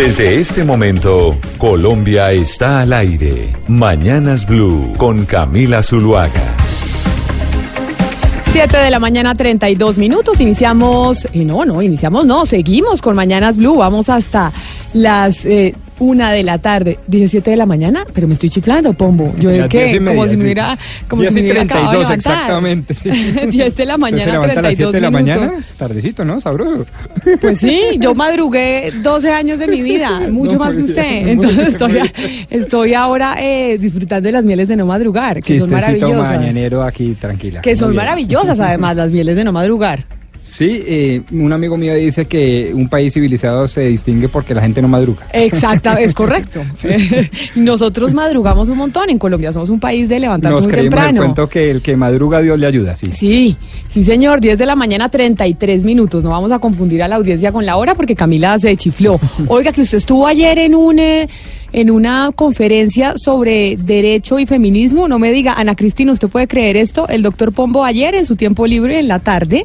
Desde este momento, Colombia está al aire. Mañanas Blue con Camila Zuluaga. 7 de la mañana, 32 minutos. Iniciamos, y no, no, iniciamos, no, seguimos con Mañanas Blue. Vamos hasta las eh, una de la tarde, 17 de la mañana, pero me estoy chiflando, Pombo. Yo de qué, como si me hubiera, como si me hubiera acabado de levantar. exactamente. Sí. 10 de la mañana, se levanta a las 7 de la minutos. mañana, tardecito, ¿no? Sabroso. Pues sí, yo madrugué 12 años de mi vida, mucho No, más que usted. Entonces estoy, muy a- estoy ahora eh, disfrutando de las mieles de no madrugar, que son maravillosas. mañanero aquí, tranquila. Que son maravillosas además las mieles de no madrugar. Sí, eh, un amigo mío dice que un país civilizado se distingue porque la gente no madruga. Exacta, es correcto. Nosotros madrugamos un montón en Colombia, somos un país de levantarse Nos muy temprano. cuento que el que madruga Dios le ayuda, sí. Sí, sí señor, 10 de la mañana 33 minutos. No vamos a confundir a la audiencia con la hora porque Camila se chifló. Oiga, que usted estuvo ayer en un eh, en una conferencia sobre derecho y feminismo. No me diga, Ana Cristina, ¿usted puede creer esto? El doctor Pombo ayer en su tiempo libre en la tarde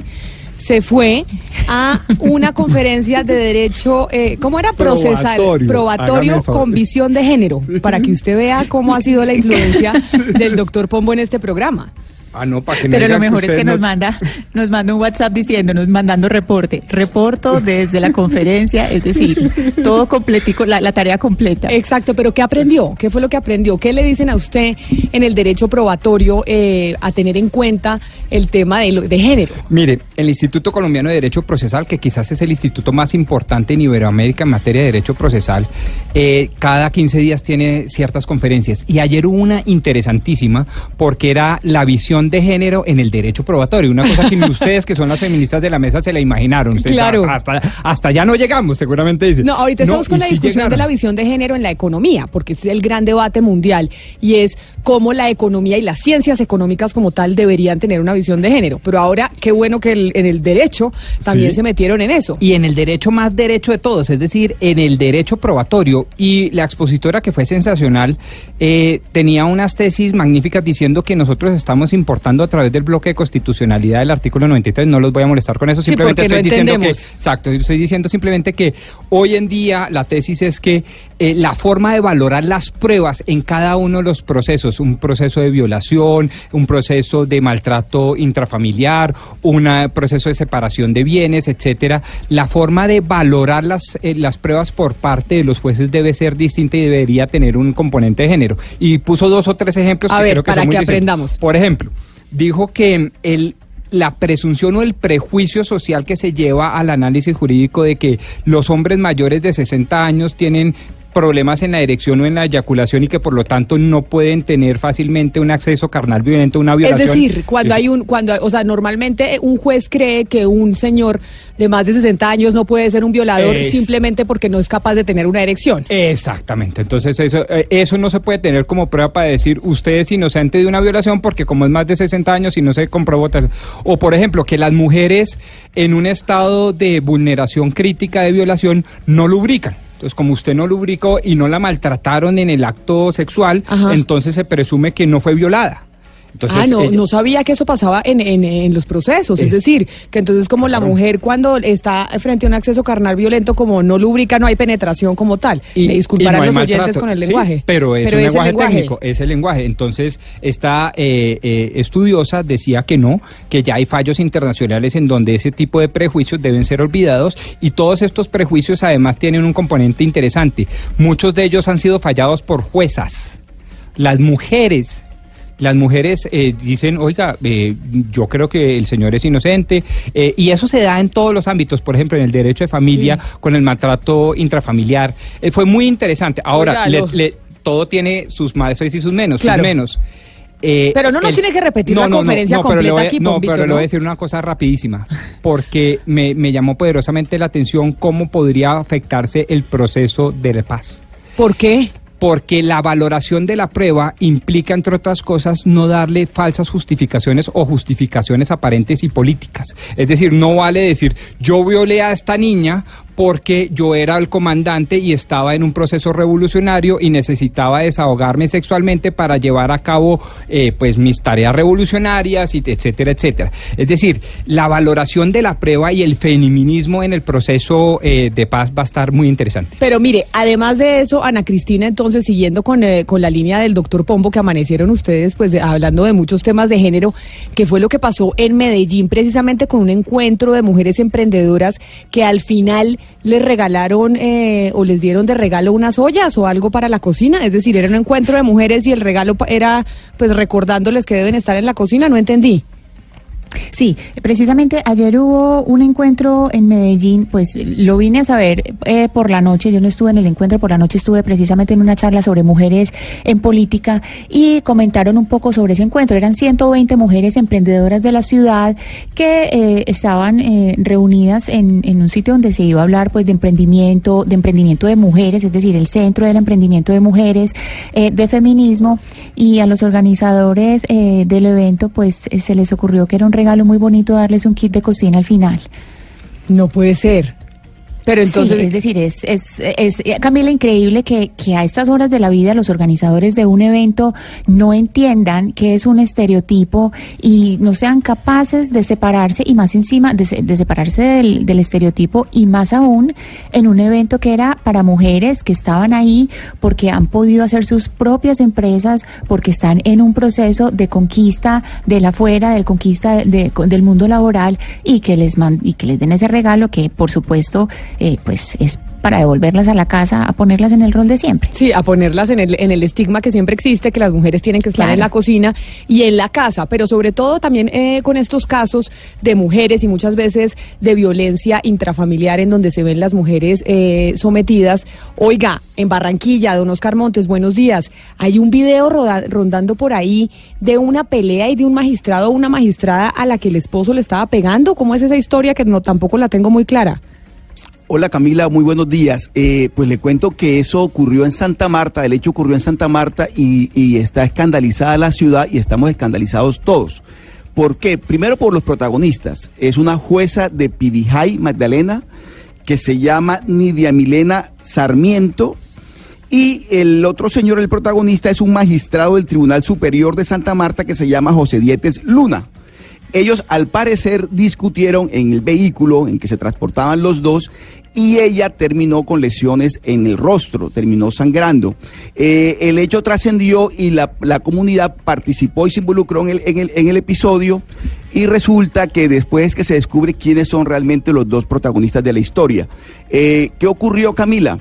se fue a una conferencia de derecho, eh, ¿cómo era? Procesal, Probatorio. probatorio con visión de género, para que usted vea cómo ha sido la influencia del doctor Pombo en este programa. Ah, no, para que no Pero lo mejor es que no- nos manda, nos manda un WhatsApp diciéndonos, mandando reporte. Reporto desde la conferencia, es decir, todo completico, la, la tarea completa. Exacto, pero ¿qué aprendió? ¿Qué fue lo que aprendió? ¿Qué le dicen a usted en el derecho probatorio eh, a tener en cuenta el tema de, lo- de género? Mire, el Instituto Colombiano de Derecho Procesal, que quizás es el instituto más importante en Iberoamérica en materia de derecho procesal, eh, cada 15 días tiene ciertas conferencias. Y ayer hubo una interesantísima porque era la visión de género en el derecho probatorio. Una cosa que ni ustedes, que son las feministas de la mesa, se la imaginaron. Ustedes, Claro. Hasta, hasta ya no llegamos, seguramente dicen. No, ahorita estamos con la discusión de la visión de género en la economía, porque es el gran debate mundial y es cómo la economía y las ciencias económicas como tal deberían tener una visión de género. Pero ahora, qué bueno que el- en el derecho también Sí. se metieron en eso. Y en el derecho más derecho de todos, es decir, en el derecho probatorio. Y la expositora que fue sensacional eh, tenía unas tesis magníficas diciendo que nosotros estamos importando a través del bloque de constitucionalidad del artículo 93. No los voy a molestar con eso, Sí, simplemente estoy diciendo que... Exacto, estoy diciendo simplemente que hoy en día la tesis es que eh, la forma de valorar las pruebas en cada uno de los procesos, un proceso de violación, un proceso de maltrato intrafamiliar, un proceso de separación de bienes, etcétera, la forma de valorar las, eh, las pruebas por parte de los jueces debe ser distinta y debería tener un componente de género. Y puso dos o tres ejemplos A que ver, creo que para son muy que aprendamos. Por ejemplo, dijo que el la presunción o el prejuicio social que se lleva al análisis jurídico de que los hombres mayores de 60 años tienen problemas en la erección o en la eyaculación y que por lo tanto no pueden tener fácilmente un acceso carnal violento, una Es violación. decir, cuando Es- hay un, cuando, o sea, normalmente un juez cree que un señor de más de 60 años no puede ser un violador Es- simplemente porque no es capaz de tener una erección. Exactamente, entonces eso, eh, eso no se puede tener como prueba para decir usted es inocente de una violación porque como es más de 60 años y no se comprobó tal. O por ejemplo, que las mujeres en un estado de vulneración crítica de violación no lubrican. Entonces, como usted no lubricó y no la maltrataron en el acto sexual, Ajá. entonces se presume que no fue violada. Entonces, ah, no, ella- no sabía que eso pasaba en, en, en los procesos. Es, Es- decir, que entonces como la mujer cuando está frente a un acceso carnal violento, como no lubrica, no hay penetración como tal. Y- Me disculparán no los oyentes con el Sí, lenguaje. pero es un el lenguaje, técnico, es el lenguaje. Entonces, esta eh, eh, estudiosa decía que no, que ya hay fallos internacionales en donde ese tipo de prejuicios deben ser olvidados y todos estos prejuicios además tienen un componente interesante. Muchos de ellos han sido fallados por juezas. Las mujeres las mujeres eh, dicen, oiga, eh, yo creo que el señor es inocente, eh, y eso se da en todos los ámbitos, por ejemplo, en el derecho de familia, con el maltrato intrafamiliar. Eh, fue muy interesante. Ahora, le- todo tiene sus más y sus menos, Claro. sus menos. Eh, Pero no nos tiene que repetir la conferencia le completa voy aquí, No, pero le ¿no? voy a decir una cosa rapidísima, porque me, me llamó poderosamente la atención cómo podría afectarse el proceso de paz ¿Por qué? Porque la valoración de la prueba implica, entre otras cosas, no darle falsas justificaciones o justificaciones aparentes y políticas. Es decir, no vale decir, yo violé a esta niña porque yo era el comandante y estaba en un proceso revolucionario y necesitaba desahogarme sexualmente para llevar a cabo eh, pues mis tareas revolucionarias, y etcétera, etcétera. Es decir, la valoración de la prueba y el feminismo en el proceso eh, de paz va a estar muy interesante. Pero mire, además de eso, Ana Cristina, entonces, siguiendo con, eh, con la línea del doctor Pombo que amanecieron ustedes, pues hablando de muchos temas de género, que fue lo que pasó en Medellín, precisamente con un encuentro de mujeres emprendedoras que al final les regalaron eh, o les dieron de regalo unas ollas o algo para la cocina. Es decir, era un encuentro de mujeres y el regalo era pues recordándoles que deben estar en la cocina. No entendí. Sí, precisamente ayer hubo un encuentro en Medellín, pues lo vine a saber eh, por la noche, yo no estuve en el encuentro, por la noche estuve precisamente en una charla sobre mujeres en política y comentaron un poco sobre ese encuentro. Eran 120 mujeres emprendedoras de la ciudad que eh, estaban eh, reunidas en, en, un sitio donde se iba a hablar pues de emprendimiento, de emprendimiento de mujeres, es decir, el centro del emprendimiento de mujeres, de feminismo y a los organizadores del evento pues se les ocurrió que era un regalo muy bonito darles un kit de cocina al final. No puede ser. Pero entonces... es decir, es, es, es, Camila, increíble que, que, a estas horas de la vida los organizadores de un evento no entiendan que es un estereotipo y no sean capaces de separarse y más encima, de, de separarse del, del, estereotipo y más aún en un evento que era para mujeres que estaban ahí porque han podido hacer sus propias empresas, porque están en un proceso de conquista de la fuera, del conquista de, del mundo laboral y que les man, y que les den ese regalo que por supuesto eh, pues es para devolverlas a la casa, a ponerlas en el rol de siempre. Sí, a ponerlas en el, en el estigma que siempre existe, que las mujeres tienen que estar en la cocina y en la casa, pero sobre todo también eh, con estos casos de mujeres y muchas veces de violencia intrafamiliar en donde se ven las mujeres eh, sometidas. Oiga, en Barranquilla, don Oscar Montes, buenos días. Hay un video rondando por ahí de una pelea y de un magistrado o una magistrada a la que el esposo le estaba pegando. ¿Cómo es esa historia que no tampoco la tengo muy clara? Hola Camila, muy buenos días. Eh, pues le cuento que eso ocurrió en Santa Marta, el hecho ocurrió en Santa Marta y, está escandalizada la ciudad y estamos escandalizados todos. ¿Por qué? Primero por los protagonistas. Es una jueza de Pibijay, Magdalena, que se llama Nidia Milena Sarmiento. Y el otro señor, el protagonista, es un magistrado del Tribunal Superior de Santa Marta que se llama José Dietes Luna. Ellos al parecer discutieron en el vehículo en que se transportaban los dos y ella terminó con lesiones en el rostro, terminó sangrando. Eh, el hecho trascendió y la, comunidad participó y se involucró en el, en, el, en el, episodio y resulta que después que se descubre quiénes son realmente los dos protagonistas de la historia. Eh, ¿Qué ocurrió, Camila?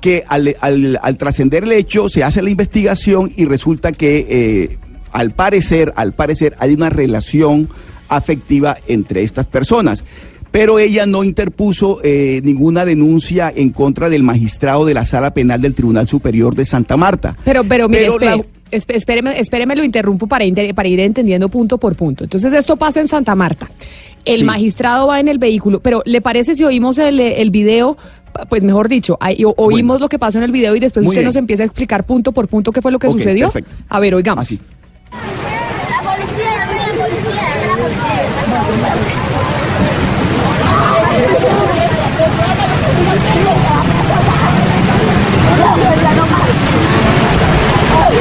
Que al, al, trascender el hecho se hace la investigación y resulta que eh, al parecer, al parecer hay una relación afectiva entre estas personas. Pero ella no interpuso eh, ninguna denuncia en contra del magistrado de la Sala Penal del Tribunal Superior de Santa Marta. Pero, pero, mire, espéreme, espéreme, lo interrumpo para, para ir entendiendo punto por punto. Entonces, esto pasa en Santa Marta. El magistrado va en el vehículo, pero ¿le parece si oímos el, el video? Pues mejor dicho, oímos lo que pasó en el video y después usted nos empieza a explicar punto por punto qué fue lo que sucedió. A ver, oigamos. Así.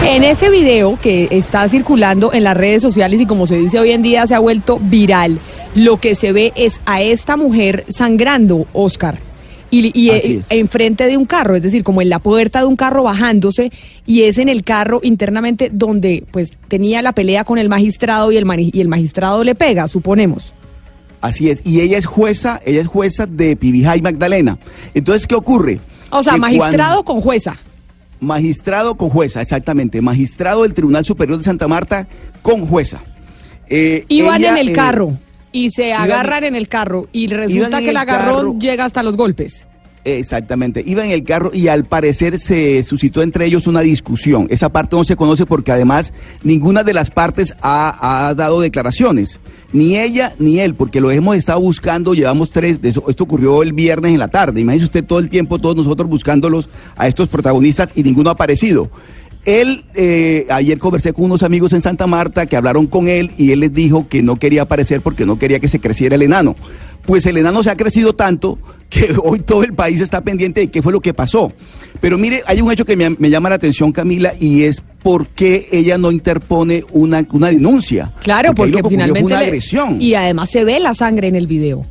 En ese video que está circulando en las redes sociales y como se dice hoy en día se ha vuelto viral, lo que se ve es a esta mujer sangrando, Oscar. Y, enfrente de un carro, es decir, como en la puerta de un carro bajándose, y es en el carro internamente donde pues tenía la pelea con el magistrado y el, y el magistrado le pega, suponemos. Así es, y ella es jueza, ella es jueza de Pibijay Magdalena. Entonces, ¿qué ocurre? O sea, magistrado con jueza. Magistrado con jueza, exactamente. Magistrado del Tribunal Superior de Santa Marta con jueza. Eh, Iban en el eh, carro y se agarran en el carro y resulta que el agarrón llega hasta los golpes. Exactamente, iba en el carro y al parecer se suscitó entre ellos una discusión. Esa parte no se conoce porque además ninguna de las partes ha, dado declaraciones, ni ella ni él, porque lo hemos estado buscando, llevamos tres, esto ocurrió el viernes en la tarde, imagínese usted todo el tiempo, todos nosotros buscándolos a estos protagonistas y ninguno ha aparecido. Él, eh, ayer conversé con unos amigos en Santa Marta que hablaron con él y él les dijo que no quería aparecer porque no quería que se creciera el enano. Pues el enano se ha crecido tanto que hoy todo el país está pendiente de qué fue lo que pasó. Pero mire, hay un hecho que me, me llama la atención, Camila, y es por qué ella no interpone una, una denuncia. Claro, porque, ahí lo que ocurrió finalmente... fue una le- agresión. Y además se ve la sangre en el video.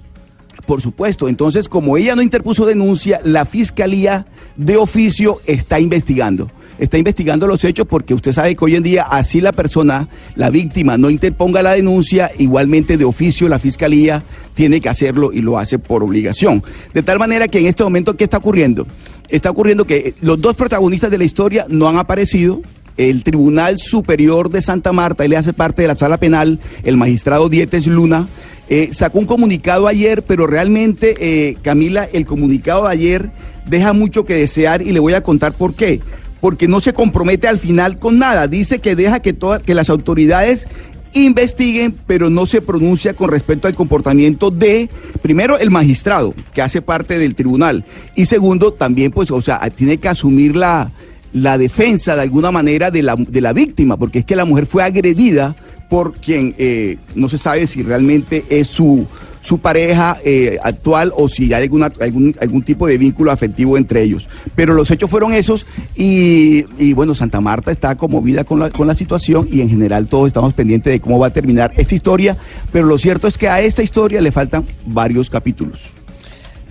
Por supuesto, entonces como ella no interpuso denuncia, la fiscalía de oficio está investigando. Está investigando los hechos porque usted sabe que hoy en día así la persona, la víctima, no interponga la denuncia, igualmente de oficio la fiscalía tiene que hacerlo y lo hace por obligación. De tal manera que en este momento, ¿qué está ocurriendo? Está ocurriendo que los dos protagonistas de la historia no han aparecido, el Tribunal Superior de Santa Marta, él hace parte de la sala penal, el magistrado Dietes Luna, eh, sacó un comunicado ayer, pero realmente, eh, Camila, el comunicado de ayer deja mucho que desear y le voy a contar por qué. Porque no se compromete al final con nada. Dice que deja que, que las autoridades investiguen, pero no se pronuncia con respecto al comportamiento de, primero, el magistrado, que hace parte del tribunal, y segundo, también, pues, o sea, tiene que asumir la, la defensa de alguna manera de la, de la víctima, porque es que la mujer fue agredida por quien eh, no se sabe si realmente es su, su pareja eh, actual o si hay alguna, algún, algún tipo de vínculo afectivo entre ellos. Pero los hechos fueron esos y, y bueno, Santa Marta está conmovida con la, con la situación y en general todos estamos pendientes de cómo va a terminar esta historia, pero lo cierto es que a esta historia le faltan varios capítulos.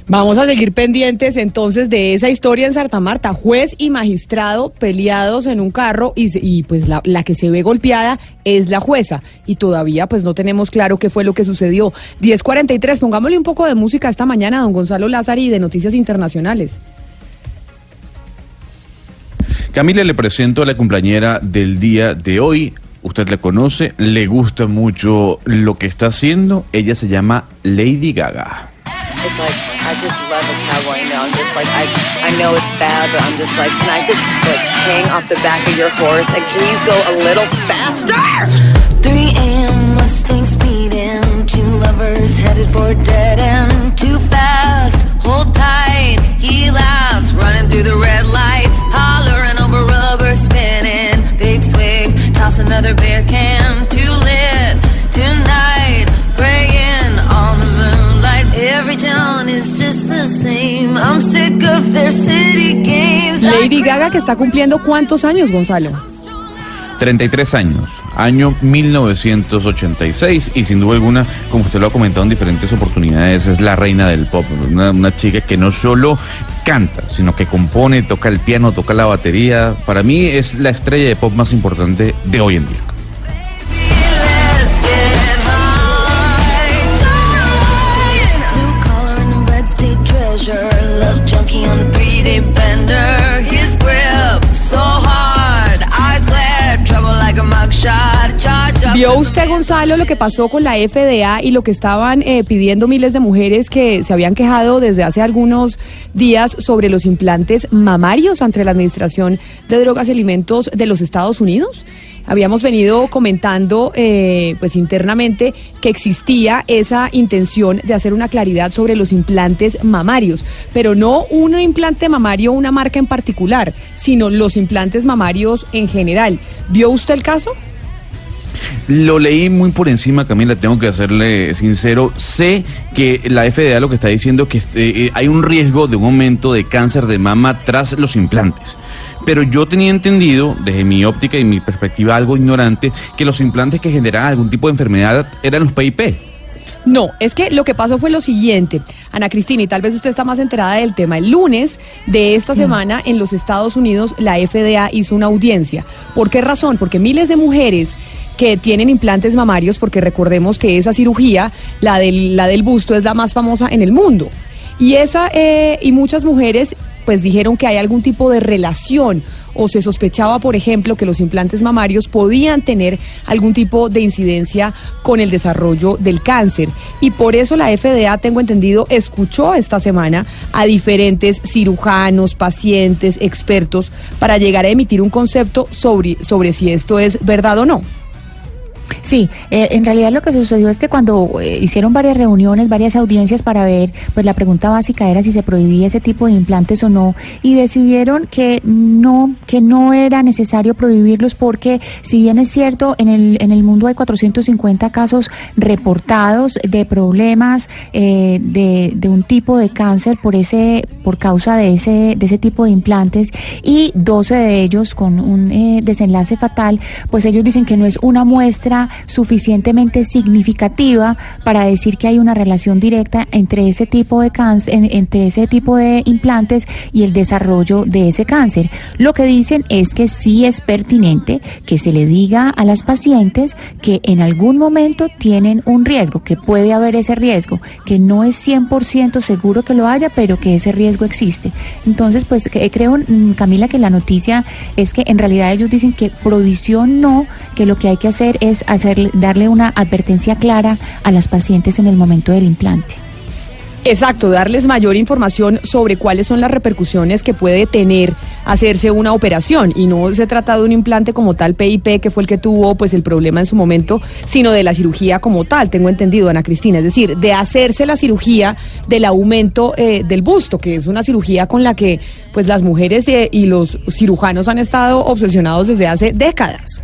Vamos a seguir pendientes entonces de esa historia en Santa Marta. Juez y magistrado peleados en un carro y, y pues la, la que se ve golpeada es la jueza. Y todavía pues no tenemos claro qué fue lo que sucedió. 1043, pongámosle un poco de música esta mañana a don Gonzalo Lázari de Noticias Internacionales. Camila le presento a la cumpleañera del día de hoy. Usted la conoce, le gusta mucho lo que está haciendo. Ella se llama Lady Gaga. It's like I just love a cowboy. You know, I'm just like I, I know it's bad, but I'm just like, can I just like hang off the back of your horse and can you go a little faster? 3 a.m. Mustang speeding, two lovers headed for dead end. Too fast, hold tight. He laughs, running through the red lights, hollering over rubber spinning. Big swig, toss another beer can. Lady Gaga que está cumpliendo cuántos años, Gonzalo. 33 años, año 1986 y sin duda alguna, como usted lo ha comentado en diferentes oportunidades, es la reina del pop, una, una chica que no solo canta, sino que compone, toca el piano, toca la batería. Para mí es la estrella de pop más importante de hoy en día. ¿Vio usted, Gonzalo, lo que pasó con la FDA y lo que estaban eh, pidiendo miles de mujeres que se habían quejado desde hace algunos días sobre los implantes mamarios ante la Administración de Drogas y Alimentos de los Estados Unidos? Habíamos venido comentando eh, pues internamente que existía esa intención de hacer una claridad sobre los implantes mamarios, pero no un implante mamario, una marca en particular, sino los implantes mamarios en general. ¿Vio usted el caso? Lo leí muy por encima, Camila, tengo que serle sincero. Sé que la FDA lo que está diciendo es que este, eh, hay un riesgo de un aumento de cáncer de mama tras los implantes. Pero yo tenía entendido, desde mi óptica y mi perspectiva algo ignorante, que los implantes que generaban algún tipo de enfermedad eran los PIP. No, es que lo que pasó fue lo siguiente, Ana Cristina, y tal vez usted está más enterada del tema. El lunes de esta semana en los Estados Unidos la FDA hizo una audiencia. ¿Por qué razón? Porque miles de mujeres que tienen implantes mamarios, porque recordemos que esa cirugía, la del, la del busto, es la más famosa en el mundo. Y esa eh, y muchas mujeres pues dijeron que hay algún tipo de relación o se sospechaba, por ejemplo, que los implantes mamarios podían tener algún tipo de incidencia con el desarrollo del cáncer. Y por eso la FDA, tengo entendido, escuchó esta semana a diferentes cirujanos, pacientes, expertos, para llegar a emitir un concepto sobre, sobre si esto es verdad o no. Sí, eh, en realidad lo que sucedió es que cuando eh, hicieron varias reuniones, varias audiencias para ver, pues la pregunta básica era si se prohibía ese tipo de implantes o no, y decidieron que no, que no era necesario prohibirlos porque si bien es cierto, en el, en el mundo hay 450 casos reportados de problemas eh, de, de un tipo de cáncer por ese, por causa de ese, de ese tipo de implantes, y 12 de ellos con un eh, desenlace fatal, pues ellos dicen que no es una muestra suficientemente significativa para decir que hay una relación directa entre ese tipo de cáncer, en- entre ese tipo de implantes y el desarrollo de ese cáncer. Lo que dicen es que sí es pertinente que se le diga a las pacientes que en algún momento tienen un riesgo, que puede haber ese riesgo, que no es 100% seguro que lo haya, pero que ese riesgo existe. Entonces, pues que- creo, mm, Camila, que la noticia es que en realidad ellos dicen que prohibición no, que lo que hay que hacer es hacer, darle una advertencia clara a las pacientes en el momento del implante. Exacto, darles mayor información sobre cuáles son las repercusiones que puede tener hacerse una operación y no se trata de un implante como tal PIP que fue el que tuvo pues el problema en su momento, sino de la cirugía como tal, tengo entendido Ana Cristina, es decir, de hacerse la cirugía del aumento eh, del busto, que es una cirugía con la que pues las mujeres eh, y los cirujanos han estado obsesionados desde hace décadas.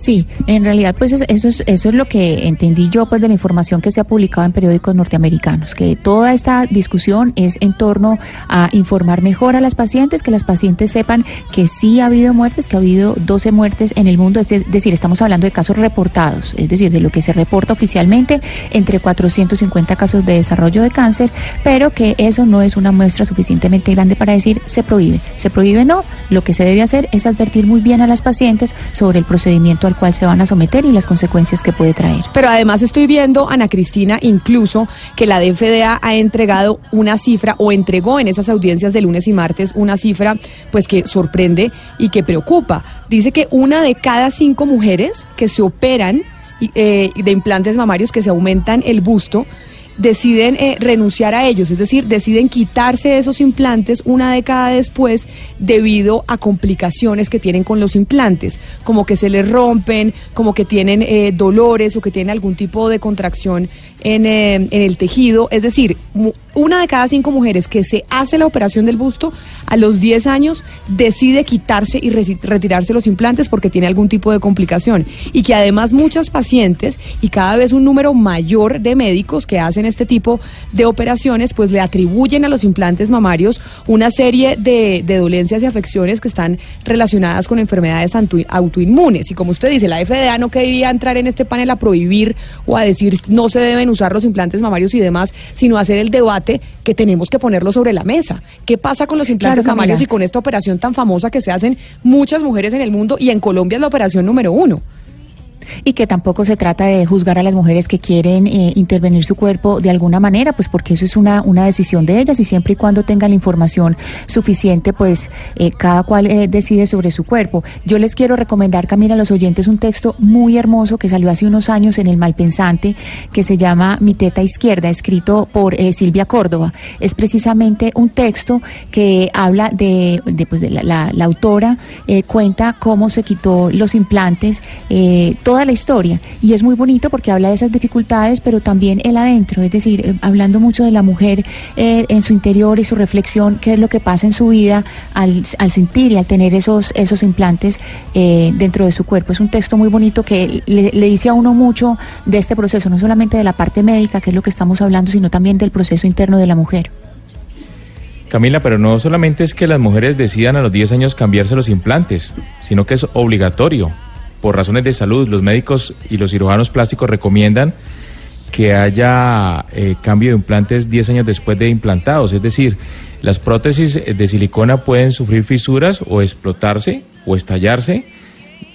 Sí, en realidad pues es- eso es, eso es lo que entendí yo pues de la información que se ha publicado en periódicos norteamericanos, que toda esta discusión es en torno a informar mejor a las pacientes, que las pacientes sepan que sí ha habido muertes, que ha habido 12 muertes en el mundo, es de- decir, estamos hablando de casos reportados, es decir, de lo que se reporta oficialmente entre 450 casos de desarrollo de cáncer, pero que eso no es una muestra suficientemente grande para decir se prohíbe. Se prohíbe no, lo que se debe hacer es advertir muy bien a las pacientes sobre el procedimiento al cual se van a someter y las consecuencias que puede traer. Pero además estoy viendo, Ana Cristina, incluso que la DFDA ha entregado una cifra o entregó en esas audiencias de lunes y martes una cifra pues que sorprende y que preocupa. Dice que una de cada cinco mujeres que se operan eh, de implantes mamarios que se aumentan el busto deciden eh, renunciar a ellos, es decir, deciden quitarse esos implantes una década después debido a complicaciones que tienen con los implantes, como que se les rompen, como que tienen eh, dolores o que tienen algún tipo de contracción en, eh, en el tejido, es decir, una de cada cinco mujeres que se hace la operación del busto a los 10 años decide quitarse y retirarse los implantes porque tiene algún tipo de complicación. Y que además muchas pacientes y cada vez un número mayor de médicos que hacen este tipo de operaciones pues le atribuyen a los implantes mamarios una serie de, de dolencias y afecciones que están relacionadas con enfermedades autoinmunes. Y como usted dice la FDA no quería entrar en este panel a prohibir o a decir no se deben usar los implantes mamarios y demás sino hacer el debate que tenemos que ponerlo sobre la mesa. Qué pasa con los implantes Claro, mamarios y con esta operación tan famosa que se hacen muchas mujeres en el mundo y en Colombia es la operación número uno y que tampoco se trata de juzgar a las mujeres que quieren eh, intervenir su cuerpo de alguna manera, pues porque eso es una, una decisión de ellas y siempre y cuando tengan la información suficiente, pues eh, cada cual eh, decide sobre su cuerpo. Yo les quiero recomendar, Camila, a los oyentes un texto muy hermoso que salió hace unos años en El Malpensante, que se llama Mi teta izquierda, escrito por Silvia Córdoba. Es precisamente un texto que habla de, de, pues, de la, autora, cuenta cómo se quitó los implantes, eh, la historia. Y es muy bonito porque habla de esas dificultades, pero también el adentro, es decir, eh, hablando mucho de la mujer eh, en su interior y su reflexión, qué es lo que pasa en su vida al, al sentir y al tener esos, esos implantes eh, dentro de su cuerpo. Es un texto muy bonito que le, le dice a uno mucho de este proceso, no solamente de la parte médica, que es lo que estamos hablando, sino también del proceso interno de la mujer. Camila, pero no solamente es que las mujeres decidan a los 10 años cambiarse los implantes, sino que es obligatorio. Por razones de salud, los médicos y los cirujanos plásticos recomiendan que haya eh, cambio de implantes 10 años después de implantados. Es decir, las prótesis de silicona pueden sufrir fisuras o explotarse o estallarse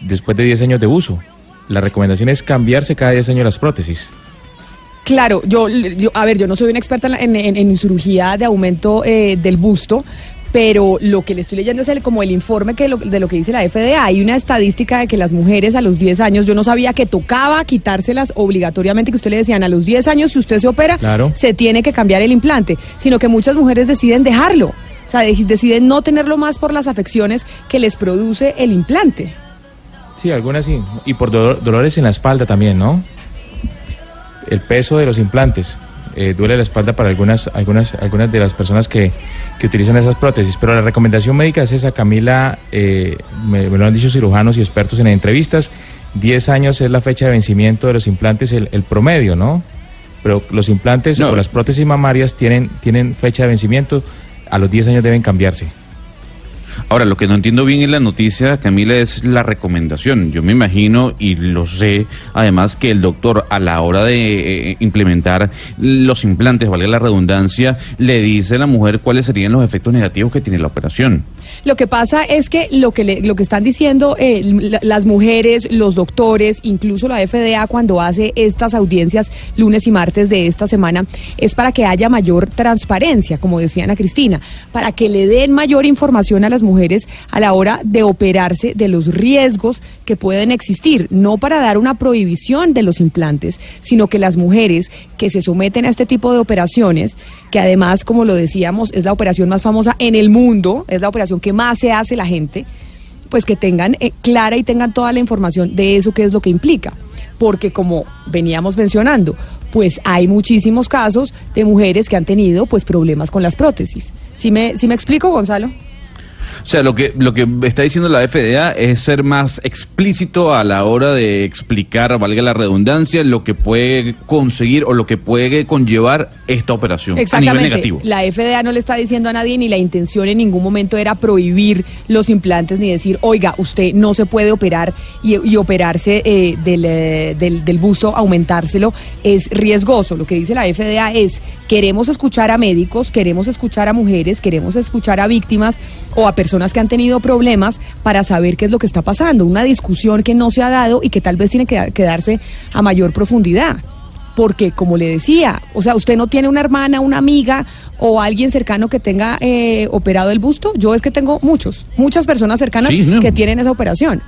después de 10 años de uso. La recomendación es cambiarse cada 10 años las prótesis. Claro, yo, yo- a ver, yo no soy una experta en- en- en cirugía de aumento eh, del busto, pero lo que le estoy leyendo es el, como el informe que lo- de lo que dice la FDA. Hay una estadística de que las mujeres a los 10 años, yo no sabía que tocaba quitárselas obligatoriamente, que usted le decían a los 10 años, si usted se opera, Claro. se tiene que cambiar el implante, sino que muchas mujeres deciden dejarlo. O sea, de- deciden no tenerlo más por las afecciones que les produce el implante. Sí, algunas sí. Y por dolor- dolores en la espalda también, ¿no? El peso de los implantes. Eh, duele la espalda para algunas, algunas, algunas de las personas que, que utilizan esas prótesis. Pero la recomendación médica es esa, Camila, eh, me, me lo han dicho cirujanos y expertos en entrevistas. 10 años es la fecha de vencimiento de los implantes, el, el promedio, ¿no? Pero los implantes No. o las prótesis mamarias tienen, tienen fecha de vencimiento, a los 10 años deben cambiarse. Ahora, lo que no entiendo bien en la noticia, Camila, es la recomendación. Yo me imagino y lo sé, además, que el doctor a la hora de eh, implementar los implantes, valga la redundancia, le dice a la mujer cuáles serían los efectos negativos que tiene la operación. Lo que pasa es que lo que, lo que están diciendo eh, la- las mujeres, los doctores, incluso la FDA cuando hace estas audiencias lunes y martes de esta semana, es para que haya mayor transparencia, como decía Ana Cristina, para que le den mayor información a las mujeres a la hora de operarse de los riesgos que pueden existir, no para dar una prohibición de los implantes, sino que las mujeres que se someten a este tipo de operaciones, que además, como lo decíamos, es la operación más famosa en el mundo, es la operación que más se hace la gente, pues que tengan eh, clara y tengan toda la información de eso, qué es lo que implica. Porque como veníamos mencionando, pues hay muchísimos casos de mujeres que han tenido pues problemas con las prótesis. ¿Sí me, sí me explico, Gonzalo? O sea, lo que, lo que está diciendo la FDA es ser más explícito a la hora de explicar, valga la redundancia, lo que puede conseguir o lo que puede conllevar esta operación a nivel negativo. La FDA no le está diciendo a nadie ni la intención en ningún momento era prohibir los implantes ni decir, oiga, usted no se puede operar y, y operarse eh, del, eh, del, del busto, aumentárselo, es riesgoso. Lo que dice la FDA es, queremos escuchar a médicos, queremos escuchar a mujeres, queremos escuchar a víctimas o a personas que han tenido problemas para saber qué es lo que está pasando. Una discusión que no se ha dado y que tal vez tiene que, que darse a mayor profundidad porque como le decía, o sea, usted no tiene una hermana, una amiga o alguien cercano que tenga eh, operado el busto. Yo es que tengo muchos, muchas personas cercanas Sí, no. que tienen esa operación.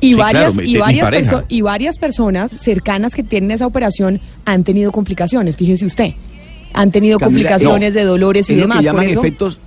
Y Sí, varias, claro, y, varias pareja. perso- y varias personas cercanas que tienen esa operación han tenido complicaciones, fíjese usted. Han tenido Camila, complicaciones no, de dolores y es lo demás. por eso- efectos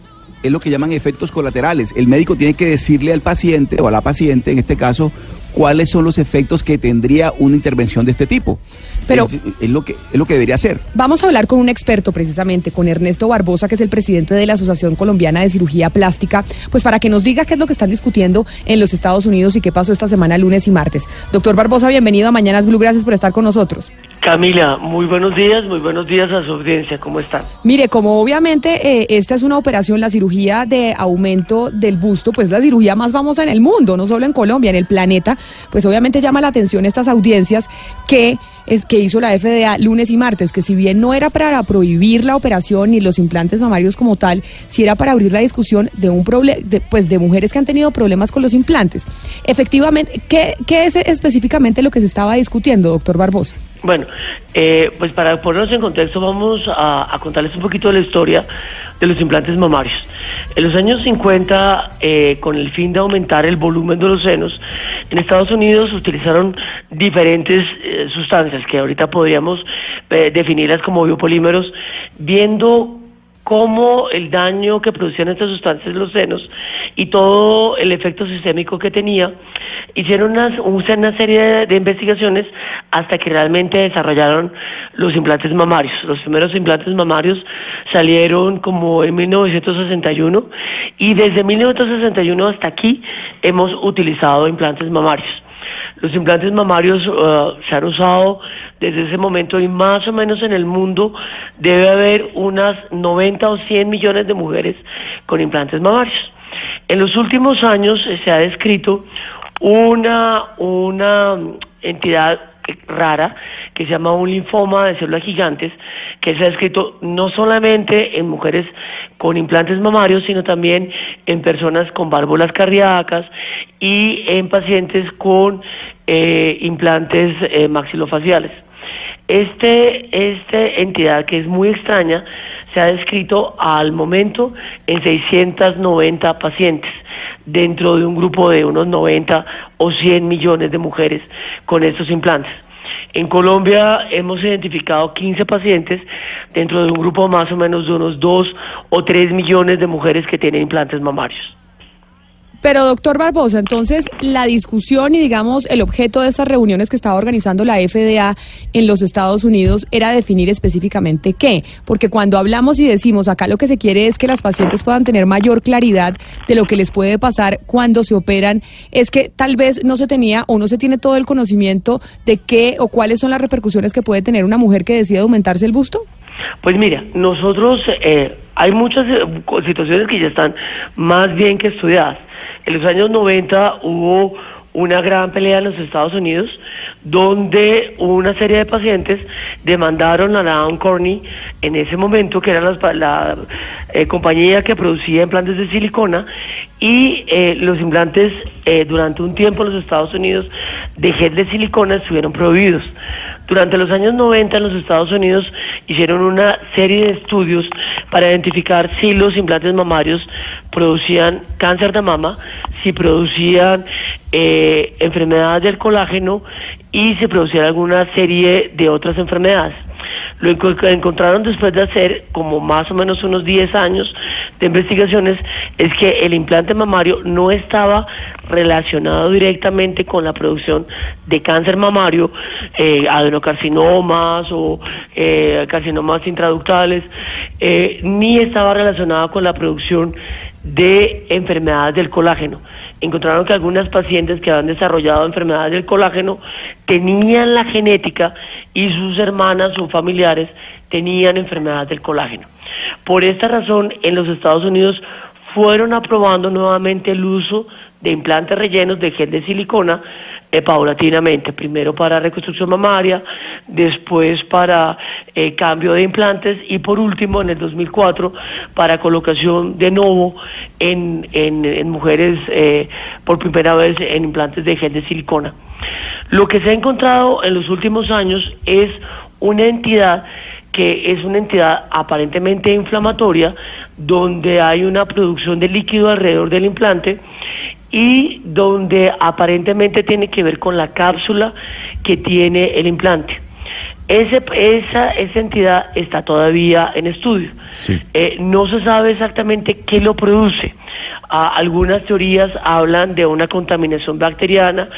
es lo que llaman efectos colaterales. El médico tiene que decirle al paciente o a la paciente, en este caso, cuáles son los efectos que tendría una intervención de este tipo. Pero- es, es lo que es lo que debería hacer. Vamos a hablar con un experto precisamente, con Ernesto Barbosa, que es el presidente de la Asociación Colombiana de Cirugía Plástica, pues para que nos diga qué es lo que están discutiendo en los Estados Unidos y qué pasó esta semana lunes y martes. Doctor Barbosa, bienvenido a Mañanas Blue, gracias por estar con nosotros. Camila, muy buenos días, muy buenos días a su audiencia, ¿cómo están? Mire, como obviamente eh, esta es una operación, la cirugía de aumento del busto, pues la cirugía más famosa en el mundo, no solo en Colombia, en el planeta, pues obviamente llama la atención estas audiencias que es que hizo la FDA lunes y martes, que si bien no era para prohibir la operación ni los implantes mamarios como tal, sí era para abrir la discusión de un problema, pues de mujeres que han tenido problemas con los implantes. Efectivamente, ¿qué, qué es específicamente lo que se estaba discutiendo, doctor Barbosa? Bueno, eh, pues para ponernos en contexto vamos a, a contarles un poquito de la historia de los implantes mamarios. En los años 50, eh, con el fin de aumentar el volumen de los senos, en Estados Unidos utilizaron diferentes eh, sustancias que ahorita podríamos eh, definirlas como biopolímeros, viendo cómo el daño que producían estas sustancias en los senos y todo el efecto sistémico que tenía, hicieron unas- una serie de, de investigaciones hasta que realmente desarrollaron los implantes mamarios. Los primeros implantes mamarios salieron como en 1961 y desde 1961 hasta aquí hemos utilizado implantes mamarios. Los implantes mamarios eh, se han usado desde ese momento y más o menos en el mundo debe haber unas 90 o 100 millones de mujeres con implantes mamarios. En los últimos años eh, se ha descrito una, una entidad rara que se llama un linfoma de células gigantes que se ha descrito no solamente en mujeres con implantes mamarios sino también en personas con válvulas cardíacas y en pacientes con eh, implantes eh, maxilofaciales. Este, esta entidad que es muy extraña se ha descrito al momento en 690 pacientes dentro de un grupo de unos 90 o 100 millones de mujeres con estos implantes. En Colombia hemos identificado 15 pacientes dentro de un grupo más o menos de unos 2 o 3 millones de mujeres que tienen implantes mamarios. Pero doctor Barbosa, entonces la discusión y digamos el objeto de estas reuniones que estaba organizando la FDA en los Estados Unidos era definir específicamente qué, porque cuando hablamos y decimos acá lo que se quiere es que las pacientes puedan tener mayor claridad de lo que les puede pasar cuando se operan, es que tal vez no se tenía o no se tiene todo el conocimiento de qué o cuáles son las repercusiones que puede tener una mujer que decide aumentarse el busto. Pues mira, nosotros eh, hay muchas eh, situaciones que ya están más bien que estudiadas. En los años 90 hubo una gran pelea en los Estados Unidos donde una serie de pacientes demandaron a Down Corney en ese momento, que era la, la eh, compañía que producía implantes de silicona, y eh, los implantes eh, durante un tiempo en los Estados Unidos de gel de silicona estuvieron prohibidos. Durante los años 90 en los Estados Unidos hicieron una serie de estudios para identificar si los implantes mamarios producían cáncer de mama, si producían eh, enfermedades del colágeno y si producían alguna serie de otras enfermedades. Lo encontraron después de hacer como más o menos unos 10 años de investigaciones es que el implante mamario no estaba relacionado directamente con la producción de cáncer mamario, eh, adenocarcinomas o eh, carcinomas intraductales, eh, ni estaba relacionado con la producción de enfermedades del colágeno. Encontraron que algunas pacientes que habían desarrollado enfermedades del colágeno tenían la genética y sus hermanas o familiares tenían enfermedades del colágeno. Por esta razón, en los Estados Unidos fueron aprobando nuevamente el uso de implantes rellenos de gel de silicona eh, paulatinamente, primero para reconstrucción mamaria, después para eh, cambio de implantes y por último en el 2004 para colocación de nuevo en, en, mujeres eh, por primera vez en implantes de gel de silicona. Lo que se ha encontrado en los últimos años es una entidad que es una entidad aparentemente inflamatoria, donde hay una producción de líquido alrededor del implante y donde aparentemente tiene que ver con la cápsula que tiene el implante. Ese, esa, esa entidad está todavía en estudio. Eh, no se sabe exactamente qué lo produce. Ah, algunas teorías hablan de una contaminación bacteriana,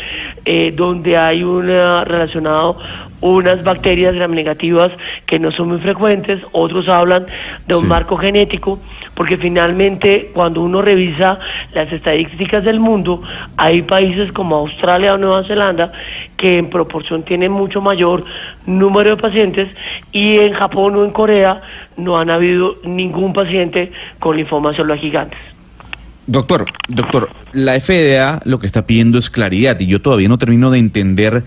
eh, donde hay una relacionado unas bacterias gram negativas que no son muy frecuentes, otros hablan de un marco genético, porque finalmente cuando uno revisa las estadísticas del mundo, hay países como Australia o Nueva Zelanda que en proporción tienen mucho mayor número de pacientes y en Japón o en Corea no han habido ningún paciente con linfoma celular gigantes. Doctor, doctor, la FDA lo que está pidiendo es claridad y yo todavía no termino de entender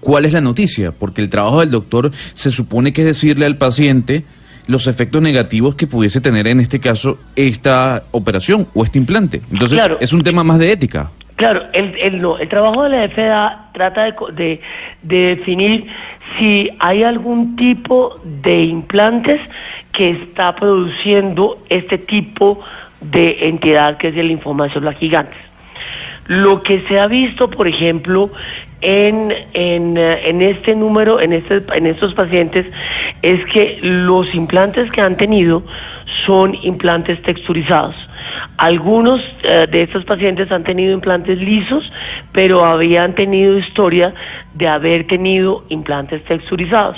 cuál es la noticia, porque el trabajo del doctor se supone que es decirle al paciente los efectos negativos que pudiese tener en este caso esta operación o este implante. Entonces, es un tema más de ética. Claro, el, el, no, el trabajo de la FDA trata de, de, de definir si hay algún tipo de implantes que está produciendo este tipo de entidad que es el linfoma celular gigantes. Lo que se ha visto, por ejemplo, en, en, eh, en, este número, en, este, en estos pacientes, es que los implantes que han tenido son implantes texturizados. Algunos eh, de estos pacientes han tenido implantes lisos, pero habían tenido historia de haber tenido implantes texturizados.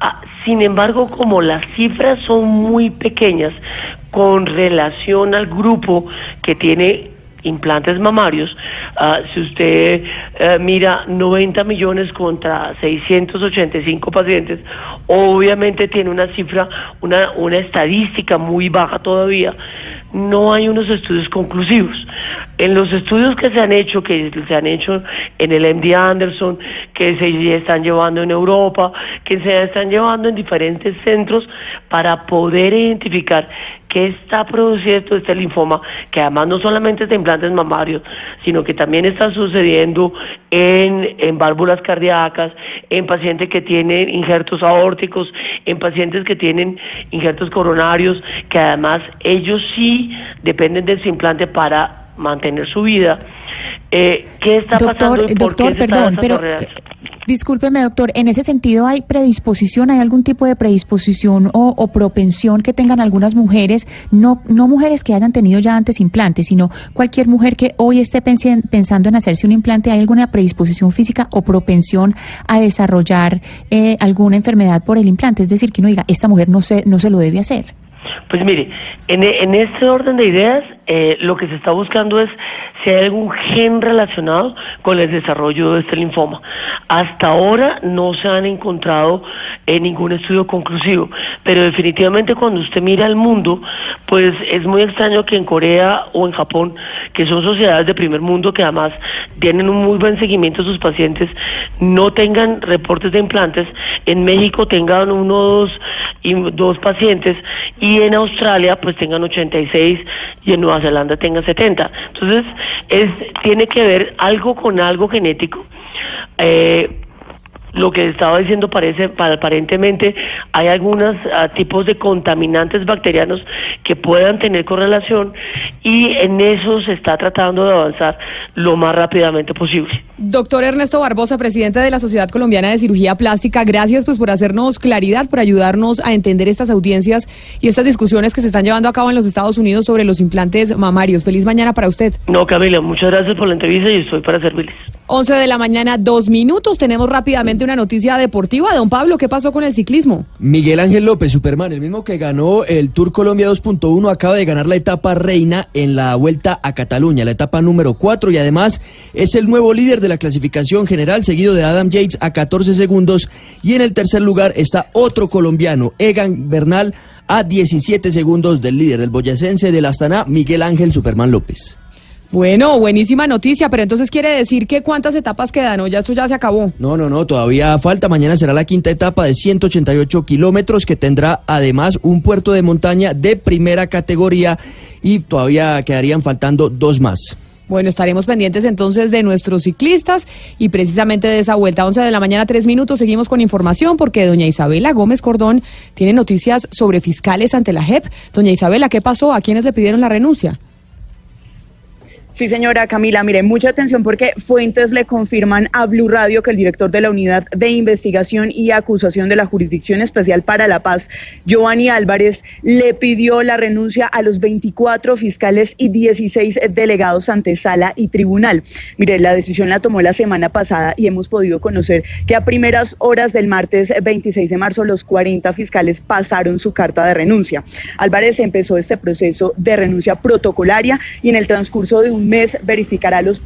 Ah, sin embargo, como las cifras son muy pequeñas con relación al grupo que tiene implantes mamarios, ah, si usted eh, mira 90 millones contra 685 pacientes, obviamente tiene una cifra, una, una estadística muy baja todavía, no hay unos estudios conclusivos. En los estudios que se han hecho, que se han hecho en el MD Anderson, que se están llevando en Europa, que se están llevando en diferentes centros para poder identificar qué está produciendo este linfoma, que además no solamente es de implantes mamarios, sino que también está sucediendo en, en válvulas cardíacas, en pacientes que tienen injertos aórticos, en pacientes que tienen injertos coronarios, que además ellos sí dependen de ese implante para mantener su vida. Eh, ¿Qué está doctor, pasando? doctor, perdón, pero Discúlpeme, doctor, en ese sentido hay predisposición, hay algún tipo de predisposición o, o propensión que tengan algunas mujeres, no, no mujeres que hayan tenido ya antes implantes, sino cualquier mujer que hoy esté pensando en hacerse un implante, ¿hay alguna predisposición física o propensión a desarrollar eh, alguna enfermedad por el implante? Es decir, que uno diga, esta mujer no se, no se lo debe hacer. Pues mire, en, en este orden de ideas, eh, lo que se está buscando es si hay algún gen relacionado con el desarrollo de este linfoma. Hasta ahora no se han encontrado eh, ningún estudio conclusivo, pero definitivamente cuando usted mira al mundo, pues es muy extraño que en Corea o en Japón, que son sociedades de primer mundo que además tienen un muy buen seguimiento de sus pacientes, no tengan reportes de implantes, en México tengan uno dos, dos pacientes y en Australia pues tengan 86 y en Nueva Zelanda tengan 70. Entonces, es, tiene que ver algo con algo genético. Eh, lo que estaba diciendo parece pa- aparentemente hay algunos tipos de contaminantes bacterianos que puedan tener correlación y en eso se está tratando de avanzar lo más rápidamente posible. Doctor Ernesto Barbosa, presidente de la Sociedad Colombiana de Cirugía Plástica, gracias pues por hacernos claridad, por ayudarnos a entender estas audiencias y estas discusiones que se están llevando a cabo en los Estados Unidos sobre los implantes mamarios. Feliz mañana para usted. No, Camila, muchas gracias por la entrevista y estoy para servirles. 11 de la mañana, dos minutos. Tenemos rápidamente una noticia deportiva. Don Pablo, ¿qué pasó con el ciclismo? Miguel Ángel López, Superman, el mismo que ganó el Tour Colombia 2.1, acaba de ganar la etapa reina en la vuelta a Cataluña, la etapa número 4, y además es el nuevo líder de la clasificación general, seguido de Adam Yates a 14 segundos, y en el tercer lugar está otro colombiano, Egan Bernal, a 17 segundos del líder, del boyacense del Astana, Miguel Ángel Superman López. Bueno, buenísima noticia, pero entonces quiere decir que cuántas etapas quedan o ya esto ya se acabó. No, no, no, todavía falta. Mañana será la quinta etapa de 188 kilómetros que tendrá además un puerto de montaña de primera categoría y todavía quedarían faltando dos más. Bueno, estaremos pendientes entonces de nuestros ciclistas y precisamente de esa vuelta. 11 de la mañana, tres minutos. Seguimos con información porque doña Isabela Gómez Cordón tiene noticias sobre fiscales ante la JEP. Doña Isabela, ¿qué pasó? ¿A quiénes le pidieron la renuncia? Sí, señora Camila, mire, mucha atención porque fuentes le confirman a Blue Radio que el director de la Unidad de Investigación y Acusación de la Jurisdicción Especial para la Paz, Giovanni Álvarez, le pidió la renuncia a los 24 fiscales y 16 delegados ante sala y tribunal. Mire, la decisión la tomó la semana pasada y hemos podido conocer que a primeras horas del martes 26 de marzo los 40 fiscales pasaron su carta de renuncia. Álvarez empezó este proceso de renuncia protocolaria y en el transcurso de un mes verificará los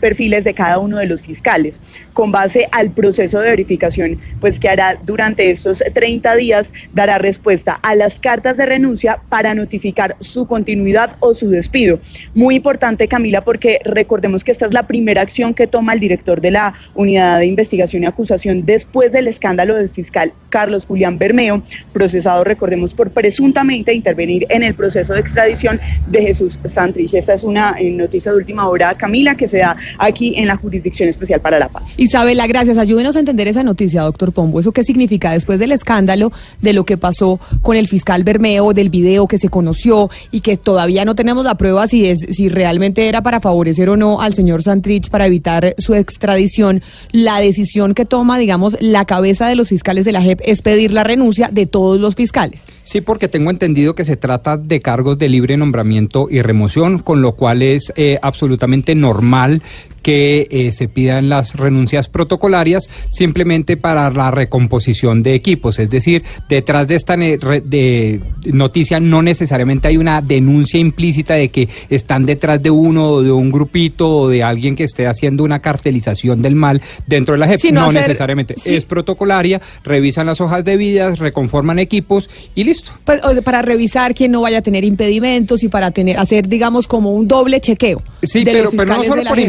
perfiles de cada uno de los fiscales. Con base al proceso de verificación, pues que hará durante estos 30 días, dará respuesta a las cartas de renuncia para notificar su continuidad o su despido. Muy importante, Camila, porque recordemos que esta es la primera acción que toma el director de la Unidad de Investigación y Acusación después del escándalo del fiscal Carlos Julián Bermeo, procesado, recordemos, por presuntamente intervenir en el proceso de extradición de Jesús Santrich. Esta es una eh, noticia de última hora, Camila, que se da aquí en la Jurisdicción Especial para la Paz. Isabela, gracias. Ayúdenos a entender esa noticia, doctor Pombo. ¿Eso qué significa después del escándalo de lo que pasó con el fiscal Bermeo, del video que se conoció y que todavía no tenemos la prueba si es si realmente era para favorecer o no al señor Santrich para evitar su extradición? La decisión que toma, digamos, la cabeza de los fiscales de la JEP es pedir la renuncia de todos los fiscales. Sí, porque tengo entendido que se trata de cargos de libre nombramiento y remoción, con lo cual es eh, absolutamente normal que eh, se pidan las renuncias protocolarias simplemente para la recomposición de equipos. Es decir, detrás de esta de noticia no necesariamente hay una denuncia implícita de que están detrás de uno o de un grupito o de alguien que esté haciendo una cartelización del mal dentro de la JEP. Sino no hacer- necesariamente. sí. Es protocolaria, revisan las hojas de vidas, reconforman equipos y listo. Pues, para revisar quién no vaya a tener impedimentos y para tener hacer, digamos, como un doble chequeo. Sí, de pero, los pero no solo por JEP.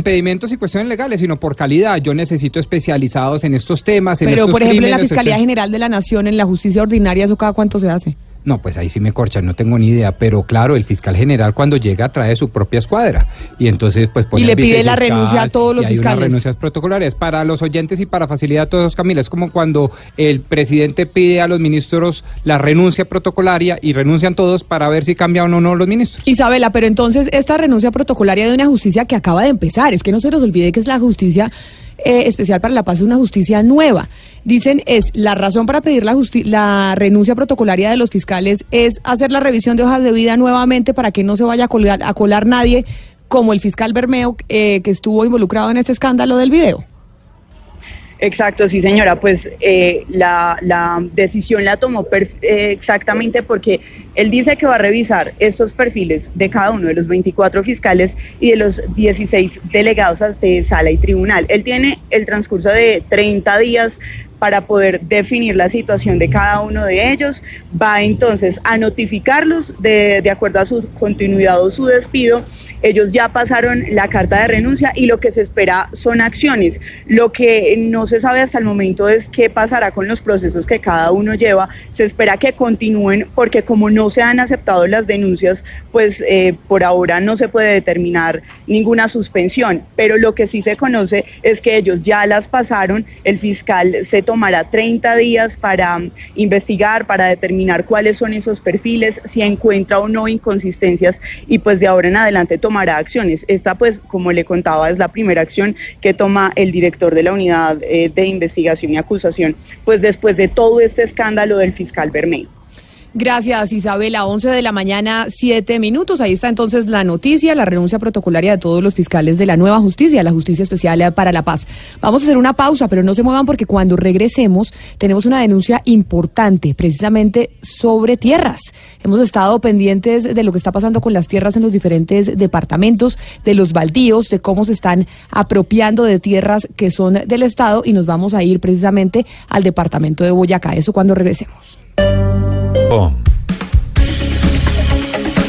Y cuestiones legales, sino por calidad. Yo necesito especializados en estos temas, en Pero, estos por ejemplo, en la Fiscalía. General de la Nación, en la justicia ordinaria, ¿eso cada cuánto se hace? No, pues ahí sí me corchan, no tengo ni idea. Pero claro, el fiscal general cuando llega trae su propia escuadra. Y entonces, pues pone Y le pide la renuncia a todos los y hay fiscales. unas renuncias protocolarias para los oyentes y para facilidad a todos, Camila. Es como cuando el presidente pide a los ministros la renuncia protocolaria y renuncian todos para ver si cambian o no los ministros. Isabela, pero entonces esta renuncia protocolaria de una justicia que acaba de empezar, es que no se nos olvide que es la justicia eh, Especial para la Paz es una justicia nueva. Dicen es la razón para pedir la, la renuncia protocolaria de los fiscales es hacer la revisión de hojas de vida nuevamente para que no se vaya a colar, a colar nadie como el fiscal Bermeo eh, que estuvo involucrado en este escándalo del video. Exacto, sí señora, pues eh, la, la decisión la tomó eh, exactamente porque él dice que va a revisar estos perfiles de cada uno de los 24 fiscales y de los 16 delegados de sala y tribunal. Él tiene el transcurso de 30 días para poder definir la situación de cada uno de ellos, va entonces a notificarlos de, de acuerdo a su continuidad o su despido. Ellos ya pasaron la carta de renuncia y lo que se espera son acciones. Lo que no se sabe hasta el momento es qué pasará con los procesos que cada uno lleva. Se espera que continúen porque como no se han aceptado las denuncias, pues eh, por ahora no se puede determinar ninguna suspensión. Pero lo que sí se conoce es que ellos ya las pasaron. El fiscal se tomará 30 días para mm, investigar, para determinar cuáles son esos perfiles, si encuentra o no inconsistencias y pues de ahora en adelante tomará acciones. Esta pues, como le contaba, es la primera acción que toma el director de la unidad eh, de investigación y acusación, pues después de todo este escándalo del fiscal Bermejo. Gracias, Isabela. 11 de la mañana, 7 minutos. Ahí está entonces la noticia, la renuncia protocolaria de todos los fiscales de la nueva justicia, la Justicia Especial para la Paz. Vamos a hacer una pausa, pero no se muevan porque cuando regresemos tenemos una denuncia importante, precisamente sobre tierras. Hemos estado pendientes de lo que está pasando con las tierras en los diferentes departamentos, de los baldíos, de cómo se están apropiando de tierras que son del Estado y nos vamos a ir precisamente al departamento de Boyacá. Eso cuando regresemos. Com.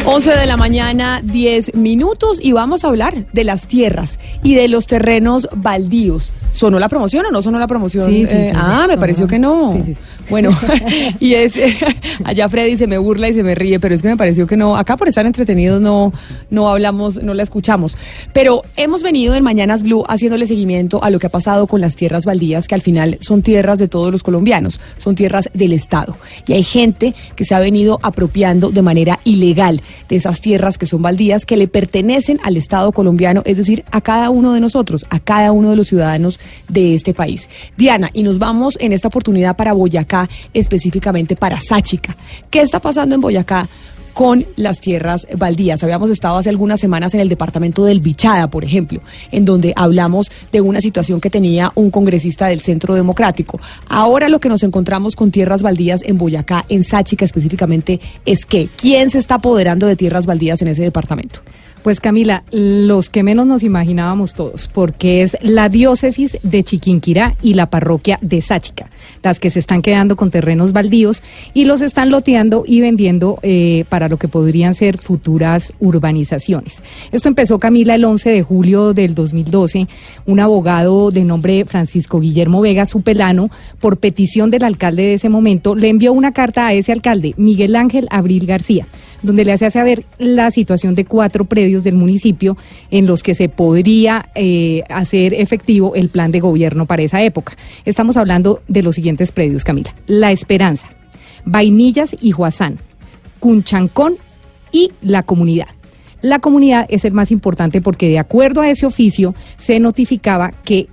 11 de la mañana, 10 minutos y vamos a hablar de las tierras y de los terrenos baldíos. ¿Sonó la promoción o no sonó la promoción? Sí, sí, Eh, sí, ah, me pareció que no. Bueno, y es, allá Freddy se me burla y se me ríe, pero es que me pareció que no, acá por estar entretenidos no, no hablamos, no la escuchamos. Pero hemos venido en Mañanas Blue haciéndole seguimiento a lo que ha pasado con las tierras baldías, que al final son tierras de todos los colombianos, son tierras del Estado. Y hay gente que se ha venido apropiando de manera ilegal de esas tierras que son baldías, que le pertenecen al Estado colombiano, es decir, a cada uno de nosotros, a cada uno de los ciudadanos de este país. Diana, y nos vamos en esta oportunidad para Boyacá, específicamente para Sáchica. ¿Qué está pasando en Boyacá? con las tierras baldías. Habíamos estado hace algunas semanas en el departamento del Bichada, por ejemplo, en donde hablamos de una situación que tenía un congresista del Centro Democrático. Ahora lo que nos encontramos con tierras baldías en Boyacá, en Sáchica específicamente, es que ¿quién se está apoderando de tierras baldías en ese departamento? Pues Camila, los que menos nos imaginábamos todos, porque es la diócesis de Chiquinquirá y la parroquia de Sáchica, las que se están quedando con terrenos baldíos y los están loteando y vendiendo eh, para lo que podrían ser futuras urbanizaciones. Esto empezó Camila el 11 de julio del 2012. Un abogado de nombre Francisco Guillermo Vega Supelano, por petición del alcalde de ese momento, le envió una carta a ese alcalde, Miguel Ángel Abril García donde le hace saber la situación de cuatro predios del municipio en los que se podría eh, hacer efectivo el plan de gobierno para esa época. Estamos hablando de los siguientes predios, Camila. La Esperanza, Vainillas y Juazán, Cunchancón y La Comunidad. La comunidad es el más importante porque de acuerdo a ese oficio se notificaba que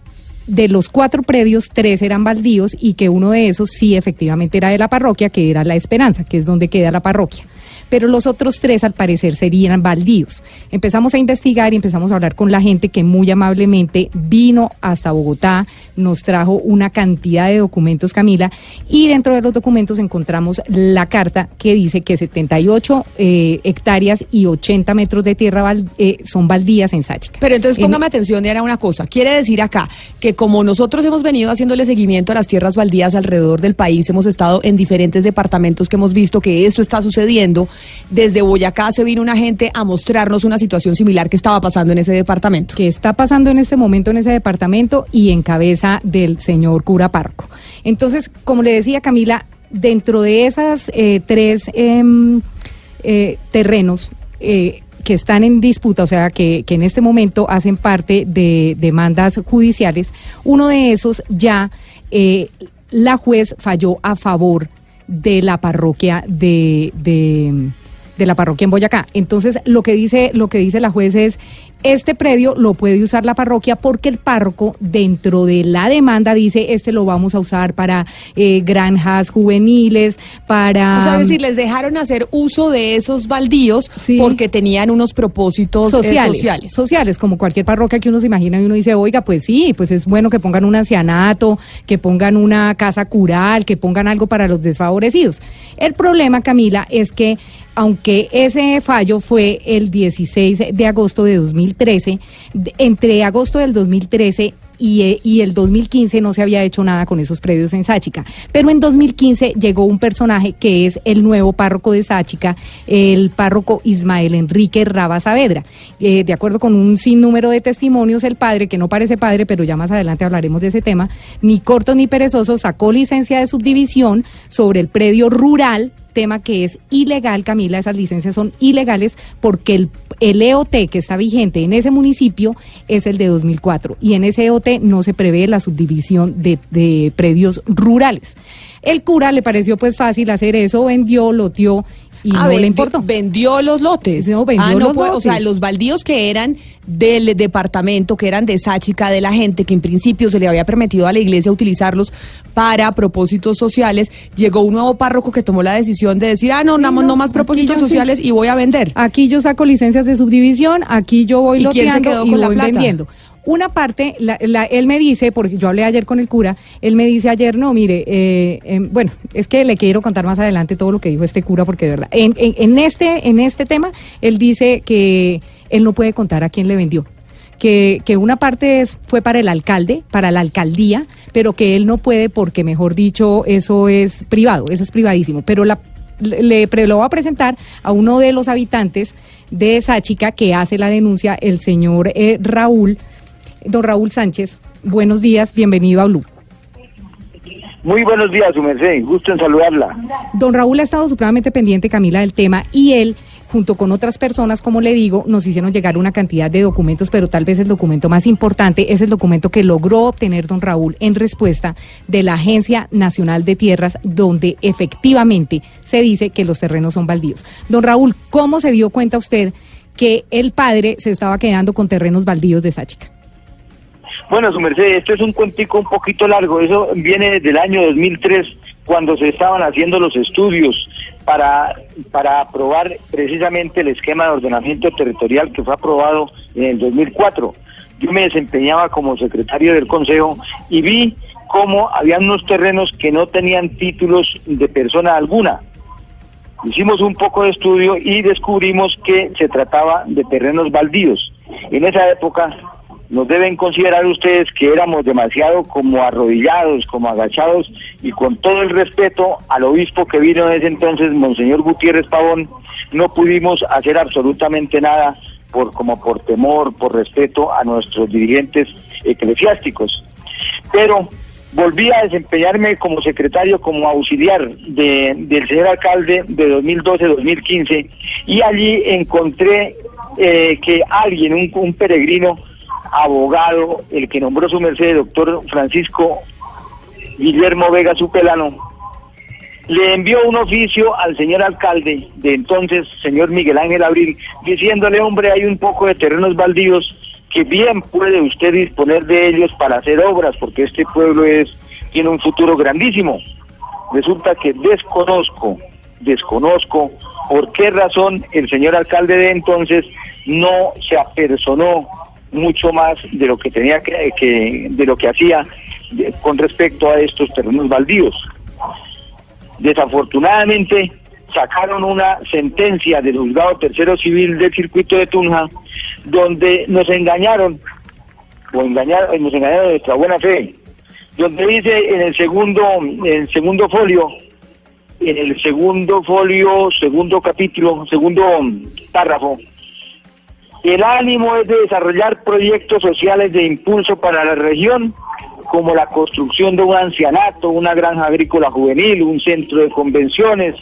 de los cuatro predios, tres eran baldíos y que uno de esos sí efectivamente era de la parroquia, que era La Esperanza, que es donde queda la parroquia pero los otros tres al parecer serían baldíos. Empezamos a investigar y empezamos a hablar con la gente que muy amablemente vino hasta Bogotá, nos trajo una cantidad de documentos, Camila, y dentro de los documentos encontramos la carta que dice que 78 eh, hectáreas y 80 metros de tierra eh, son baldías en Sáchica. Pero entonces En- póngame atención, Diana, una cosa. Quiere decir acá que como nosotros hemos venido haciéndole seguimiento a las tierras baldías alrededor del país, hemos estado en diferentes departamentos que hemos visto que esto está sucediendo, desde Boyacá se vino una gente a mostrarnos una situación similar que estaba pasando en ese departamento. que está pasando en este momento en ese departamento y en cabeza del señor cura Parco. Entonces, como le decía Camila, dentro de esas eh, tres em, eh, terrenos eh, que están en disputa, o sea, que, que en este momento hacen parte de demandas judiciales, uno de esos ya la juez falló a favor de la parroquia de, de, de la parroquia en Boyacá. Entonces, lo que dice, lo que dice la juez es, este predio lo puede usar la parroquia porque el párroco dentro de la demanda dice, este lo vamos a usar para eh, granjas juveniles, para... O sea, es decir, les dejaron hacer uso de esos baldíos porque tenían unos propósitos eh, sociales, sociales. sociales, como cualquier parroquia que uno se imagina y uno dice, oiga, pues sí, pues es bueno que pongan un ancianato, que pongan una casa cural, que pongan algo para los desfavorecidos. El problema, Camila, es que aunque ese fallo fue el 16 de agosto de 2013, de- entre agosto del 2013 y, eh, y el 2015 no se había hecho nada con esos predios en Sáchica. Pero en 2015 llegó un personaje que es el nuevo párroco de Sáchica, el párroco Ismael Enrique Raba Saavedra. Eh, de acuerdo con un sinnúmero de testimonios, el padre, que no parece padre, pero ya más adelante hablaremos de ese tema, ni corto ni perezoso, sacó licencia de subdivisión sobre el predio rural tema que es ilegal, Camila, esas licencias son ilegales porque el, el EOT que está vigente en ese municipio es el de 2004 y en ese EOT no se prevé la subdivisión de, de predios rurales. El cura le pareció pues fácil hacer eso, vendió, loteó y no le importó. Vendió los lotes. No, vendió Ah, no los puede- O sea, lotes. los baldíos que eran del departamento, que eran de Sáchica, de la gente, que en principio se le había permitido a la iglesia utilizarlos para propósitos sociales, llegó un nuevo párroco que tomó la decisión de decir, ah, no, no, no más propósitos sí. sociales y voy a vender. Aquí yo saco licencias de subdivisión, aquí yo voy ¿Y quién se loteando quedó y con la voy plata? vendiendo. Una parte, la- la- él me dice, porque yo hablé ayer con el cura, él me dice ayer, no, mire, eh, em, bueno, es que le quiero contar más adelante todo lo que dijo este cura, porque de verdad, en, en- en este, en este tema, él dice que él no puede contar a quién le vendió. Que, que una parte es, fue para el alcalde, para la alcaldía, pero que él no puede porque, mejor dicho, eso es privado, eso es privadísimo. Pero la, le, le lo va a presentar a uno de los habitantes de esa chica que hace la denuncia, el señor eh, Raúl, don Raúl Sánchez. Buenos días, bienvenido a Blue. Muy buenos días, su merced. Gusto en saludarla. Don Raúl ha estado supremamente pendiente, Camila, del tema y él, junto con otras personas, como le digo, nos hicieron llegar una cantidad de documentos, pero tal vez el documento más importante es el documento que logró obtener don Raúl en respuesta de la Agencia Nacional de Tierras, donde efectivamente se dice que los terrenos son baldíos. Don Raúl, ¿cómo se dio cuenta usted que el padre se estaba quedando con terrenos baldíos de Sáchica? Bueno, su merced, este es un cuentico un poquito largo. Eso viene desde el año 2003, cuando se estaban haciendo los estudios para, para aprobar precisamente el esquema de ordenamiento territorial que fue aprobado en el 2004. Yo me desempeñaba como secretario del Consejo y vi cómo habían unos terrenos que no tenían títulos de persona alguna. Hicimos un poco de estudio y descubrimos que se trataba de terrenos baldíos. En esa época nos deben considerar ustedes que éramos demasiado como arrodillados, como agachados y con todo el respeto al obispo que vino en ese entonces, Monseñor Gutiérrez Pavón, no pudimos hacer absolutamente nada por como por temor, por respeto a nuestros dirigentes eclesiásticos. Pero volví a desempeñarme como secretario, como auxiliar de- del señor alcalde de 2012-2015 y allí encontré eh, que alguien, un peregrino abogado, el que nombró su merced, doctor Francisco Guillermo Vega Supelano, le envió un oficio al señor alcalde de entonces, señor Miguel Ángel Abril, diciéndole, hombre, hay un poco de terrenos baldíos que bien puede usted disponer de ellos para hacer obras, porque este pueblo es tiene un futuro grandísimo. Resulta que desconozco, desconozco por qué razón el señor alcalde de entonces no se apersonó mucho más de lo que tenía que, que- de lo que hacía con respecto a estos terrenos baldíos. Desafortunadamente sacaron una sentencia del juzgado tercero civil del circuito de Tunja donde nos engañaron o engañaron, nos engañaron de nuestra buena fe, donde dice en el segundo, en el segundo folio, en el segundo folio, segundo capítulo, segundo párrafo, el ánimo es de desarrollar proyectos sociales de impulso para la región, como la construcción de un ancianato, una granja agrícola juvenil, un centro de convenciones,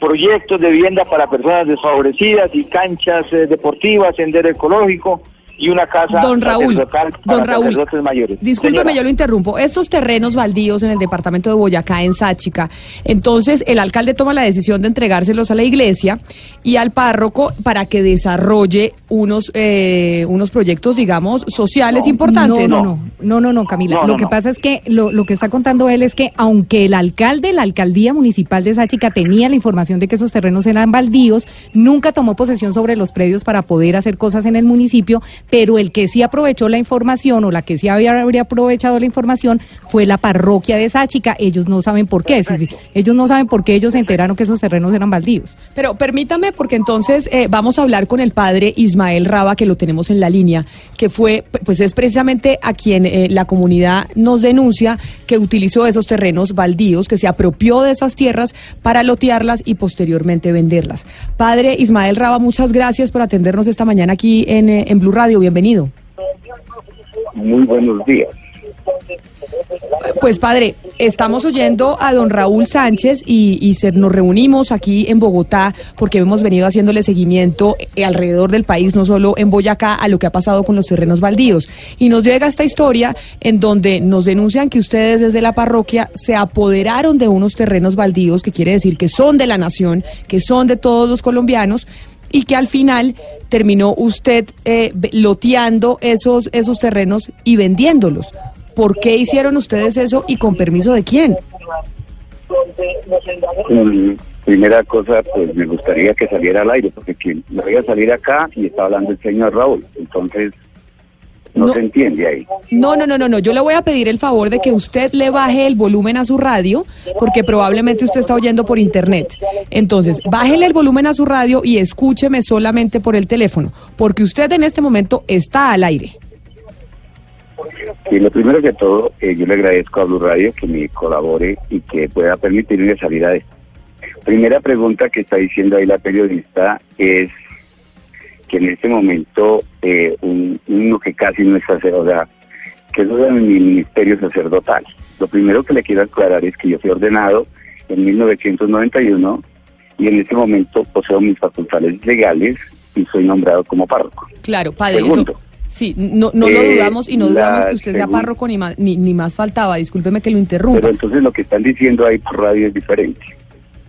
proyectos de vivienda para personas desfavorecidas y canchas eh, deportivas, sendero ecológico, y una casa Don Raúl, para don Raúl, sacerdotes mayores. Discúlpeme, Señora. yo lo interrumpo. Estos terrenos baldíos en el departamento de Boyacá, en Sáchica, entonces el alcalde toma la decisión de entregárselos a la iglesia y al párroco para que desarrolle unos, eh, unos proyectos, digamos, sociales importantes. No, no, no, no, no, no, Camila. No, lo no, que no. pasa es que lo, lo que está contando él es que aunque el alcalde, la alcaldía municipal de Sáchica tenía la información de que esos terrenos eran baldíos, nunca tomó posesión sobre los predios para poder hacer cosas en el municipio, pero el que sí aprovechó la información o la que sí había, habría aprovechado la información fue la parroquia de Sáchica. Ellos no saben por qué. Ellos no saben por qué ellos se enteraron que esos terrenos eran baldíos. Pero permítame, porque entonces eh, vamos a hablar con el padre Ismael Raba, que lo tenemos en la línea, que fue, pues es precisamente a quien eh, la comunidad nos denuncia que utilizó esos terrenos baldíos, que se apropió de esas tierras para lotearlas y posteriormente venderlas. Padre Ismael Raba, muchas gracias por atendernos esta mañana aquí en, eh, en Blue Radio. Bienvenido. Muy buenos días. Pues padre, estamos oyendo a don Raúl Sánchez y, y se, nos reunimos aquí en Bogotá porque hemos venido haciéndole seguimiento eh, alrededor del país, no solo en Boyacá, a lo que ha pasado con los terrenos baldíos. Y nos llega esta historia en donde nos denuncian que ustedes desde la parroquia se apoderaron de unos terrenos baldíos, que quiere decir que son de la nación, que son de todos los colombianos y que al final terminó usted eh, loteando esos, esos terrenos y vendiéndolos. ¿Por qué hicieron ustedes eso y con permiso de quién? Mm, Primera cosa, pues me gustaría que saliera al aire, porque quien no voy a salir acá y está hablando el señor Raúl. Entonces, no, No. se entiende ahí. No, no, no, no, no. Yo le voy a pedir el favor de que usted le baje el volumen a su radio, porque probablemente usted está oyendo por internet. Entonces, bájele el volumen a su radio y escúcheme solamente por el teléfono, porque usted en este momento está al aire. Y lo primero que todo, eh, yo le agradezco a Blue Radio que me colabore y que pueda permitirme salir a esto. Primera pregunta que está diciendo ahí la periodista es que en este momento eh, un, uno que casi no es sacerdote, que es mi ministerio sacerdotal. Lo primero que le quiero aclarar es que yo fui ordenado en 1991 y en este momento poseo mis facultades legales y soy nombrado como párroco. Claro, padre, Segundo. eso. Sí, no, no lo Eh, dudamos y no dudamos que usted sea párroco ni más, ni, ni más faltaba. Discúlpeme que lo interrumpa. Pero entonces lo que están diciendo ahí por radio es diferente.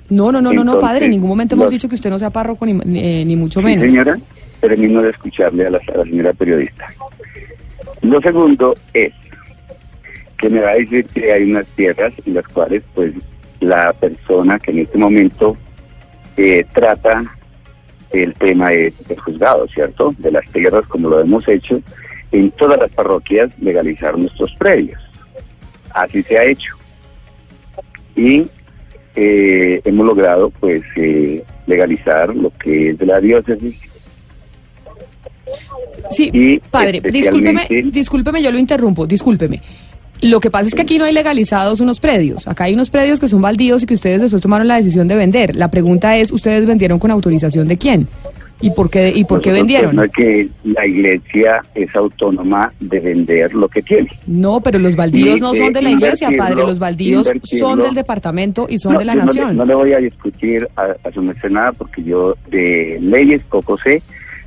No, no, no, no, no, padre. En ningún momento hemos dicho que usted no sea párroco ni, ni, eh, ni mucho Sí, menos. señora, termino de escucharle a la, señora periodista. Lo segundo es que me va a decir que hay unas tierras en las cuales pues la persona que en este momento eh, trata el tema de- del juzgado, ¿cierto? De las tierras como lo hemos hecho en todas las parroquias legalizar nuestros predios. Así se ha hecho. Y eh, hemos logrado pues eh, legalizar lo que es de la diócesis Sí, y padre, discúlpeme, especialmente- discúlpeme, yo lo interrumpo, discúlpeme. Lo que pasa es que aquí no hay legalizados unos predios. Acá hay unos predios que son baldíos y que ustedes después tomaron la decisión de vender. La pregunta es, ¿ustedes vendieron con autorización de quién? ¿Y por qué, y por qué vendieron? No es que la iglesia es autónoma de vender lo que tiene. No, pero los baldíos Y, no eh, son de la iglesia, padre. Los baldíos son del departamento y son No, de la yo no le- nación. No le, voy a discutir a, a su merced nada porque yo de leyes poco sé.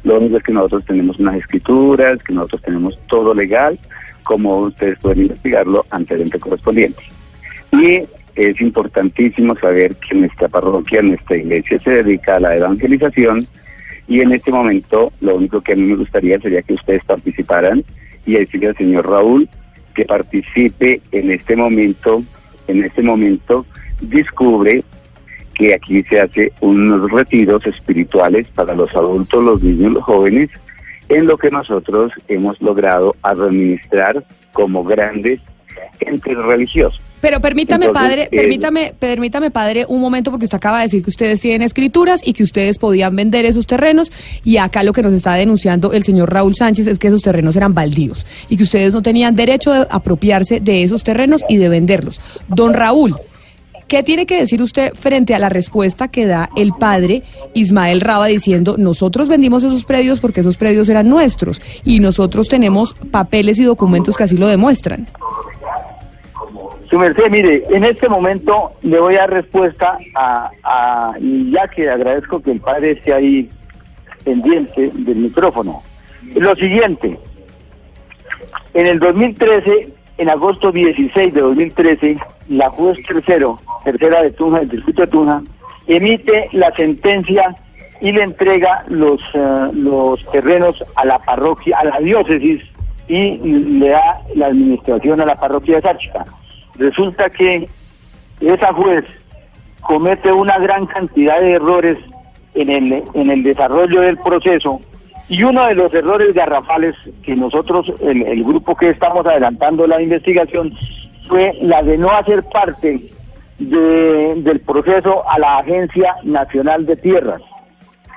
Lo único es que nosotros tenemos unas escrituras, que nosotros tenemos todo legal, como ustedes pueden investigarlo ante el ente correspondiente. Y es importantísimo saber que nuestra parroquia, nuestra iglesia se dedica a la evangelización y en este momento lo único que a mí me gustaría sería que ustedes participaran y decirle al señor Raúl que participe en este momento, en este momento descubre que aquí se hace unos retiros espirituales para los adultos, los niños, los jóvenes, en lo que nosotros hemos logrado administrar como grandes entes religiosos. Pero permítame, Entonces, padre, eh, permítame, permítame, padre, un momento, porque usted acaba de decir que ustedes tienen escrituras y que ustedes podían vender esos terrenos. Y acá lo que nos está denunciando el señor Raúl Sánchez es que esos terrenos eran baldíos y que ustedes no tenían derecho de apropiarse de esos terrenos y de venderlos. Don Raúl, ¿Qué tiene que decir usted frente a la respuesta que da el padre Ismael Raba diciendo nosotros vendimos esos predios porque esos predios eran nuestros y nosotros tenemos papeles y documentos que así lo demuestran? Su merced, mire, en este momento le voy a dar respuesta a, ya que agradezco que el padre esté ahí pendiente del micrófono. Lo siguiente, en el 2013, en agosto 16 de 2013, la juez tercero, tercera de Tunja, del distrito de Tunja, emite la sentencia y le entrega los, eh, los terrenos a la parroquia, a la diócesis y le da la administración a la parroquia de Sáchica. Resulta que esa juez comete una gran cantidad de errores en el, en el desarrollo del proceso y uno de los errores garrafales que nosotros, el, grupo que estamos adelantando la investigación, fue la de no hacer parte de- del proceso a la Agencia Nacional de Tierras.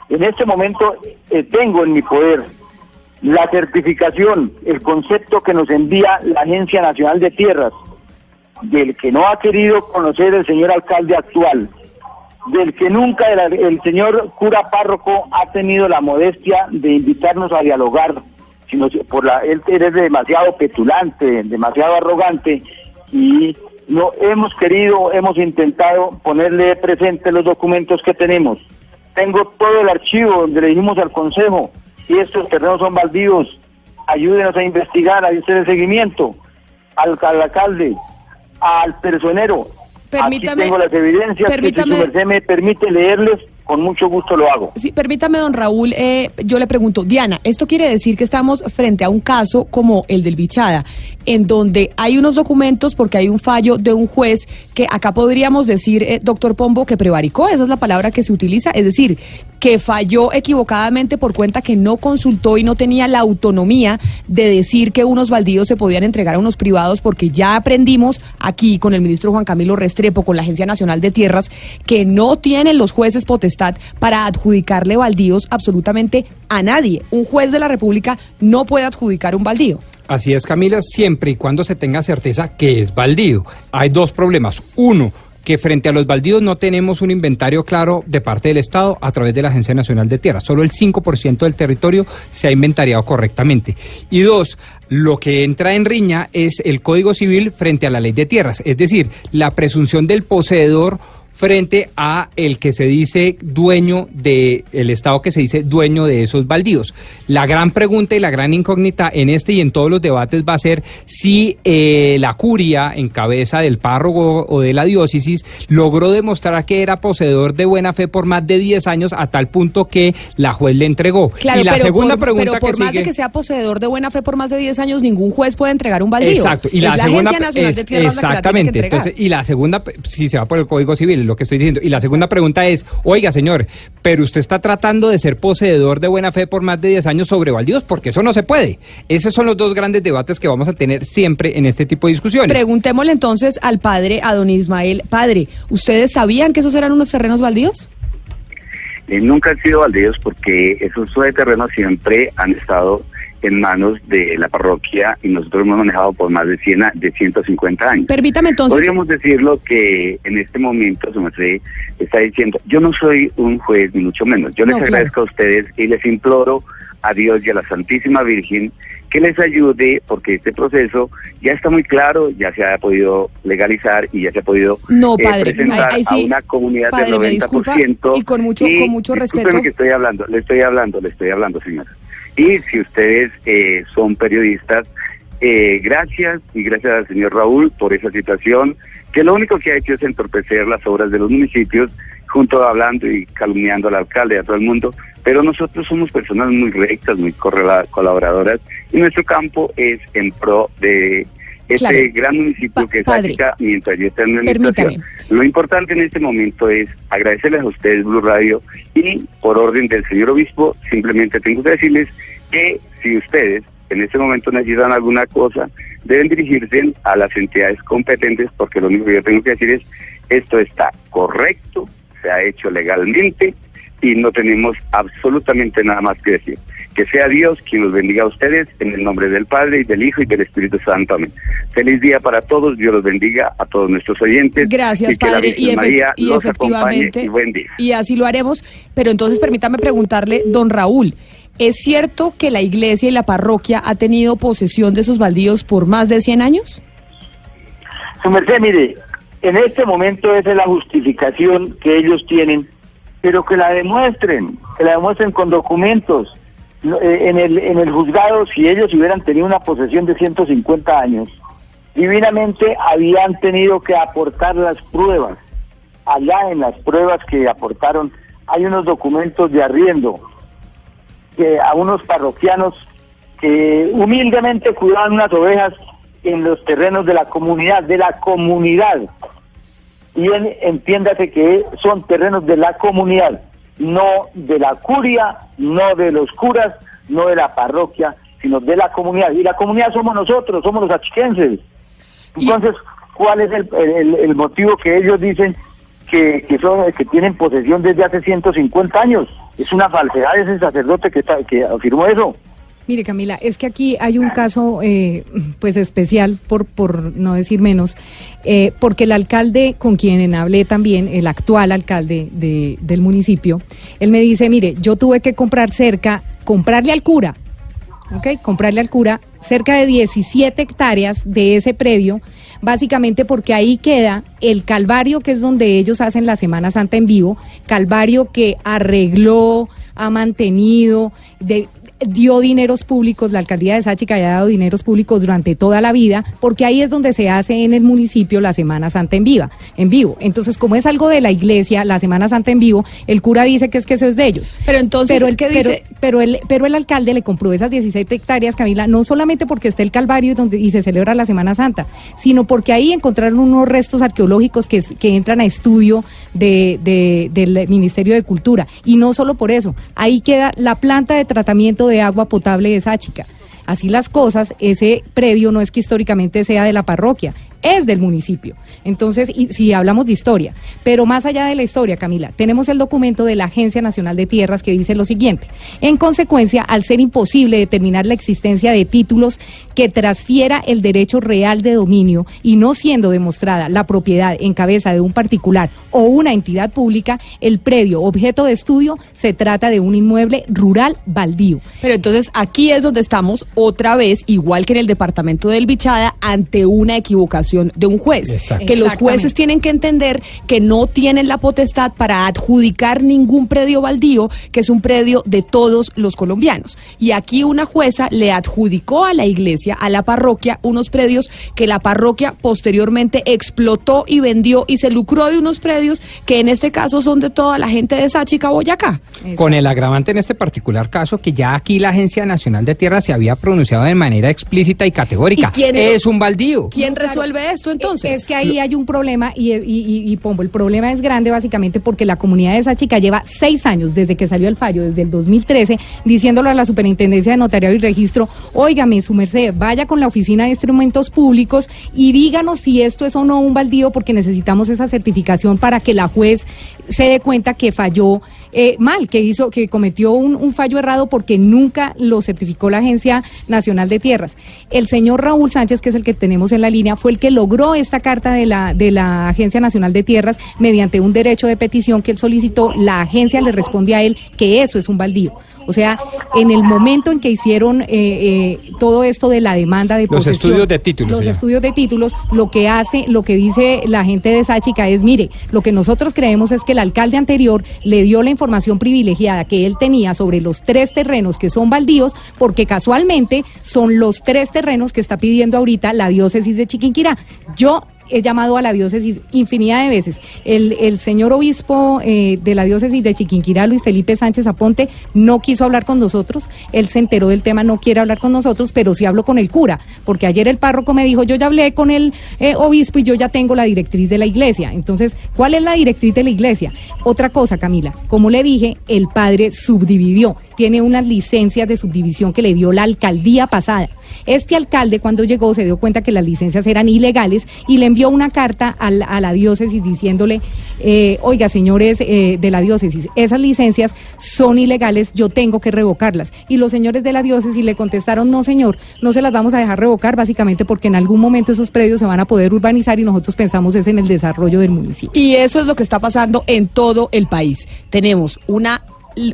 En este momento eh, tengo en mi poder la certificación, el concepto que nos envía la Agencia Nacional de Tierras, del que no ha querido conocer el señor alcalde actual, del que nunca el, señor cura párroco ha tenido la modestia de invitarnos a dialogar, sino por la, él es demasiado petulante, demasiado arrogante y no hemos querido, hemos intentado ponerle presente los documentos que tenemos. Tengo todo el archivo donde le dijimos al consejo y estos terrenos son baldíos, ayúdenos a investigar, a hacer el seguimiento al, al alcalde, al personero. Permítame- Aquí tengo las evidencias permítame- que si su merced me permite leerles, con mucho gusto lo hago. Sí, permítame, don Raúl, eh, yo le pregunto, Diana, ¿esto quiere decir que estamos frente a un caso como el del Bichada, en donde hay unos documentos porque hay un fallo de un juez que acá podríamos decir, eh, doctor Pombo, que prevaricó, esa es la palabra que se utiliza, es decir, que falló equivocadamente por cuenta que no consultó y no tenía la autonomía de decir que unos baldíos se podían entregar a unos privados porque ya aprendimos aquí con el ministro Juan Camilo Restrepo, con la Agencia Nacional de Tierras, que no tienen los jueces para adjudicarle baldíos absolutamente a nadie. Un juez de la República no puede adjudicar un baldío. Así es, Camila, siempre y cuando se tenga certeza que es baldío. Hay dos problemas. Uno, que frente a los baldíos no tenemos un inventario claro de parte del Estado a través de la Agencia Nacional de Tierras. Solo el 5% del territorio se ha inventariado correctamente. Y dos, lo que entra en riña es el Código Civil frente a la ley de tierras, es decir, la presunción del poseedor frente a el que se dice dueño de el estado que se dice dueño de esos baldíos. La gran pregunta y la gran incógnita en este y en todos los debates va a ser si eh, la curia en cabeza del párroco o de la diócesis logró demostrar que era poseedor de buena fe por más de 10 años a tal punto que la juez le entregó. Claro, y la pero segunda por, pregunta pero por que más sigue de que sea poseedor de buena fe por más de 10 años, ningún juez puede entregar un baldío. Exacto. Y Es la, segunda Agencia Nacional es- de Tierras la que la tiene que exactamente. Entonces, y la segunda, si se va por el Código Civil, lo que estoy diciendo. Y la segunda pregunta es, oiga, señor, pero usted está tratando de ser poseedor de buena fe por más de 10 años sobre baldíos, porque eso no se puede. Esos son los dos grandes debates que vamos a tener siempre en este tipo de discusiones. Preguntémosle entonces al padre, a don Ismael. Padre, ¿ustedes sabían que esos eran unos terrenos baldíos? Eh, nunca han sido baldíos porque esos terrenos siempre han estado en manos de la parroquia y nosotros hemos manejado por más de 100, a- de 150 años. Permítame entonces. Podríamos decirlo que en este momento su merced está diciendo, yo no soy un juez ni mucho menos, yo les claro. agradezco a ustedes y les imploro a Dios y a la Santísima Virgen que les ayude porque este proceso ya está muy claro, ya se ha podido legalizar y ya se ha podido No, eh, padre, presentar ahí- ahí sí, a una comunidad padre, del me 90% disculpa, y con mucho- con mucho respeto. que estoy hablando, le estoy hablando, le estoy hablando, señora. Y si ustedes eh, son periodistas, eh, gracias y gracias al señor Raúl por esa situación, que lo único que ha hecho es entorpecer las obras de los municipios, junto hablando y calumniando al alcalde y a todo el mundo, pero nosotros somos personas muy rectas, muy colaboradoras, y nuestro campo es en pro de este Claro. gran municipio que es mientras yo esté en la administración. Lo importante en este momento es agradecerles a ustedes, Blue Radio, y por orden del señor obispo, simplemente tengo que decirles que si ustedes en este momento necesitan alguna cosa, deben dirigirse a las entidades competentes, porque lo único que yo tengo que decir es, esto está correcto, se ha hecho legalmente y no tenemos absolutamente nada más que decir. Que sea Dios quien los bendiga a ustedes en el nombre del Padre y del Hijo y del Espíritu Santo. Amén. Feliz día para todos, Dios los bendiga a todos nuestros oyentes. Gracias, y que la padre. Virgen Y, efe- María y los acompañe efectivamente, y buen día. y así lo haremos. Pero entonces permítame preguntarle, don Raúl, ¿es cierto que la iglesia y la parroquia ha tenido posesión de esos baldíos por más de 100 años? Su merced, mire, en este momento esa es la justificación que ellos tienen, pero que la demuestren, que la demuestren con documentos. Eh, en, el, en el juzgado, si ellos hubieran tenido una posesión de 150 años, divinamente habían tenido que aportar las pruebas. Allá en las pruebas que aportaron hay unos documentos de arriendo que a unos parroquianos que humildemente cuidaban unas ovejas en los terrenos de la comunidad, de la comunidad. Y en- entiéndase que son terrenos de la comunidad, no de la curia, no de los curas, no de la parroquia, sino de la comunidad. Y la comunidad somos nosotros, somos los achiquenses. Entonces, ¿cuál es el, el- el motivo que ellos dicen que, que, son, que tienen posesión desde hace 150 años? Es una falsedad ese sacerdote que, está, que afirmó eso. Mire, Camila, es que aquí hay un caso, eh, pues especial, por, por no decir menos, eh, porque el alcalde con quien hablé también, el actual alcalde de- del municipio, él me dice, mire, yo tuve que comprar cerca, comprarle al cura, ¿ok? Comprarle al cura cerca de 17 hectáreas de ese predio, básicamente porque ahí queda el Calvario, que es donde ellos hacen la Semana Santa en vivo, Calvario que arregló, ha mantenido, de- dio dineros públicos, la alcaldía de Sáchica ha dado dineros públicos durante toda la vida, porque ahí es donde se hace en el municipio la Semana Santa en viva, en vivo. Entonces, como es algo de la iglesia, la Semana Santa en vivo, el cura dice que es que eso es de ellos. Pero entonces, pero el, ¿qué pero- dice? pero el, pero el alcalde le compró esas 17 hectáreas, Camila, no solamente porque está el Calvario y donde, y se celebra la Semana Santa, sino porque ahí encontraron unos restos arqueológicos que, que entran a estudio de, de- del Ministerio de Cultura. Y no solo por eso, ahí queda la planta de tratamiento de agua potable de Sáchica. Así las cosas, ese predio no es que históricamente sea de la parroquia, es del municipio. Entonces, y, si hablamos de historia, pero más allá de la historia, Camila, tenemos el documento de la Agencia Nacional de Tierras que dice lo siguiente. En consecuencia, al ser imposible determinar la existencia de títulos que transfiera el derecho real de dominio y no siendo demostrada la propiedad en cabeza de un particular o una entidad pública, el predio objeto de estudio se trata de un inmueble rural baldío. Pero entonces aquí es donde estamos otra vez, igual que en el departamento del Bichada, ante una equivocación de un juez. Exacto. Que los jueces tienen que entender que no tienen la potestad para adjudicar ningún predio baldío, que es un predio de todos los colombianos. Y aquí una jueza le adjudicó a la iglesia, a la parroquia, unos predios que la parroquia posteriormente explotó y vendió y se lucró de unos predios que en este caso son de toda la gente de Sáchica, Boyacá. Con el agravante en este particular caso que ya aquí la Agencia Nacional de Tierra se había pronunciado de manera explícita y categórica. ¿Y quién- es un baldío. ¿Quién resuelve esto entonces? Es que ahí hay un problema y, y, y- y, Pombo, el problema es grande básicamente porque la comunidad de esa chica lleva seis años desde que salió el fallo, desde el 2013, diciéndolo a la Superintendencia de Notariado y Registro, óigame, su merced, vaya con la Oficina de Instrumentos Públicos y díganos si esto es o no un baldío porque necesitamos esa certificación para que la juez se dé cuenta que falló eh, mal, que hizo, que cometió un, un fallo errado porque nunca lo certificó la Agencia Nacional de Tierras. El señor Raúl Sánchez, que es el que tenemos en la línea, fue el que logró esta carta de la, de la Agencia Nacional de Tierras mediante un derecho de petición que él solicitó. La agencia le responde a él que eso es un baldío. O sea, en el momento en que hicieron eh, eh, todo esto de la demanda de Los estudios de títulos, los estudios de títulos, lo que hace, lo que dice la gente de Sáchica es, mire, lo que nosotros creemos es que el alcalde anterior le dio la información privilegiada que él tenía sobre los tres terrenos que son baldíos, porque casualmente son los tres terrenos que está pidiendo ahorita la diócesis de Chiquinquirá. Yo he llamado a la diócesis infinidad de veces. El, el señor obispo eh, de la diócesis de Chiquinquirá, Luis Felipe Sánchez Aponte, no quiso hablar con nosotros. Él se enteró del tema, no quiere hablar con nosotros, pero sí habló con el cura, porque ayer el párroco me dijo, yo ya hablé con el eh, obispo y yo ya tengo la directriz de la iglesia. Entonces, ¿cuál es la directriz de la iglesia? Otra cosa, Camila, como le dije, el padre subdividió, tiene unas licencias de subdivisión que le dio la alcaldía pasada. Este alcalde cuando llegó se dio cuenta que las licencias eran ilegales y le envió una carta a la diócesis diciéndole, eh, oiga señores eh, de la diócesis, esas licencias son ilegales, yo tengo que revocarlas. Y los señores de la diócesis le contestaron, no señor, no se las vamos a dejar revocar básicamente porque en algún momento esos predios se van a poder urbanizar y nosotros pensamos es en el desarrollo del municipio. Y eso es lo que está pasando en todo el país. Tenemos una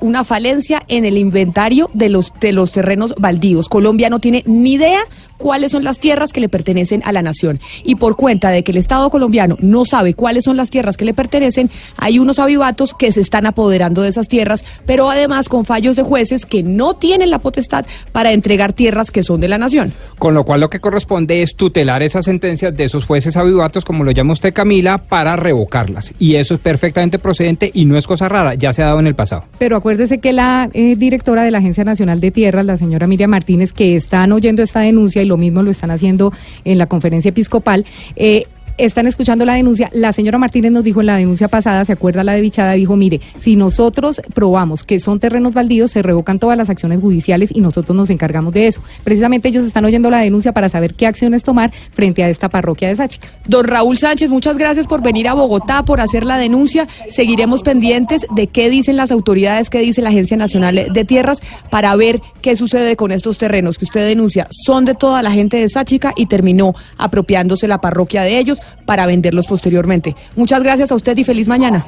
una falencia en el inventario de los de los terrenos baldíos. Colombia no tiene ni idea cuáles son las tierras que le pertenecen a la nación. Y por cuenta de que el Estado colombiano no sabe cuáles son las tierras que le pertenecen, hay unos avivatos que se están apoderando de esas tierras, pero además con fallos de jueces que no tienen la potestad para entregar tierras que son de la nación. Con lo cual lo que corresponde es tutelar esas sentencias de esos jueces avivatos, como lo llama usted Camila, para revocarlas. Y eso es perfectamente procedente y no es cosa rara, ya se ha dado en el pasado. Pero acuérdese que la eh, directora de la Agencia Nacional de Tierras, la señora Miriam Martínez, que están oyendo esta denuncia y lo mismo lo están haciendo en la conferencia episcopal, eh, están escuchando la denuncia. La señora Martínez nos dijo en la denuncia pasada, se acuerda la de Bichada, dijo, mire, si nosotros probamos que son terrenos baldíos, se revocan todas las acciones judiciales y nosotros nos encargamos de eso. Precisamente ellos están oyendo la denuncia para saber qué acciones tomar frente a esta parroquia de Sáchica. Don Raúl Sánchez, muchas gracias por venir a Bogotá, por hacer la denuncia. Seguiremos pendientes de qué dicen las autoridades, qué dice la Agencia Nacional de Tierras, para ver qué sucede con estos terrenos que usted denuncia. Son de toda la gente de Sáchica y terminó apropiándose la parroquia de ellos para venderlos posteriormente. Muchas gracias a usted y feliz mañana.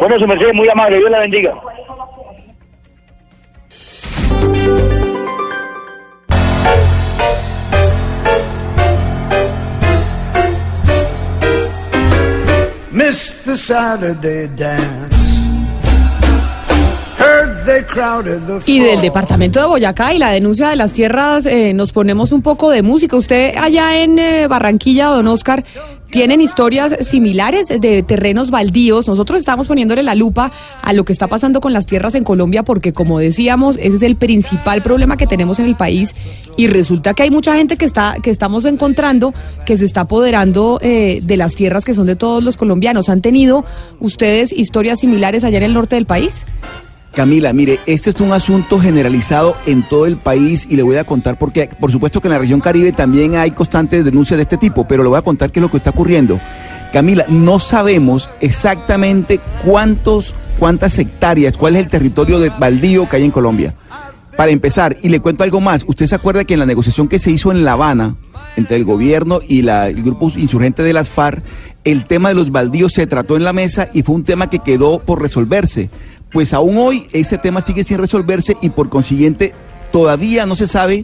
Bueno, su merced, muy amable, Dios la bendiga. The Saturday dance. Y del departamento de Boyacá y la denuncia de las tierras, eh, nos ponemos un poco de música. Usted allá en eh, Barranquilla, don Oscar, tienen historias similares de terrenos baldíos. Nosotros estamos poniéndole la lupa a lo que está pasando con las tierras en Colombia porque, como decíamos, ese es el principal problema que tenemos en el país y resulta que hay mucha gente que está que estamos encontrando que se está apoderando eh, de las tierras que son de todos los colombianos. ¿Han tenido ustedes historias similares allá en el norte del país? Camila, mire, este es un asunto generalizado en todo el país y le voy a contar porque, por supuesto que en la región Caribe también hay constantes denuncias de este tipo, pero le voy a contar qué es lo que está ocurriendo. Camila, no sabemos exactamente cuántos, cuántas hectáreas, cuál es el territorio de baldío que hay en Colombia. Para empezar, y le cuento algo más, usted se acuerda que en la negociación que se hizo en La Habana entre el gobierno y la- el grupo insurgente de las FARC, el tema de los baldíos se trató en la mesa y fue un tema que quedó por resolverse. Pues aún hoy ese tema sigue sin resolverse y por consiguiente todavía no se sabe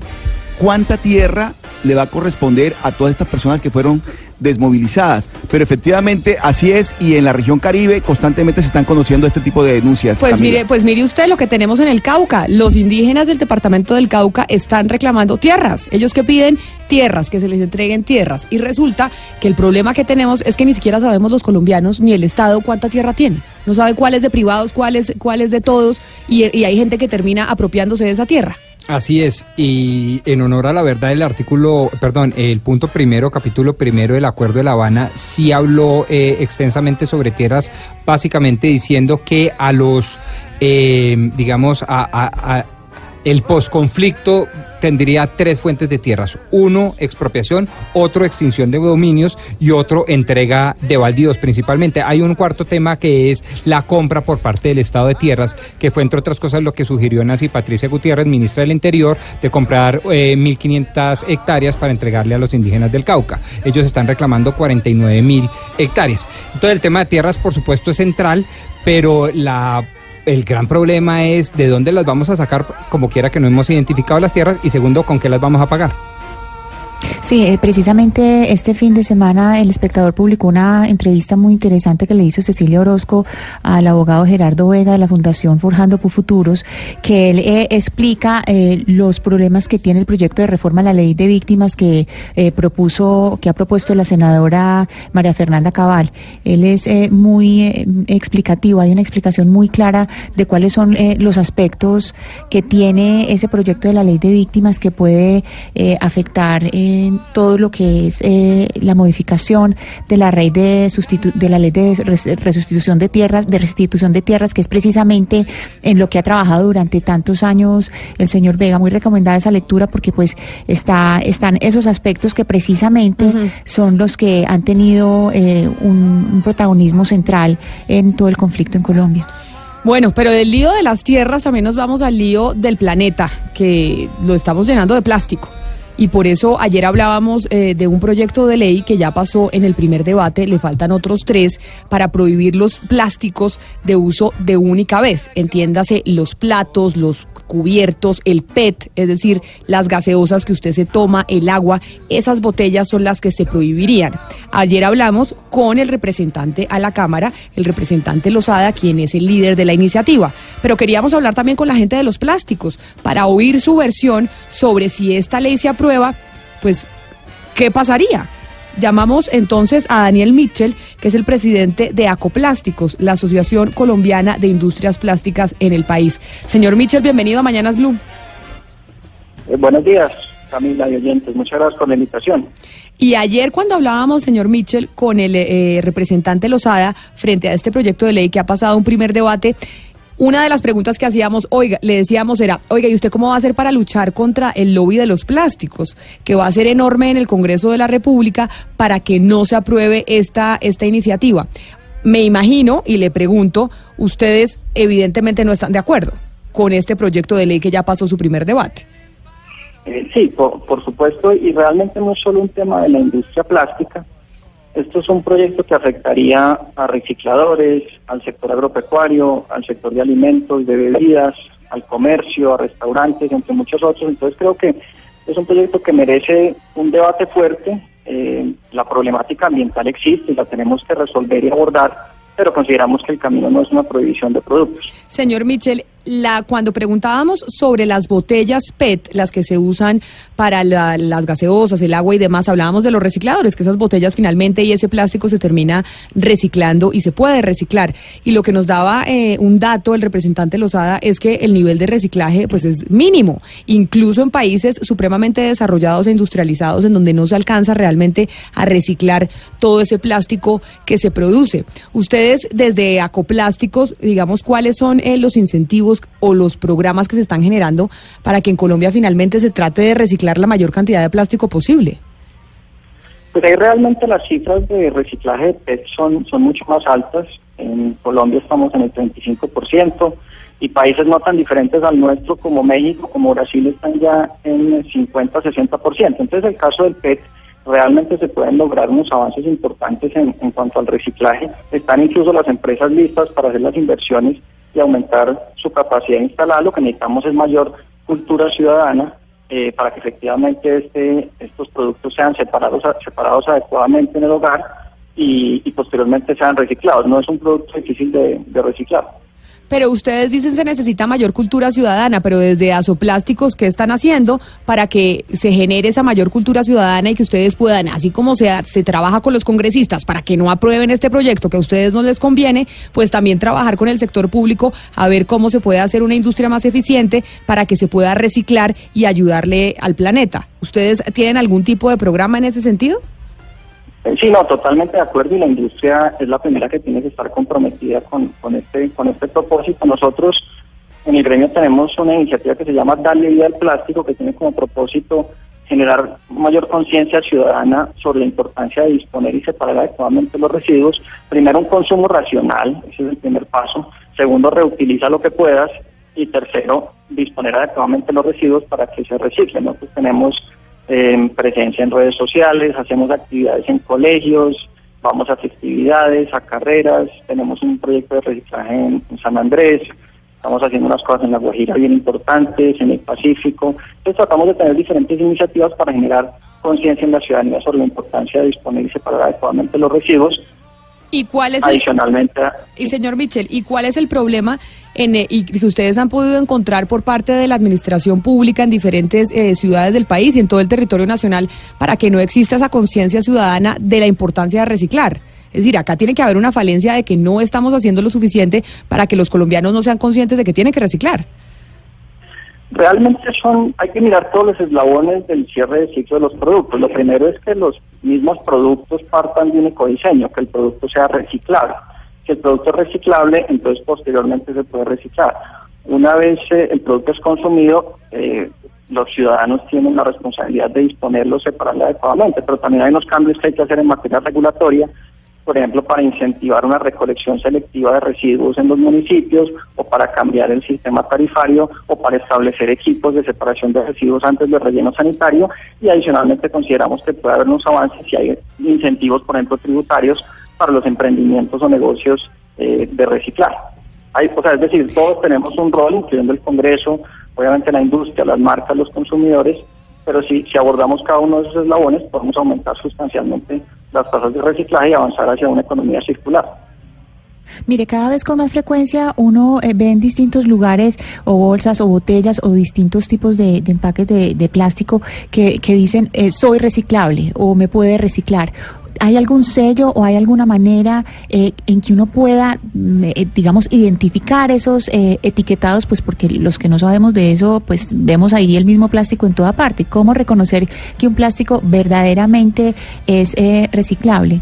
cuánta tierra le va a corresponder a todas estas personas que fueron desmovilizadas. Pero efectivamente así es y en la región Caribe constantemente se están conociendo este tipo de denuncias. Pues Camila. mire, pues mire usted lo que tenemos en el Cauca. Los indígenas del departamento del Cauca están reclamando tierras. Ellos que piden tierras, que se les entreguen tierras. Y resulta que el problema que tenemos es que ni siquiera sabemos los colombianos ni el Estado cuánta tierra tiene. No sabe cuál es de privados, cuál es, cuál es de todos. Y, y hay gente que termina apropiándose de esa tierra. Así es, y en honor a la verdad, el artículo, perdón, el punto primero, capítulo primero del Acuerdo de La Habana, sí habló eh, extensamente sobre tierras, básicamente diciendo que a los, eh, digamos, a, a- el posconflicto tendría tres fuentes de tierras. Uno, expropiación, otro, extinción de dominios y otro, entrega de baldíos principalmente. Hay un cuarto tema que es la compra por parte del Estado de tierras, que fue entre otras cosas lo que sugirió Nancy Patricia Gutiérrez, ministra del Interior, de comprar eh, 1.500 hectáreas para entregarle a los indígenas del Cauca. Ellos están reclamando 49.000 hectáreas. Entonces el tema de tierras, por supuesto, es central, pero la el gran problema es de dónde las vamos a sacar, como quiera que no hemos identificado las tierras, y segundo, con qué las vamos a pagar. Sí, eh, precisamente este fin de semana el espectador publicó una entrevista muy interesante que le hizo Cecilia Orozco al abogado Gerardo Vega de la Fundación Forjando por Futuros, que él eh, explica eh, los problemas que tiene el proyecto de reforma a la ley de víctimas que eh, propuso, que ha propuesto la senadora María Fernanda Cabal. Él es eh, muy explicativo, hay una explicación muy clara de cuáles son los aspectos que tiene ese proyecto de la ley de víctimas que puede afectar eh, todo lo que es eh, la modificación de la ley de sustitu- de la ley de res- resustitución de tierras, de restitución de tierras, que es precisamente en lo que ha trabajado durante tantos años el señor Vega. Muy recomendada esa lectura porque pues está están esos aspectos que precisamente son los que han tenido eh, un, un protagonismo central en todo el conflicto en Colombia. Bueno, pero del lío de las tierras también nos vamos al lío del planeta, que lo estamos llenando de plástico. Y por eso ayer hablábamos eh, de un proyecto de ley que ya pasó en el primer debate, le faltan otros tres para prohibir los plásticos de uso de única vez. Entiéndase los platos, los cubiertos, el PET, es decir, las gaseosas que usted se toma, el agua, esas botellas son las que se prohibirían. Ayer hablamos con el representante a la Cámara, el representante Lozada, quien es el líder de la iniciativa, pero queríamos hablar también con la gente de los plásticos para oír su versión sobre si esta ley se aprueba, pues, ¿qué pasaría? Llamamos entonces a Daniel Mitchell, que es el presidente de Acoplásticos, la Asociación Colombiana de Industrias Plásticas en el país. Señor Mitchell, bienvenido a Mañanas Blue. Eh, buenos días, Camila y oyentes. Muchas gracias por la invitación. Y ayer cuando hablábamos, señor Mitchell, con el eh, representante Lozada frente a este proyecto de ley que ha pasado un primer debate, una de las preguntas que hacíamos, oiga, le decíamos era, oiga, ¿y usted cómo va a hacer para luchar contra el lobby de los plásticos, que va a ser enorme en el Congreso de la República para que no se apruebe esta, esta iniciativa? Me imagino y le pregunto, ustedes evidentemente no están de acuerdo con este proyecto de ley que ya pasó su primer debate. Eh, sí, por, por supuesto, y realmente no es solo un tema de la industria plástica, esto es un proyecto que afectaría a recicladores, al sector agropecuario, al sector de alimentos, de bebidas, al comercio, a restaurantes, entre muchos otros. Entonces creo que es un proyecto que merece un debate fuerte. Eh, la problemática ambiental existe la tenemos que resolver y abordar, pero consideramos que el camino no es una prohibición de productos. Señor Michel, la, cuando preguntábamos sobre las botellas PET, las que se usan para la- las gaseosas, el agua y demás, hablábamos de los recicladores, que esas botellas finalmente y ese plástico se termina reciclando y se puede reciclar. Y lo que nos daba eh, un dato el representante Lozada es que el nivel de reciclaje pues es mínimo, incluso en países supremamente desarrollados e industrializados en donde no se alcanza realmente a reciclar todo ese plástico que se produce. Ustedes desde Acoplásticos, digamos, ¿cuáles son eh, los incentivos o los programas que se están generando para que en Colombia finalmente se trate de reciclar la mayor cantidad de plástico posible? Pues ahí realmente las cifras de reciclaje de PET son, son mucho más altas. En Colombia estamos en el 35% y países no tan diferentes al nuestro como México, como Brasil están ya en el 50-60%. Entonces el caso del PET realmente se pueden lograr unos avances importantes en, en cuanto al reciclaje. Están incluso las empresas listas para hacer las inversiones y aumentar su capacidad de instalar. Lo que necesitamos es mayor cultura ciudadana eh, para que efectivamente este, estos productos sean separados, separados adecuadamente en el hogar y, y posteriormente sean reciclados. No es un producto difícil de, de reciclar. Pero ustedes dicen se necesita mayor cultura ciudadana, pero desde Azoplásticos, ¿qué están haciendo para que se genere esa mayor cultura ciudadana y que ustedes puedan, así como se, se trabaja con los congresistas para que no aprueben este proyecto que a ustedes no les conviene, pues también trabajar con el sector público a ver cómo se puede hacer una industria más eficiente para que se pueda reciclar y ayudarle al planeta? ¿Ustedes tienen algún tipo de programa en ese sentido? Eh, Sí, no, totalmente de acuerdo y la industria es la primera que tiene que estar comprometida con, con este con este propósito. Nosotros en el gremio tenemos una iniciativa que se llama Darle Vida al Plástico, que tiene como propósito generar mayor conciencia ciudadana sobre la importancia de disponer y separar adecuadamente los residuos. Primero, un consumo racional, ese es el primer paso. Segundo, reutiliza lo que puedas. Y tercero, disponer adecuadamente los residuos para que se reciclen. Nosotros tenemos eh, presencia en redes sociales, hacemos actividades en colegios, vamos a festividades, a carreras, tenemos un proyecto de reciclaje en, San Andrés, estamos haciendo unas cosas en La Guajira bien importantes, en el Pacífico. Entonces tratamos de tener diferentes iniciativas para generar conciencia en la ciudadanía sobre la importancia de disponer y separar adecuadamente los residuos. ¿Y cuál es Adicionalmente, y señor Mitchell, ¿y cuál es el problema en, eh, y que ustedes han podido encontrar por parte de la administración pública en diferentes eh, ciudades del país y en todo el territorio nacional para que no exista esa conciencia ciudadana de la importancia de reciclar? Es decir, acá tiene que haber una falencia de que no estamos haciendo lo suficiente para que los colombianos no sean conscientes de que tienen que reciclar. Realmente son, hay que mirar todos los eslabones del cierre de ciclo de los productos. Lo primero es que los mismos productos partan de un ecodiseño, que el producto sea reciclable. Si el producto es reciclable, entonces posteriormente se puede reciclar. Una vez eh, el producto es consumido, eh, los ciudadanos tienen la responsabilidad de disponerlo, separarlo adecuadamente, pero también hay unos cambios que hay que hacer en materia regulatoria por ejemplo, para incentivar una recolección selectiva de residuos en los municipios o para cambiar el sistema tarifario o para establecer equipos de separación de residuos antes del relleno sanitario y adicionalmente consideramos que puede haber unos avances si hay incentivos, por ejemplo, tributarios para los emprendimientos o negocios eh, de reciclar. Hay, o sea, es decir, todos tenemos un rol, incluyendo el Congreso, obviamente la industria, las marcas, los consumidores, pero si, si abordamos cada uno de esos eslabones, podemos aumentar sustancialmente las tasas de reciclaje y avanzar hacia una economía circular. Mire, cada vez con más frecuencia uno eh, ve en distintos lugares o bolsas o botellas o distintos tipos de, empaques de, plástico que, dicen eh, soy reciclable o me puede reciclar. ¿Hay algún sello o hay alguna manera eh, en que uno pueda, mm, eh, digamos, identificar esos etiquetados? Pues porque los que no sabemos de eso, pues vemos ahí el mismo plástico en toda parte. ¿Cómo reconocer que un plástico verdaderamente es reciclable?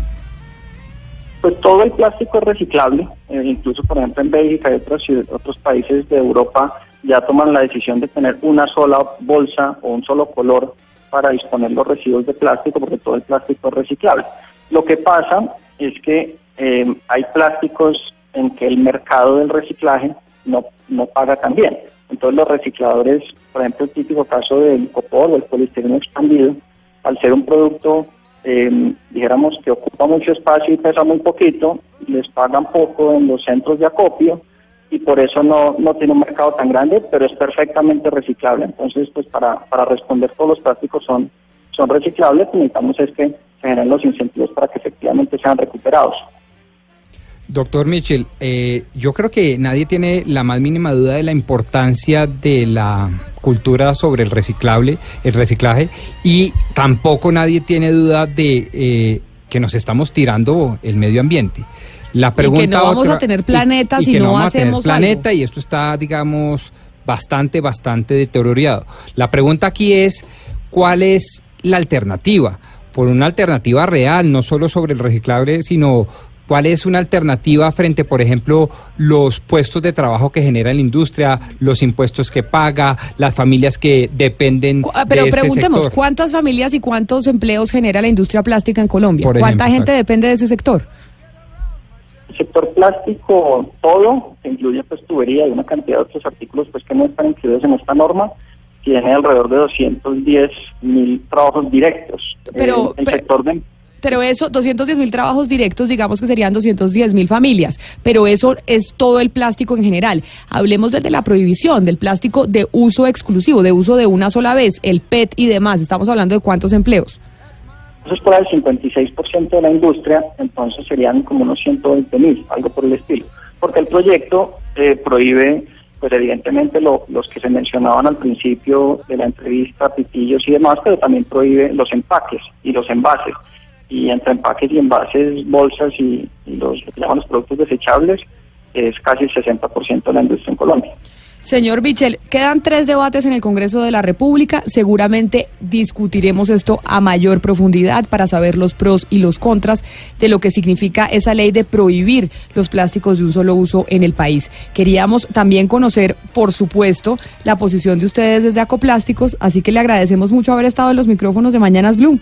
Pues todo el plástico es reciclable, eh, incluso por ejemplo en Bélgica y otros, otros países de Europa ya toman la decisión de tener una sola bolsa o un solo color para disponer los residuos de plástico porque todo el plástico es reciclable. Lo que pasa es que eh, hay plásticos en que el mercado del reciclaje no, no paga tan bien. Entonces los recicladores, por ejemplo el típico caso del copor o el poliestireno expandido, al ser un producto eh, dijéramos que ocupa mucho espacio y pesa muy poquito, les pagan poco en los centros de acopio y por eso no, no tiene un mercado tan grande, pero es perfectamente reciclable. Entonces, pues para, para responder todos los plásticos son, son reciclables, necesitamos es que se generen los incentivos para que efectivamente sean recuperados. Doctor Mitchell, eh, yo creo que nadie tiene la más mínima duda de la importancia de la cultura sobre el reciclable, el reciclaje, y tampoco nadie tiene duda de eh, que nos estamos tirando el medio ambiente. La pregunta y que no vamos otra- a tener planeta y si que no, vamos a tener hacemos planeta algo. y esto está, digamos, bastante, bastante deteriorado. La pregunta aquí es, ¿cuál es la alternativa? Por una alternativa real, no solo sobre el reciclable, sino cuál es una alternativa frente, por ejemplo, los puestos de trabajo que genera la industria, los impuestos que paga, las familias que dependen Pero de este preguntemos, sector. ¿cuántas familias y cuántos empleos genera la industria plástica en Colombia? Por ¿Cuánta ejemplo, gente exacto. depende de ese sector? El sector plástico, todo, que incluye pues tubería y una cantidad de otros artículos pues que no están incluidos en esta norma, tiene alrededor de 210 mil trabajos directos. Pero- Eh, el pero- sector de Pero eso, 210 mil trabajos directos, digamos que serían 210 mil familias, pero eso es todo el plástico en general. Hablemos desde la prohibición del plástico de uso exclusivo, de uso de una sola vez, el PET y demás. Estamos hablando de cuántos empleos. Eso es por el 56% de la industria, entonces serían como unos 120 mil, algo por el estilo. Porque el proyecto eh, prohíbe, pues evidentemente lo- los que se mencionaban al principio de la entrevista, pitillos y demás, pero también prohíbe los empaques y los envases. Y entre empaques y envases, bolsas y, los, los productos desechables, es casi el 60% de la industria en Colombia. Señor Bichel, quedan tres debates en el Congreso de la República. Seguramente discutiremos esto a mayor profundidad para saber los pros y los contras de lo que significa esa ley de prohibir los plásticos de un solo uso en el país. Queríamos también conocer, por supuesto, la posición de ustedes desde Acoplásticos, así que le agradecemos mucho haber estado en los micrófonos de Mañanas Blue.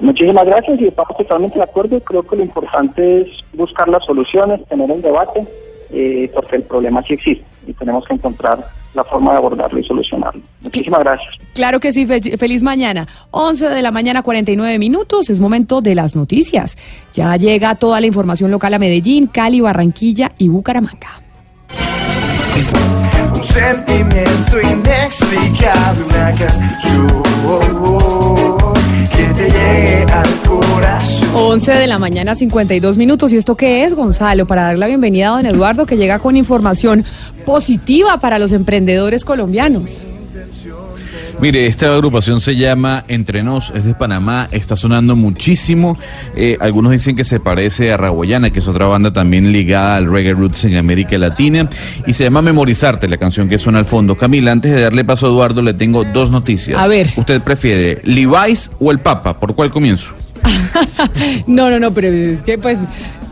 Muchísimas gracias y estamos totalmente de acuerdo. Creo que lo importante es buscar las soluciones, tener el debate, eh, porque el problema sí existe y tenemos que encontrar la forma de abordarlo y solucionarlo. Muchísimas gracias. Claro que sí, fe- feliz mañana. 11 de la mañana, 49 minutos, es momento de las noticias. Ya llega toda la información local a Medellín, Cali, Barranquilla y Bucaramanga. Un sentimiento inexplicable, una canción te llegue al corazón. 11 de la mañana, 52 minutos. ¿Y esto qué es, Gonzalo? Para dar la bienvenida a don Eduardo, que llega con información positiva para los emprendedores colombianos. Mire, esta agrupación se llama Entre Nos, es de Panamá, está sonando muchísimo. Eh, algunos dicen que se parece a Raguayana, que es otra banda también ligada al reggae roots en América Latina. Y se llama Memorizarte, la canción que suena al fondo. Camila, antes de darle paso a Eduardo, le tengo dos noticias. A ver. ¿Usted prefiere Levi's o el Papa? ¿Por cuál comienzo? No, no, no, pero es que pues,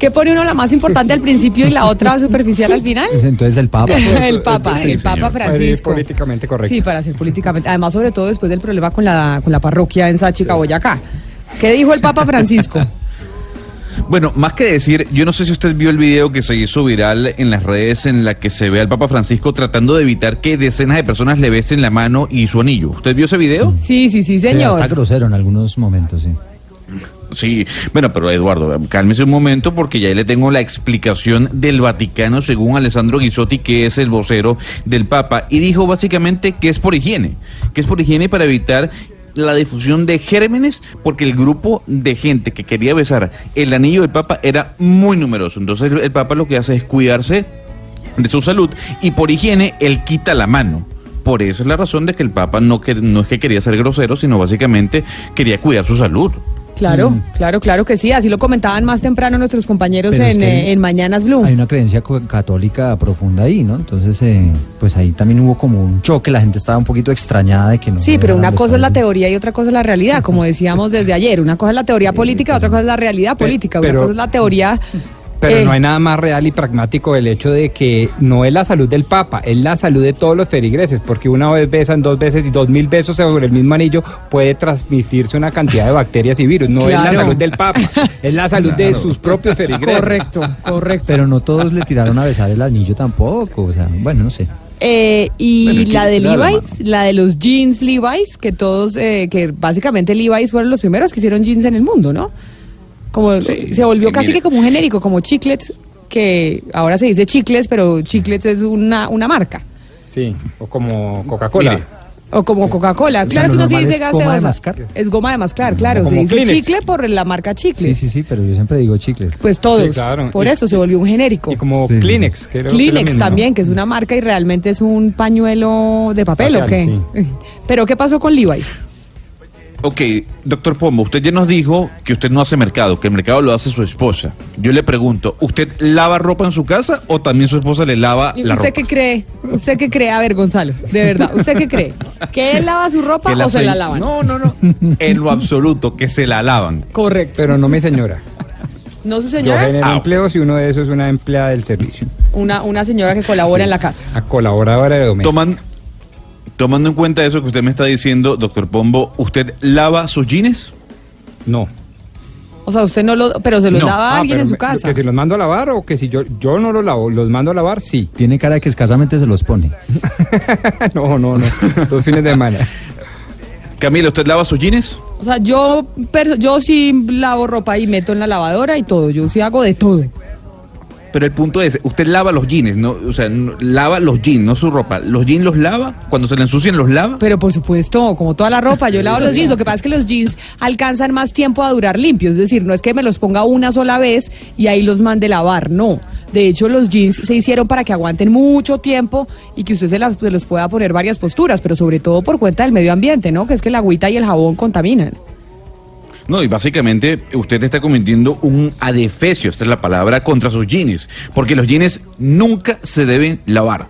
¿qué pone uno la más importante al principio y la otra superficial al final? Pues entonces el Papa. el Papa, Sí, el Papa señor. Francisco. políticamente correcto. Sí, para ser políticamente. Además, sobre todo después del problema con la, con la parroquia en Sáchica, Boyacá. ¿Qué dijo el Papa Francisco? Bueno, más que decir, yo no sé si usted vio el video que se hizo viral en las redes en la que se ve al Papa Francisco tratando de evitar que decenas de personas le besen la mano y su anillo. ¿Usted vio ese video? Sí, sí, sí, Sí, señor. está grosero en algunos momentos, sí. Sí, bueno, pero Eduardo, cálmese un momento porque ya le tengo la explicación del Vaticano según Alessandro Ghisotti, que es el vocero del Papa, y dijo básicamente que es por higiene, que es por higiene para evitar la difusión de gérmenes porque el grupo de gente que quería besar el anillo del Papa era muy numeroso. Entonces el, Papa lo que hace es cuidarse de su salud y por higiene él quita la mano. Por eso es la razón de que el Papa no, que, no es que quería ser grosero, sino básicamente quería cuidar su salud. Claro, Mm. claro, claro que sí. Así lo comentaban más temprano nuestros compañeros es en, que eh, en Mañanas Blue. Hay una creencia católica profunda ahí, ¿no? Entonces, eh, pues ahí también hubo como un choque, la gente estaba un poquito extrañada de que no. Sí, pero una cosa es la teoría y otra cosa es la realidad, como decíamos desde ayer. Una cosa es la teoría política, otra cosa es la realidad política. Una pero- cosa es la teoría. Pero eh, no hay nada más real y pragmático del hecho de que no es la salud del Papa, es la salud de todos los feligreses, porque una vez besan dos veces y dos mil besos sobre el mismo anillo puede transmitirse una cantidad de bacterias y virus. No es la salud del Papa, es la salud de sus propios feligreses. Correcto, correcto. Pero no todos le tiraron a besar el anillo tampoco, o sea, bueno, no sé. Eh, y Bueno, ¿quién la de Levi's, la de los jeans Levi's, que todos, eh, que básicamente Levi's fueron los primeros que hicieron jeans en el mundo, ¿no? Como se volvió sí, casi mire. que como un genérico, como chiclets, que ahora se dice chicles, pero chiclets es una, una marca. Sí, o como Coca-Cola. O como Coca-Cola. Claro que no se normal dice es goma de gaseosa. mascar. Es goma de mascar, claro. Se dice Kleenex. chicle por la marca chicle. Sí, sí, sí, pero yo siempre digo chicles. Pues todos. Sí, claro. Por Y- eso se volvió un genérico. Y como Sí, sí, Kleenex. creo que es lo Kleenex también, que es una marca y realmente es un pañuelo de papel, ¿o qué? Pero ¿qué pasó con Levi's? Ok, doctor Pombo, usted ya nos dijo que usted no hace mercado, que el mercado lo hace su esposa. Yo le pregunto, ¿usted lava ropa en su casa o también su esposa le lava ¿Y la ¿Usted ropa? qué cree? ¿Usted qué cree? A ver, Gonzalo, de verdad, ¿usted qué cree? ¿Que él lava su ropa la o se se- la lavan? No, no, no. en lo absoluto, que se la lavan. Correcto. Pero no mi señora. ¿No su Yo señora? genero Ah. empleos y uno de esos es una empleada del servicio. Una, una señora que colabora en la casa. A colaboradora de doméstica. Toman- tomando en cuenta eso que usted me está diciendo, doctor Pombo, ¿usted lava sus jeans? No. O sea, usted no lo... Pero se los No. lava a Ah, alguien en su casa. Que si los mando a lavar o que si yo yo no los lavo, los mando a lavar, sí. Tiene cara de que escasamente se los pone. no, no, no. Los fines de semana. Camila, ¿usted lava sus jeans? O sea, yo, yo sí lavo ropa y meto en la lavadora y todo. Yo sí hago de todo. Pero el punto es, usted lava los jeans, ¿no? O sea, lava los jeans, no su ropa. ¿Los jeans los lava? Cuando se le ensucian, los lava? Pero por supuesto, como toda la ropa, yo lavo los jeans. Lo que pasa es que los jeans alcanzan más tiempo a durar limpios. Es decir, no es que me los ponga una sola vez y ahí los mande lavar. No. De hecho, los jeans se hicieron para que aguanten mucho tiempo y que usted se, las- se los pueda poner varias posturas, pero sobre todo por cuenta del medio ambiente, ¿no? Que es que la agüita y el jabón contaminan. No, y básicamente usted está cometiendo un adefesio, esta es la palabra, contra sus jeans. Porque los jeans nunca se deben lavar.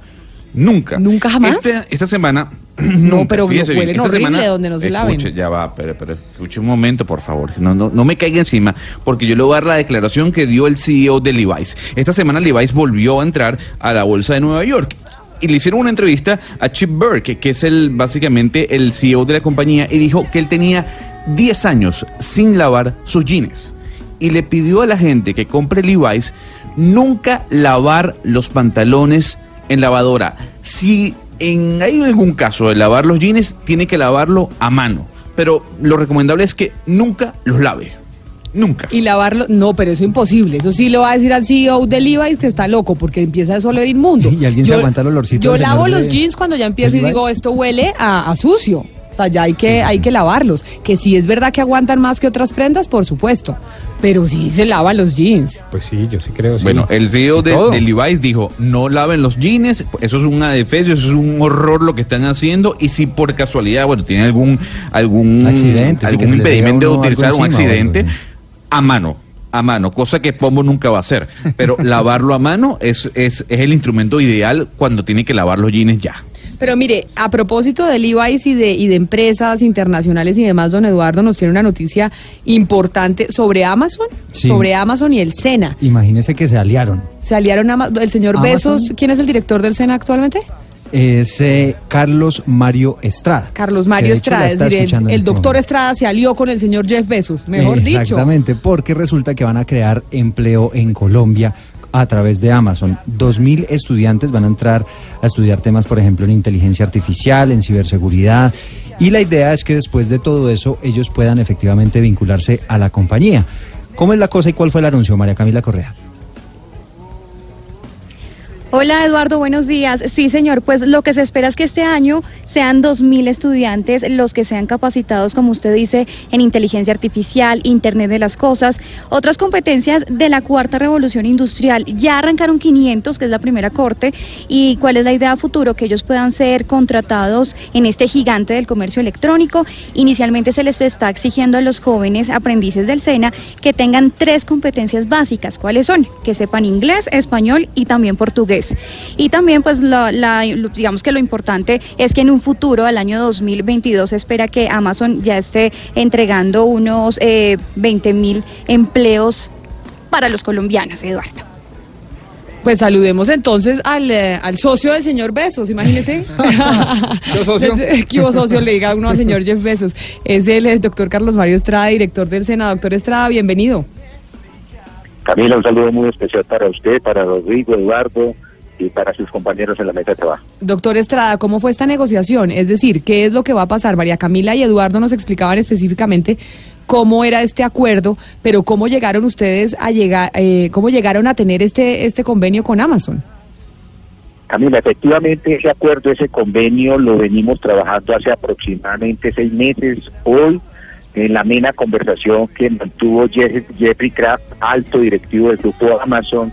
Nunca. ¿Nunca jamás? Esta, esta semana. No, pero fíjese bien, esta horrible semana- donde no se escuche, laven. Ya va, pero, pero escuche un momento, por favor. No, no, no me caiga encima, porque yo le voy a dar la declaración que dio el CEO de Levi's. Esta semana Levi's volvió a entrar a la bolsa de Nueva York. Y le hicieron una entrevista a Chip Burke, que es el básicamente el CEO de la compañía, y dijo que él tenía 10 años sin lavar sus jeans. Y le pidió a la gente que compre Levi's nunca lavar los pantalones en lavadora. Si en hay algún caso de lavar los jeans, tiene que lavarlo a mano. Pero lo recomendable es que nunca los lave. Nunca. Y lavarlo, no, pero eso es imposible. Eso sí lo va a decir al CEO de Levi's que está loco porque empieza eso a oler inmundo. Y alguien se aguanta el olorcito Yo lavo los de- jeans cuando ya empiezo y digo, esto huele a, a sucio. O sea, ya hay que, hay que lavarlos. Que si es verdad que aguantan más que otras prendas, por supuesto. Pero sí se lavan los jeans. Pues sí, yo sí creo. sí. Bueno, el CEO de, de Levi's dijo, no laven los jeans, eso es un adefesio, eso es un horror lo que están haciendo, y si por casualidad, bueno, tienen algún, algún, Accidente, sí, que algún impedimento de utilizar un accidente, a mano, a mano, cosa que Pombo nunca va a hacer, pero lavarlo a mano es, es, es el instrumento ideal cuando tiene que lavar los jeans ya. Pero mire, a propósito de Levi's y de, y de empresas internacionales y demás, don Eduardo nos tiene una noticia importante sobre Amazon, Sí. sobre Amazon y el SENA. Imagínese que se aliaron. Se aliaron el señor Amazon. Besos. ¿Quién es el director del SENA actualmente? Es eh, Carlos Mario Estrada. Carlos Mario Estrada, es decir, el, este doctor momento. Estrada se alió con el señor Jeff Bezos, mejor dicho. Exactamente, porque resulta que van a crear empleo en Colombia a través de Amazon. Dos mil estudiantes van a entrar a estudiar temas, por ejemplo, en inteligencia artificial, en ciberseguridad, y la idea es que después de todo eso ellos puedan efectivamente vincularse a la compañía. ¿Cómo es la cosa y cuál fue el anuncio, María Camila Correa? Hola Eduardo, buenos días. Sí, señor, pues lo que se espera es que este año sean 2.000 estudiantes los que sean capacitados, como usted dice, en inteligencia artificial, Internet de las Cosas, otras competencias de la cuarta revolución industrial. Ya arrancaron 500, que es la primera corte, y cuál es la idea futuro, que ellos puedan ser contratados en este gigante del comercio electrónico. Inicialmente se les está exigiendo a los jóvenes aprendices del SENA que tengan tres competencias básicas. ¿Cuáles son? Que sepan inglés, español y también portugués. Y también, pues, la, la- digamos que lo importante es que en un futuro, al año 2022, se espera que Amazon ya esté entregando unos eh, 20 mil empleos para los colombianos, Eduardo. Pues saludemos entonces al, eh, al socio del señor Besos, imagínese. ¿Yo socio? ¿Qué hubo, socio? Le diga uno al señor Jeff Besos. Es el, eh, doctor Carlos Mario Estrada, director del Sena. Doctor Estrada, bienvenido. Camila, un saludo muy especial para usted, para Rodrigo, Eduardo y para sus compañeros en la mesa de trabajo. Doctor Estrada, ¿cómo fue esta negociación? Es decir, ¿qué es lo que va a pasar? María Camila y Eduardo nos explicaban específicamente cómo era este acuerdo, pero cómo llegaron ustedes a llegar, eh, cómo llegaron a tener este, este convenio con Amazon. Camila, efectivamente ese acuerdo, ese convenio lo venimos trabajando hace aproximadamente seis meses. Hoy, en la amena conversación que mantuvo Jeff- Jeffrey Kraft, alto directivo del grupo Amazon,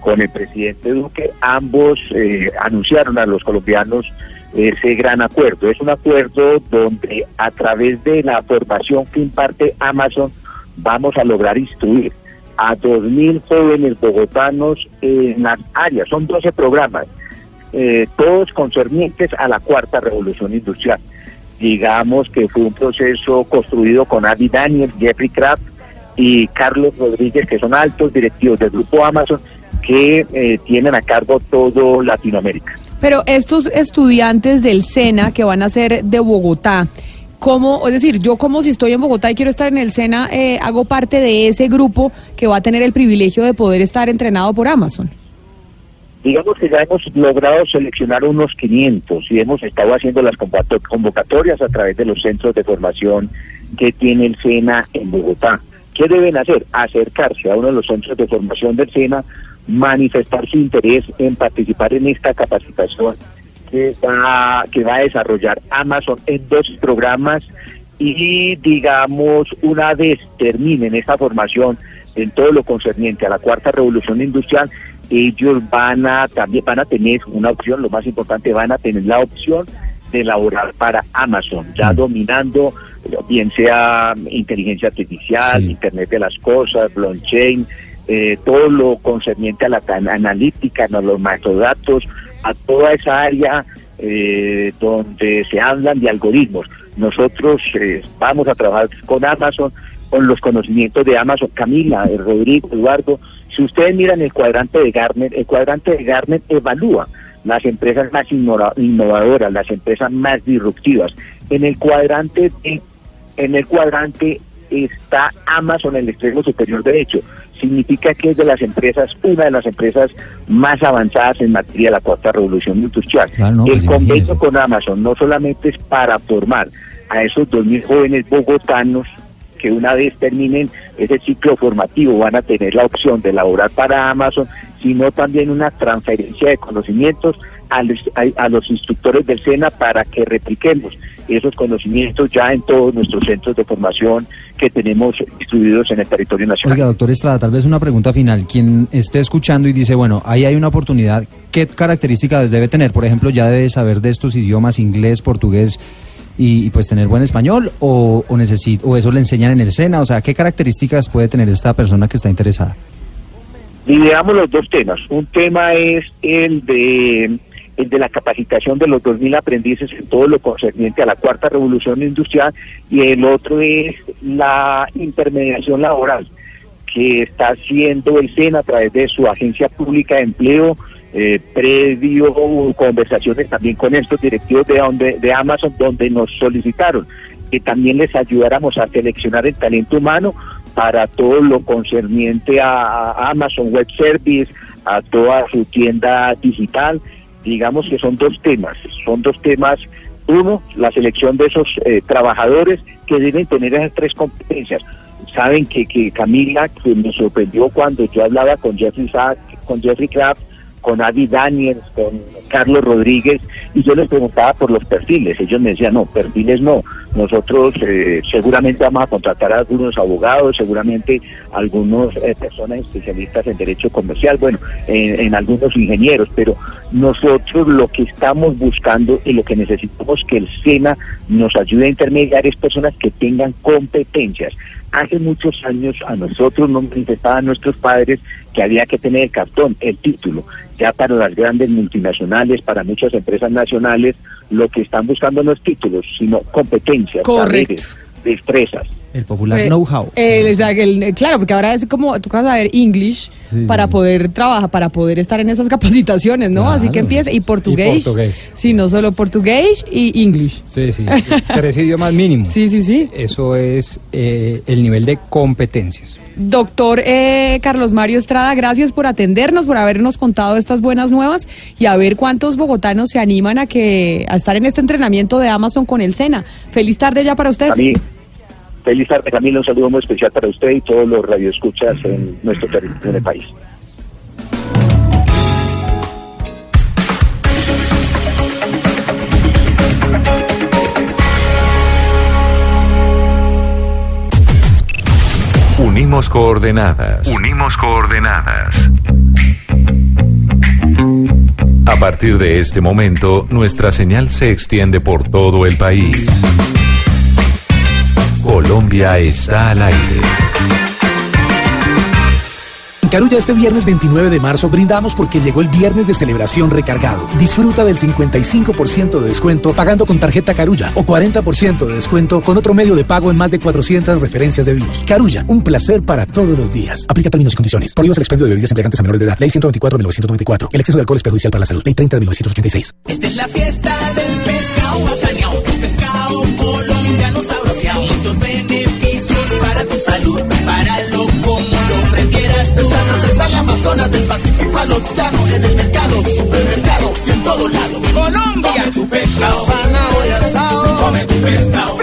con el presidente Duque, ambos eh, anunciaron a los colombianos ese gran acuerdo. Es un acuerdo donde a través de la formación que imparte Amazon vamos a lograr instruir a 2.000 jóvenes bogotanos en las áreas. Son 12 programas, eh, todos concernientes a la cuarta revolución industrial. Digamos que fue un proceso construido con Adi Daniel, Jeffrey Kraft y Carlos Rodríguez, que son altos directivos del grupo Amazon, que eh, tienen a cargo todo Latinoamérica. Pero estos estudiantes del SENA que van a ser de Bogotá, ¿cómo, es decir, yo como si estoy en Bogotá y quiero estar en el SENA, eh, hago parte de ese grupo que va a tener el privilegio de poder estar entrenado por Amazon? Digamos que ya hemos logrado seleccionar unos 500 y hemos estado haciendo las convocatorias a través de los centros de formación que tiene el SENA en Bogotá. ¿Qué deben hacer? Acercarse a uno de los centros de formación del SENA, manifestar su interés en participar en esta capacitación que va, que va a desarrollar Amazon en dos programas y digamos una vez terminen esta formación en todo lo concerniente a la cuarta revolución industrial ellos van a también van a tener una opción lo más importante van a tener la opción de laborar para Amazon ya dominando eh, bien sea inteligencia artificial internet de las cosas blockchain eh, todo lo concerniente a la analítica a los macrodatos a toda esa área eh, donde se hablan de algoritmos. Nosotros eh, vamos a trabajar con Amazon, con los conocimientos de Amazon. Camila, eh, Rodrigo, Eduardo, si ustedes miran el cuadrante de Gartner, el cuadrante de Gartner evalúa las empresas más innova- innovadoras, las empresas más disruptivas. En el cuadrante en el cuadrante está Amazon en el extremo superior derecho. Significa que es de las empresas, una de las empresas más avanzadas en materia de la cuarta revolución industrial. Claro, no, el pues convenio con Amazon no solamente es para formar a esos 2.000 jóvenes bogotanos que una vez terminen ese ciclo formativo van a tener la opción de laborar para Amazon, sino también una transferencia de conocimientos a los, a- a los instructores del SENA para que repliquemos esos conocimientos ya en todos nuestros centros de formación que tenemos distribuidos en el territorio nacional. Oiga, doctor Estrada, tal vez una pregunta final. Quien esté escuchando y dice, bueno, ahí hay una oportunidad, ¿qué características debe tener? Por ejemplo, ya debe saber de estos idiomas, inglés, portugués, y, y, pues tener buen español, o, o, necesit- o eso le enseñan en el SENA, o sea, ¿qué características puede tener esta persona que está interesada? Dividamos los dos temas. Un tema es el de el de la capacitación de los 2.000 aprendices en todo lo concerniente a la cuarta revolución industrial y el otro es la intermediación laboral que está haciendo el SENA a través de su agencia pública de empleo, eh, previo conversaciones también con estos directivos de, donde, de Amazon donde nos solicitaron que también les ayudáramos a seleccionar el talento humano para todo lo concerniente a, a Amazon Web Service, a toda su tienda digital. Digamos que son dos temas, son dos temas Uno, la selección de esos eh, trabajadores que deben tener esas tres competencias. Saben que, que Camila, que me sorprendió cuando yo hablaba con Jeffrey Sack, con Jeffrey Kraft, con Adi Daniels, con Carlos Rodríguez, y yo les preguntaba por los perfiles. Ellos me decían, no, perfiles no. Nosotros eh, seguramente vamos a contratar a algunos abogados, seguramente algunos eh, personas especialistas en derecho comercial, bueno, en, en algunos ingenieros, pero nosotros lo que estamos buscando y lo que necesitamos que el SENA nos ayude a intermediar es personas que tengan competencias. Hace muchos años a nosotros nos manifestaban nuestros padres que había que tener el cartón, el título. Ya para las grandes multinacionales, para muchas empresas nacionales, lo que están buscando no es títulos, sino competencias, Correcto. saberes, destrezas. El popular Eh, know-how. eh, claro, porque ahora es como tú vas a ver English Sí, para sí, poder trabajar, para poder estar en esas capacitaciones, ¿no? Así que empieza. Y portugués. Y portugués. Sí, no solo portugués y English. Sí, sí. Tres idiomas mínimo. Sí, sí, sí. Eso es eh, el nivel de competencias. Doctor eh, Carlos Mario Estrada, gracias por atendernos, por habernos contado estas buenas nuevas y a ver cuántos bogotanos se animan a que a estar en este entrenamiento de Amazon con el SENA. Feliz tarde ya para usted. A mí, feliz tarde Camila, un saludo muy especial para usted y todos los radioescuchas en nuestro territorio en el país. Unimos coordenadas. Unimos coordenadas. A partir de este momento, nuestra señal se extiende por todo el país. Colombia está al aire. En Carulla este viernes 29 de marzo brindamos porque llegó el viernes de celebración recargado. Disfruta del 55% de descuento pagando con tarjeta Carulla o 40% de descuento con otro medio de pago en más de 400 referencias de vinos. Carulla, un placer para todos los días. Aplica términos y condiciones. Prohíbas el expendio de bebidas embriagantes a menores de edad. Ley 124 de 1994. El exceso de alcohol es perjudicial para la salud. Ley 30 de 1986. Esta es la fiesta En el mercado, supermercado y en todo lado. Colombia, come tu pescado, panado y asado, come tu pescado,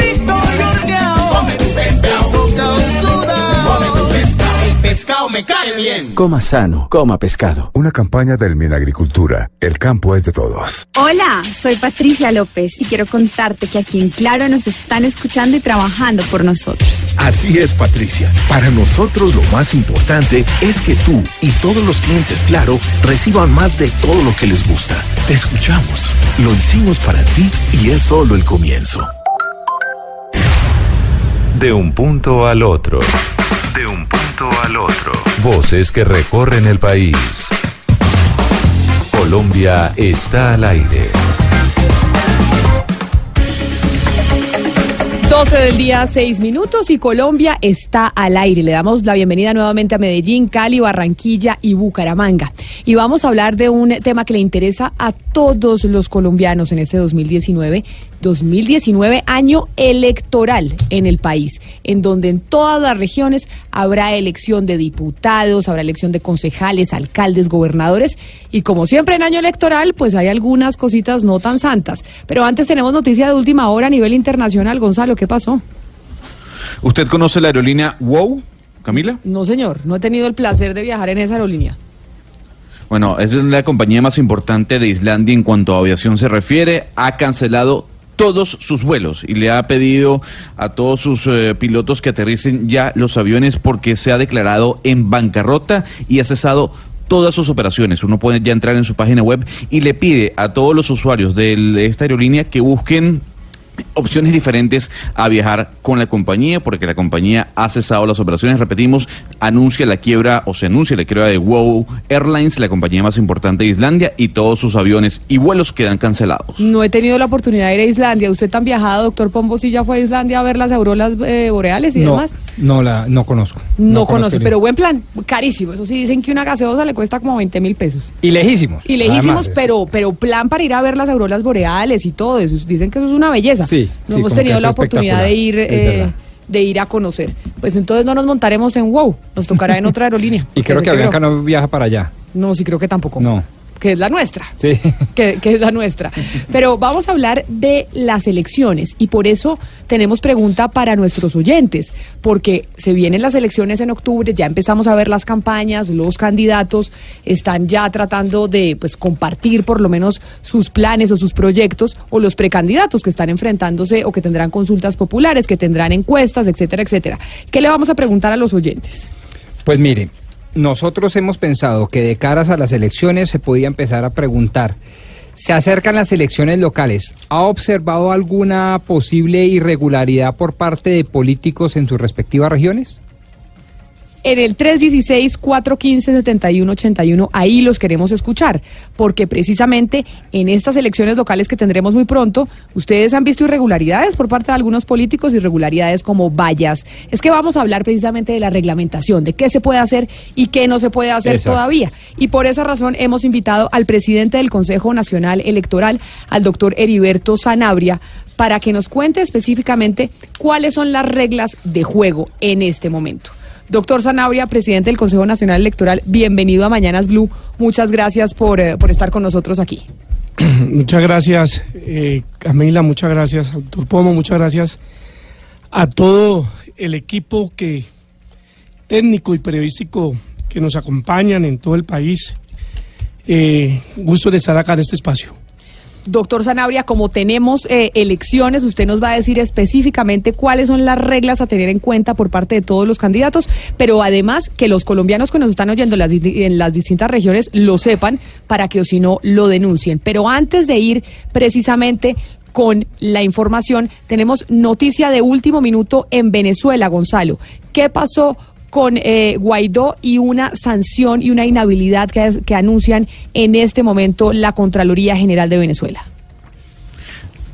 me cae bien. Coma sano, coma pescado. Una campaña del Minagricultura. El campo es de todos. Hola, soy Patricia López y quiero contarte que aquí en Claro nos están escuchando y trabajando por nosotros. Así es, Patricia. Para nosotros lo más importante es que tú y todos los clientes Claro reciban más de todo lo que les gusta. Te escuchamos. Lo hicimos para ti y es solo el comienzo. De un punto al otro. De un punto al otro. Voces que recorren el país. Colombia está al aire. 12 del día, 6 minutos y Colombia está al aire. Le damos la bienvenida nuevamente a Medellín, Cali, Barranquilla y Bucaramanga. Y vamos a hablar de un tema que le interesa a todos los colombianos en este 2019. 2019, año electoral en el país, en donde en todas las regiones habrá elección de diputados, habrá elección de concejales, alcaldes, gobernadores. Y como siempre en año electoral, pues hay algunas cositas no tan santas. Pero antes tenemos noticia de última hora a nivel internacional. Gonzalo, ¿qué pasó? ¿Usted conoce la aerolínea WOW, Camila? No, señor, no he tenido el placer de viajar en esa aerolínea. Bueno, es la compañía más importante de Islandia en cuanto a aviación se refiere. Ha cancelado todos sus vuelos y le ha pedido a todos sus eh, pilotos que aterricen ya los aviones porque se ha declarado en bancarrota y ha cesado todas sus operaciones. Uno puede ya entrar en su página web y le pide a todos los usuarios de esta aerolínea que busquen opciones diferentes a viajar con la compañía porque la compañía ha cesado las operaciones. Repetimos, anuncia la quiebra o se anuncia la quiebra de WOW Airlines, la compañía más importante de Islandia, y todos sus aviones y vuelos quedan cancelados. No he tenido la oportunidad de ir a Islandia. ¿Usted tan viajado, doctor Pombo, si ya fue a Islandia a ver las auroras eh, boreales y no, demás? no la, no conozco. No, conoce, pero buen plan, carísimo. Eso sí, dicen que una gaseosa le cuesta como 20 mil pesos. Y lejísimos. Y lejísimos, además, pero, pero plan para ir a ver las auroras boreales y todo eso. Dicen que eso es una belleza. Sí, no sí, hemos tenido la oportunidad de ir, eh, de ir a conocer. Pues entonces no nos montaremos en WOW, nos tocará en otra aerolínea. Y creo que. Bianca no viaja para allá. No, sí creo que tampoco. No. Que es la nuestra. Sí. que, que es la nuestra. Pero vamos a hablar de las elecciones y por eso tenemos pregunta para nuestros oyentes, porque se vienen las elecciones en octubre, ya empezamos a ver las campañas, los candidatos están ya tratando de pues compartir por lo menos sus planes o sus proyectos o los precandidatos que están enfrentándose o que tendrán consultas populares, que tendrán encuestas, etcétera, etcétera. ¿Qué le vamos a preguntar a los oyentes? Pues mire, nosotros hemos pensado que de caras a las elecciones se podía empezar a preguntar. Se acercan las elecciones locales. ¿Ha observado alguna posible irregularidad por parte de políticos en sus respectivas regiones? En el 316-415-7181, ahí los queremos escuchar, porque precisamente en estas elecciones locales que tendremos muy pronto, ustedes han visto irregularidades por parte de algunos políticos, irregularidades como vallas. Es que vamos a hablar precisamente de la reglamentación, de qué se puede hacer y qué no se puede hacer Exacto. todavía. Y por esa razón hemos invitado al presidente del Consejo Nacional Electoral, al doctor Heriberto Sanabria, para que nos cuente específicamente cuáles son las reglas de juego en este momento. Doctor Sanabria, presidente del Consejo Nacional Electoral, bienvenido a Mañanas Blue. Muchas gracias por, eh, por estar con nosotros aquí. Muchas gracias, eh, Camila, muchas gracias, al doctor Pomo, muchas gracias a todo el equipo que técnico y periodístico que nos acompañan en todo el país. Eh, gusto de estar acá en este espacio. Doctor Sanabria, como tenemos eh, elecciones, usted nos va a decir específicamente cuáles son las reglas a tener en cuenta por parte de todos los candidatos, pero además que los colombianos que nos están oyendo en las, en las distintas regiones lo sepan para que o si no lo denuncien. Pero antes de ir precisamente con la información, tenemos noticia de último minuto en Venezuela, Gonzalo. ¿Qué pasó? Con eh, Guaidó y una sanción y una inhabilidad que, que anuncian en este momento la Contraloría General de Venezuela.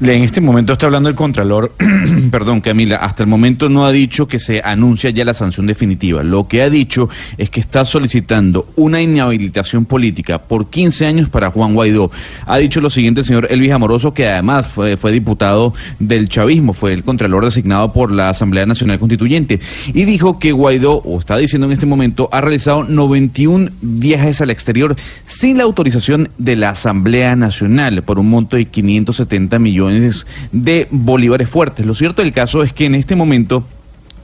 En este momento está hablando el Contralor, perdón Camila, hasta el momento no ha dicho que se anuncia ya la sanción definitiva. Lo que ha dicho es que está solicitando una inhabilitación política por 15 años para Juan Guaidó. Ha dicho lo siguiente el señor Elvis Amoroso, que además fue, fue diputado del chavismo, fue el Contralor designado por la Asamblea Nacional Constituyente, y dijo que Guaidó, o está diciendo en este momento, ha realizado 91 viajes al exterior sin la autorización de la Asamblea Nacional por un monto de 570 millones de bolívares fuertes. Lo cierto del caso es que en este momento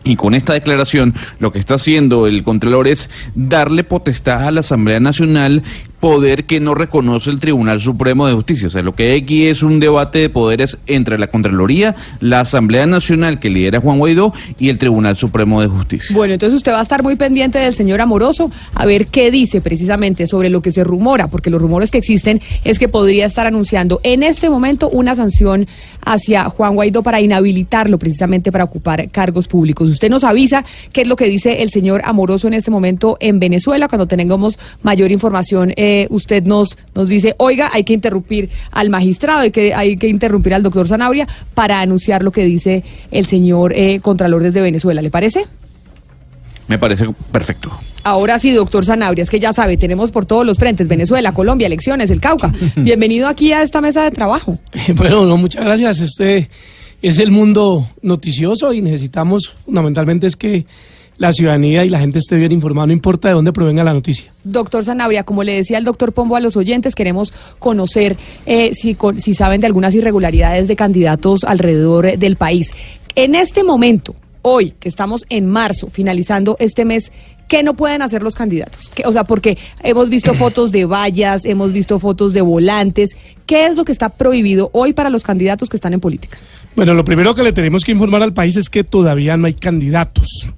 y con esta declaración lo que está haciendo el Contralor es darle potestad a la Asamblea Nacional poder que no reconoce el Tribunal Supremo de Justicia. O sea, lo que hay aquí es un debate de poderes entre la Contraloría, la Asamblea Nacional que lidera Juan Guaidó y el Tribunal Supremo de Justicia. Bueno, entonces usted va a estar muy pendiente del señor Amoroso a ver qué dice precisamente sobre lo que se rumora, porque los rumores que existen es que podría estar anunciando en este momento una sanción hacia Juan Guaidó para inhabilitarlo precisamente para ocupar cargos públicos. Usted nos avisa qué es lo que dice el señor Amoroso en este momento en Venezuela. Cuando tengamos mayor información, eh, usted nos, nos dice, oiga, hay que interrumpir al magistrado, hay que, hay que interrumpir al doctor Zanabria para anunciar lo que dice el señor eh, Contralor desde Venezuela. ¿Le parece? Me parece perfecto. Ahora sí, doctor Sanabria, es que ya sabe, tenemos por todos los frentes, Venezuela, Colombia, elecciones, el Cauca. Bienvenido aquí a esta mesa de trabajo. Bueno, no, muchas gracias. Este es el mundo noticioso y necesitamos fundamentalmente es que la ciudadanía y la gente esté bien informada, no importa de dónde provenga la noticia. Doctor Sanabria, como le decía el doctor Pombo a los oyentes, queremos conocer eh, si, con- si saben de algunas irregularidades de candidatos alrededor eh, del país. En este momento, hoy, que estamos en marzo, finalizando este mes, ¿qué no pueden hacer los candidatos? ¿Qué- o sea, porque hemos visto fotos de vallas, hemos visto fotos de volantes. ¿Qué es lo que está prohibido hoy para los candidatos que están en política? Bueno, lo primero que le tenemos que informar al país es que todavía no hay candidatos.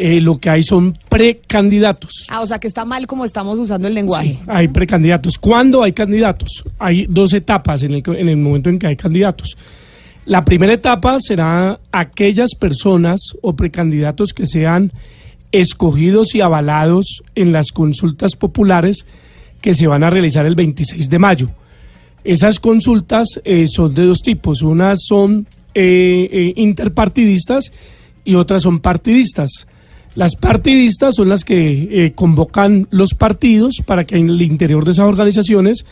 Eh, lo que hay son precandidatos. Ah, o sea, que está mal como estamos usando el lenguaje. Hay precandidatos. ¿Cuándo hay candidatos? Hay dos etapas en el, que- en el momento en que hay candidatos. La primera etapa será aquellas personas o precandidatos que sean escogidos y avalados en las consultas populares que se van a realizar el 26 de mayo. Esas consultas eh, son de dos tipos. Unas son eh, eh, interpartidistas y otras son partidistas. Las partidistas son las que eh, convocan los partidos para que en el interior de esas organizaciones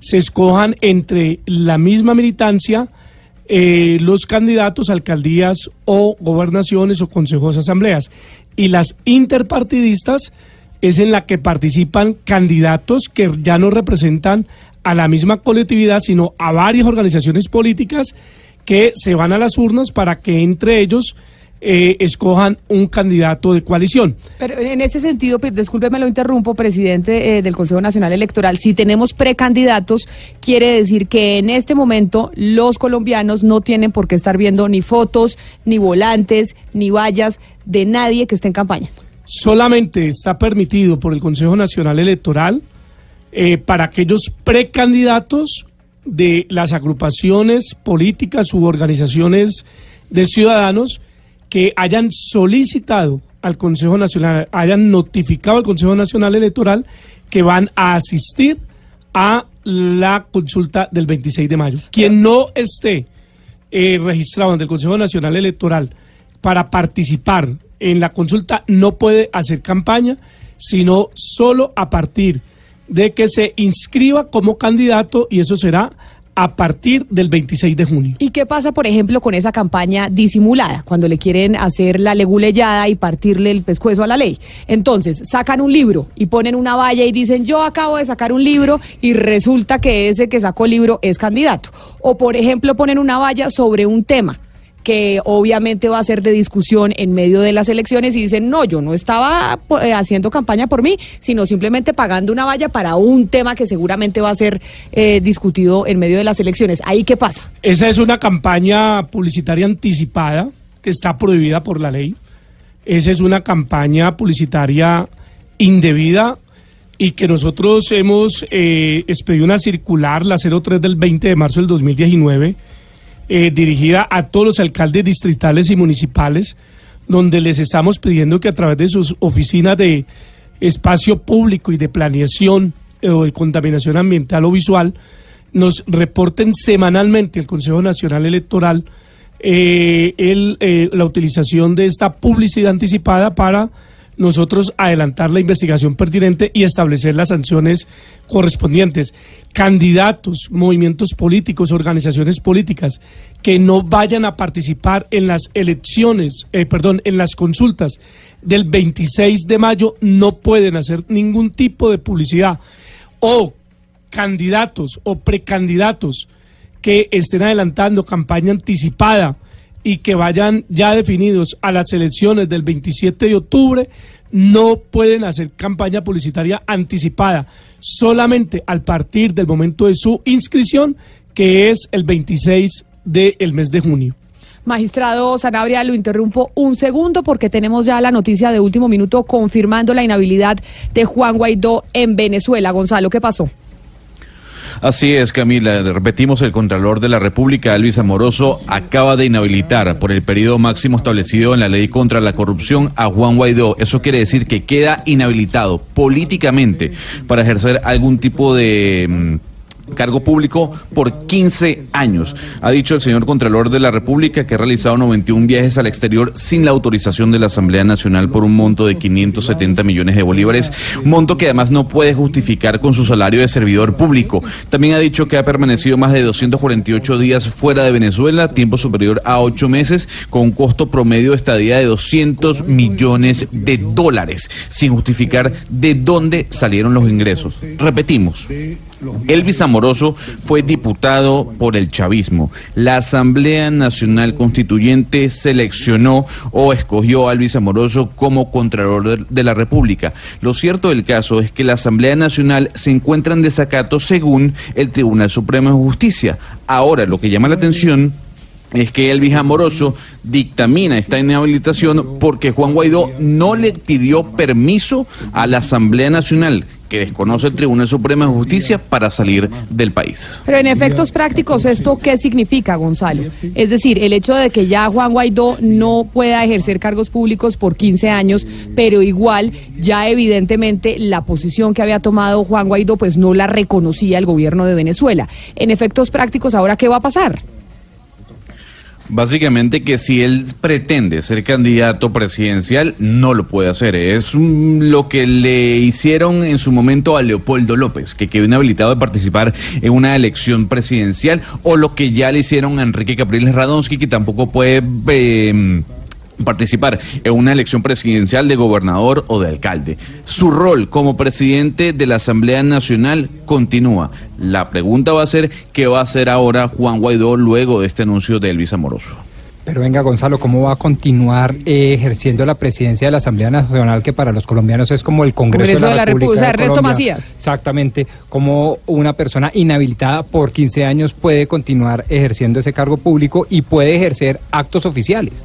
se escojan entre la misma militancia eh, los candidatos alcaldías o gobernaciones o consejos asambleas. Y las interpartidistas es en la que participan candidatos que ya no representan a la misma colectividad, sino a varias organizaciones políticas que se van a las urnas para que entre ellos eh, escojan un candidato de coalición. Pero en ese sentido, discúlpeme, lo interrumpo, presidente eh, del Consejo Nacional Electoral. Si tenemos precandidatos, quiere decir que en este momento los colombianos no tienen por qué estar viendo ni fotos, ni volantes, ni vallas de nadie que esté en campaña. Solamente está permitido por el Consejo Nacional Electoral eh, para aquellos precandidatos de las agrupaciones políticas u organizaciones de ciudadanos que hayan solicitado al Consejo Nacional, hayan notificado al Consejo Nacional Electoral que van a asistir a la consulta del 26 de mayo. Quien no esté eh, registrado ante el Consejo Nacional Electoral para participar en la consulta no puede hacer campaña, sino solo a partir de que se inscriba como candidato y eso será a partir del 26 de junio. ¿Y qué pasa, por ejemplo, con esa campaña disimulada, cuando le quieren hacer la leguleyada y partirle el pescuezo a la ley? Entonces, sacan un libro y ponen una valla y dicen, yo acabo de sacar un libro y resulta que ese que sacó el libro es candidato. O, por ejemplo, ponen una valla sobre un tema que obviamente va a ser de discusión en medio de las elecciones y dicen, no, yo no estaba eh, haciendo campaña por mí, sino simplemente pagando una valla para un tema que seguramente va a ser eh, discutido en medio de las elecciones. ¿Ahí qué pasa? Esa es una campaña publicitaria anticipada que está prohibida por la ley. Esa es una campaña publicitaria indebida y que nosotros hemos eh, expedido una circular, la 03 del 20 de marzo del 2019, eh, dirigida a todos los alcaldes distritales y municipales, donde les estamos pidiendo que a través de sus oficinas de espacio público y de planeación eh, o de contaminación ambiental o visual, nos reporten semanalmente al Consejo Nacional Electoral eh, el, eh, la utilización de esta publicidad anticipada para nosotros adelantar la investigación pertinente y establecer las sanciones correspondientes. Candidatos, movimientos políticos, organizaciones políticas que no vayan a participar en las elecciones, eh, perdón, en las consultas del 26 de mayo no pueden hacer ningún tipo de publicidad o candidatos o precandidatos que estén adelantando campaña anticipada y que vayan ya definidos a las elecciones del 27 de octubre, no pueden hacer campaña publicitaria anticipada, solamente al partir del momento de su inscripción, que es el 26 del mes de junio. Magistrado Sanabria, lo interrumpo un segundo porque tenemos ya la noticia de último minuto confirmando la inhabilidad de Juan Guaidó en Venezuela. Gonzalo, ¿qué pasó? Así es, Camila. Repetimos, el Contralor de la República, Elvis Amoroso, acaba de inhabilitar por el periodo máximo establecido en la ley contra la corrupción a Juan Guaidó. Eso quiere decir que queda inhabilitado políticamente para ejercer algún tipo de... cargo público por 15 años. Ha dicho el señor Contralor de la República que ha realizado 91 viajes al exterior sin la autorización de la Asamblea Nacional por un monto de 570 millones de bolívares, monto que además no puede justificar con su salario de servidor público. También ha dicho que ha permanecido más de 248 días fuera de Venezuela, tiempo superior a 8 meses, con un costo promedio de estadía de 200 millones de dólares, sin justificar de dónde salieron los ingresos. Repetimos. Elvis Amoroso fue diputado por el chavismo. La Asamblea Nacional Constituyente seleccionó o escogió a Elvis Amoroso como Contralor de- la República. Lo cierto del caso es que la Asamblea Nacional se encuentra en desacato según el Tribunal Supremo de Justicia. Ahora, lo que llama la atención es que Elvis Amoroso dictamina esta inhabilitación porque Juan Guaidó no le pidió permiso a la Asamblea Nacional, que desconoce el Tribunal Supremo de Justicia, para salir del país. Pero en efectos prácticos, ¿esto qué significa, Gonzalo? Es decir, el hecho de que ya Juan Guaidó no pueda ejercer cargos públicos por 15 años, pero igual ya evidentemente la posición que había tomado Juan Guaidó pues no la reconocía el gobierno de Venezuela. En efectos prácticos, ¿ahora qué va a pasar? Básicamente que si él pretende ser candidato presidencial, no lo puede hacer. Es lo que le hicieron en su momento a Leopoldo López, que quedó inhabilitado de participar en una elección presidencial, o lo que ya le hicieron a Enrique Capriles Radonsky, que tampoco puede... eh, participar en una elección presidencial de gobernador o de alcalde. Su rol como presidente de la Asamblea Nacional continúa. La pregunta va a ser, ¿qué va a hacer ahora Juan Guaidó luego de este anuncio de Elvis Amoroso? Pero venga, Gonzalo, ¿cómo va a continuar eh, ejerciendo la presidencia de la Asamblea Nacional, que para los colombianos es como el Congreso, Congreso de la, República? o sea, de Ernesto Colombia? Macías. Exactamente. Como una persona inhabilitada por 15 años puede continuar ejerciendo ese cargo público y puede ejercer actos oficiales.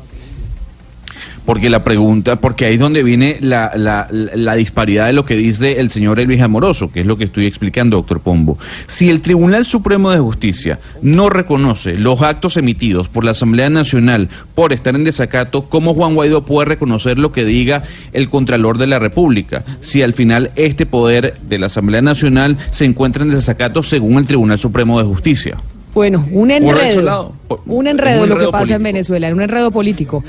Porque la pregunta, porque ahí es donde viene la, la, la disparidad de lo que dice el señor Elvis Amoroso, que es lo que estoy explicando, doctor Pombo. Si el Tribunal Supremo de Justicia no reconoce los actos emitidos por la Asamblea Nacional por estar en desacato, ¿cómo Juan Guaidó puede reconocer lo que diga el Contralor de la República? Si al final este poder de la Asamblea Nacional se encuentra en desacato según el Tribunal Supremo de Justicia. Bueno, un Por enredo. Un enredo lo que pasa en. Venezuela, un enredo político.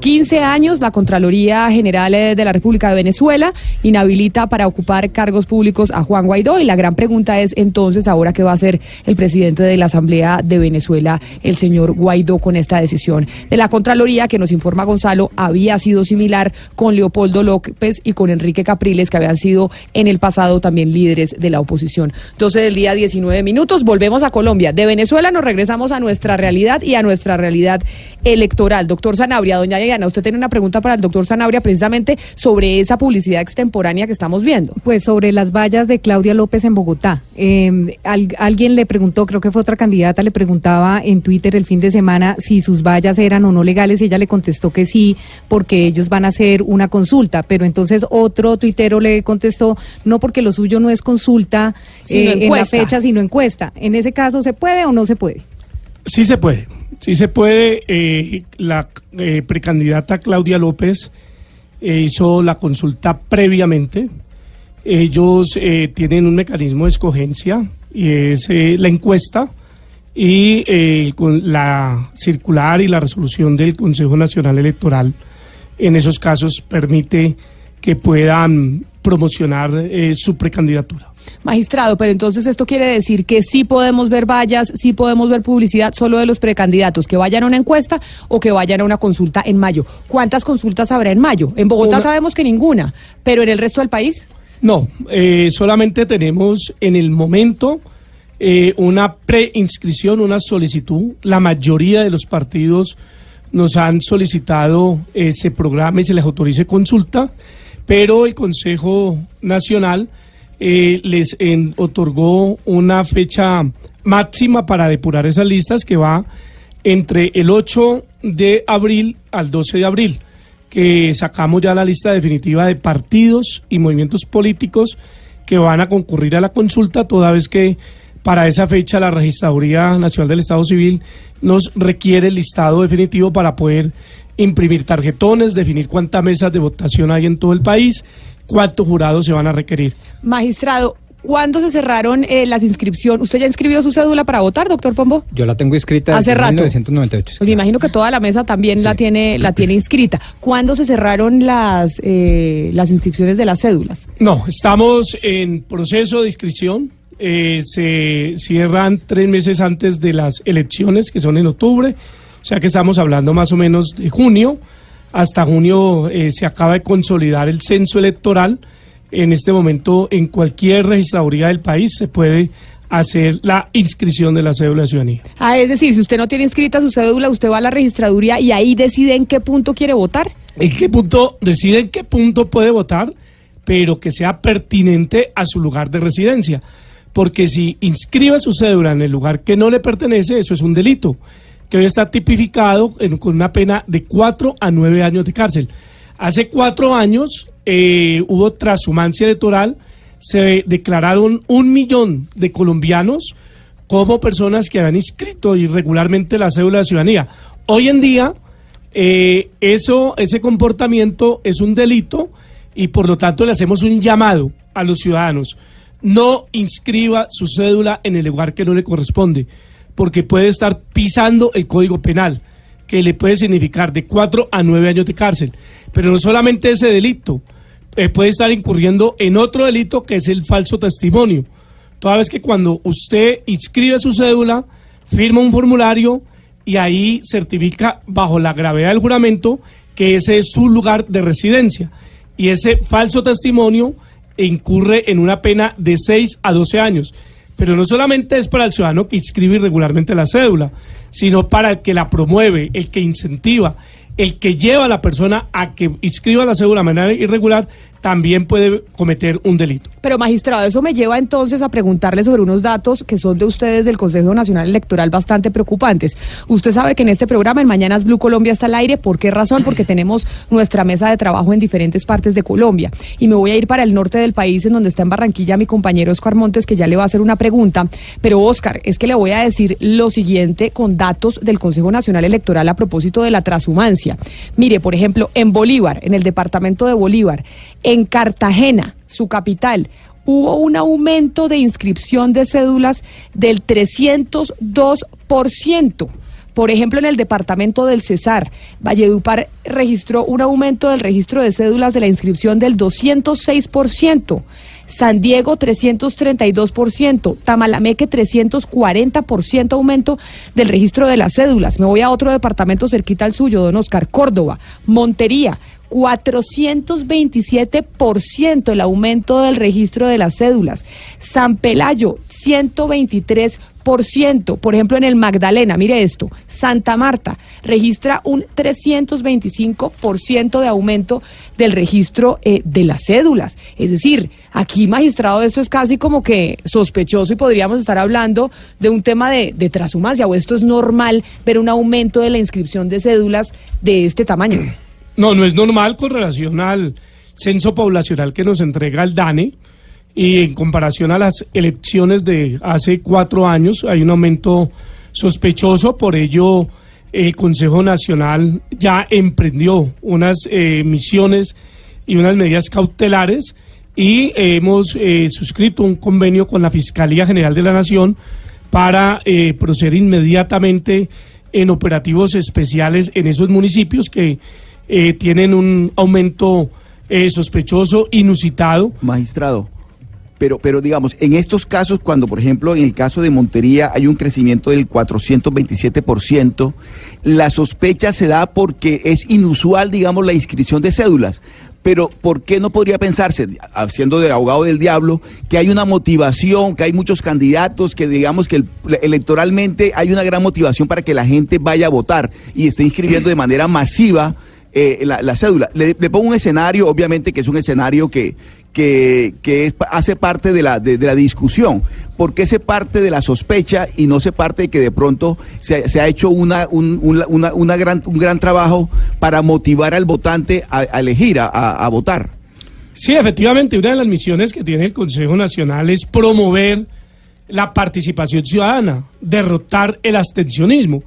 15 años, la Contraloría General eh, de la República de Venezuela inhabilita para ocupar cargos públicos a Juan Guaidó y la gran pregunta es entonces ahora qué va a hacer el presidente de la Asamblea de Venezuela, el señor Guaidó, con esta decisión de la Contraloría que nos informa Gonzalo había sido similar con Leopoldo López y con Enrique Capriles que habían sido en el pasado también líderes de la oposición. 12 del día 19 minutos, volvemos a Colombia. De Venezuela nos regresamos a nuestra realidad y a nuestra realidad electoral. Doctor Sanabria, doña Diana, usted tiene una pregunta para el doctor Sanabria precisamente sobre esa publicidad extemporánea que estamos viendo. Pues sobre las vallas de Claudia López en Bogotá. Eh, al- alguien le preguntó, creo que fue otra candidata, le preguntaba en Twitter el fin de semana si sus vallas eran o no legales y ella le contestó que sí, porque ellos van a hacer una consulta. Pero entonces otro tuitero le contestó, no porque lo suyo no es consulta eh, en la fecha, sino encuesta. En ese caso, ¿se puede o no se puede? Sí se puede, sí se puede. eh, la eh, precandidata Claudia López eh, hizo la consulta previamente. Ellos tienen un mecanismo de escogencia y es la encuesta y con la circular y la resolución del Consejo Nacional Electoral en esos casos permite que puedan promocionar su precandidatura. Magistrado, pero entonces esto quiere decir que sí podemos ver vallas, sí podemos ver publicidad solo de los precandidatos, que vayan a una encuesta o que vayan a una consulta en mayo. ¿Cuántas consultas habrá en mayo? En Bogotá Una- sabemos que ninguna, pero en el resto del país. No, eh, solamente tenemos en el momento eh, una preinscripción, una solicitud. La mayoría de los partidos nos han solicitado ese programa y se les autorice consulta, pero el Consejo Nacional eh, les otorgó una fecha máxima para depurar esas listas que va entre el 8 de abril al 12 de abril que sacamos ya la lista definitiva de partidos y movimientos políticos que van a concurrir a la consulta, toda vez que para esa fecha la Registraduría Nacional del Estado Civil nos requiere el listado definitivo para poder imprimir tarjetones, definir cuántas mesas de votación hay en todo el país, cuántos jurados se van a requerir. Magistrado, ¿cuándo se cerraron eh, las inscripciones? ¿Usted ya inscribió su cédula para votar, doctor Pombo? Yo la tengo inscrita Hace desde rato. 1998. Pues me imagino que toda la mesa también la tiene la tiene inscrita. ¿Cuándo se cerraron las eh, las inscripciones de las cédulas? No, estamos en proceso de inscripción. eh, se cierran tres meses antes de las elecciones, que son en octubre. O sea que estamos hablando más o menos de junio. Hasta junio eh, se acaba de consolidar el censo electoral. En este momento, en cualquier registraduría del país se puede hacer la inscripción de la cédula de ciudadanía. Ah, es decir, si usted no tiene inscrita su cédula, usted va a la registraduría y ahí decide en qué punto quiere votar. en qué punto, decide en qué punto puede votar, pero que sea pertinente a su lugar de residencia. Porque si inscribe su cédula en el lugar que no le pertenece, eso es un delito, que hoy está tipificado en- con una pena de cuatro a nueve años de cárcel. Hace cuatro años eh, hubo transhumancia electoral, se declararon un millón de colombianos como personas que habían inscrito irregularmente la cédula de ciudadanía. Hoy en día, eh, eso, ese comportamiento es un delito y por lo tanto le hacemos un llamado a los ciudadanos. No inscriba su cédula en el lugar que no le corresponde, porque puede estar pisando el código penal, que le puede significar de cuatro a nueve años de cárcel. Pero no solamente ese delito, eh, puede estar incurriendo en otro delito que es el falso testimonio. Toda vez que cuando usted inscribe su cédula, firma un formulario y ahí certifica bajo la gravedad del juramento que ese es su lugar de residencia. Y ese falso testimonio incurre en una pena de 6 a 12 años. Pero no solamente es para el ciudadano que inscribe irregularmente la cédula, sino para el que la promueve, el que incentiva, el que lleva a la persona a que inscriba la cédula de manera irregular, también puede cometer un delito. Pero magistrado, eso me lleva entonces a preguntarle sobre unos datos que son de ustedes del Consejo Nacional Electoral bastante preocupantes. Usted sabe que en este programa, en Mañanas Blue Colombia está al aire. ¿Por qué razón? Porque tenemos nuestra mesa de trabajo en diferentes partes de Colombia. Y me voy a ir para el norte del país, en donde está en Barranquilla mi compañero Oscar Montes, que ya le va a hacer una pregunta. Pero Oscar, es que le voy a decir lo siguiente con datos del Consejo Nacional Electoral a propósito de la transhumancia. Mire, por ejemplo, en Bolívar, en el departamento de Bolívar, en Cartagena, su capital, hubo un aumento de inscripción de cédulas del 302%. Por ejemplo, en el departamento del Cesar, Valledupar registró un aumento del registro de cédulas de la inscripción del 206%. San Diego 332%, Tamalameque 340% aumento del registro de las cédulas. Me voy a otro departamento cerquita al suyo, don Oscar, Córdoba, Montería 427% el aumento del registro de las cédulas. San Pelayo, 123%. Por ejemplo, en el Magdalena, mire esto, Santa Marta registra un 325% de aumento del registro eh, de las cédulas. Es decir, aquí, magistrado, esto es casi como que sospechoso y podríamos estar hablando de un tema de, de o esto es normal ver un aumento de la inscripción de cédulas de este tamaño. No, no es normal con relación al censo poblacional que nos entrega el DANE y en comparación a las elecciones de hace cuatro años hay un aumento sospechoso, por ello el Consejo Nacional ya emprendió unas eh, misiones y unas medidas cautelares y hemos eh, suscrito un convenio con la Fiscalía General de la Nación para eh, proceder inmediatamente en operativos especiales en esos municipios que eh, tienen un aumento eh, sospechoso, inusitado. Magistrado. Pero, pero digamos, en estos casos, cuando por ejemplo en el caso de Montería hay un crecimiento del 427%, la sospecha se da porque es inusual, digamos, la inscripción de cédulas. Pero ¿por qué no podría pensarse, haciendo de abogado del diablo, que hay una motivación, que hay muchos candidatos, que digamos que el- electoralmente hay una gran motivación para que la gente vaya a votar y esté inscribiendo de manera masiva eh, la, la cédula? Le, pongo un escenario, obviamente que es un escenario que, que, que es- hace parte de la, de, la discusión. ¿Por qué se parte de la sospecha y no se parte de que de pronto se, se ha hecho una, un, una- gran, un gran trabajo para motivar al votante a, a elegir, a- a votar? Sí, efectivamente, una de las misiones que tiene el Consejo Nacional es promover la participación ciudadana, derrotar el abstencionismo.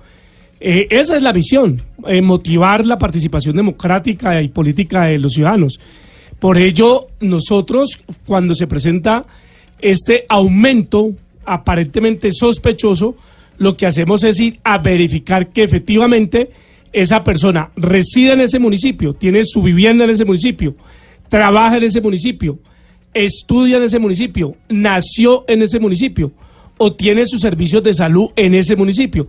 Eh, esa es la misión, eh, motivar la participación democrática y política de los ciudadanos. Por ello, nosotros, cuando se presenta este aumento aparentemente sospechoso, lo que hacemos es ir a verificar que efectivamente esa persona reside en ese municipio, tiene su vivienda en ese municipio, trabaja en ese municipio, estudia en ese municipio, nació en ese municipio o tiene sus servicios de salud en ese municipio.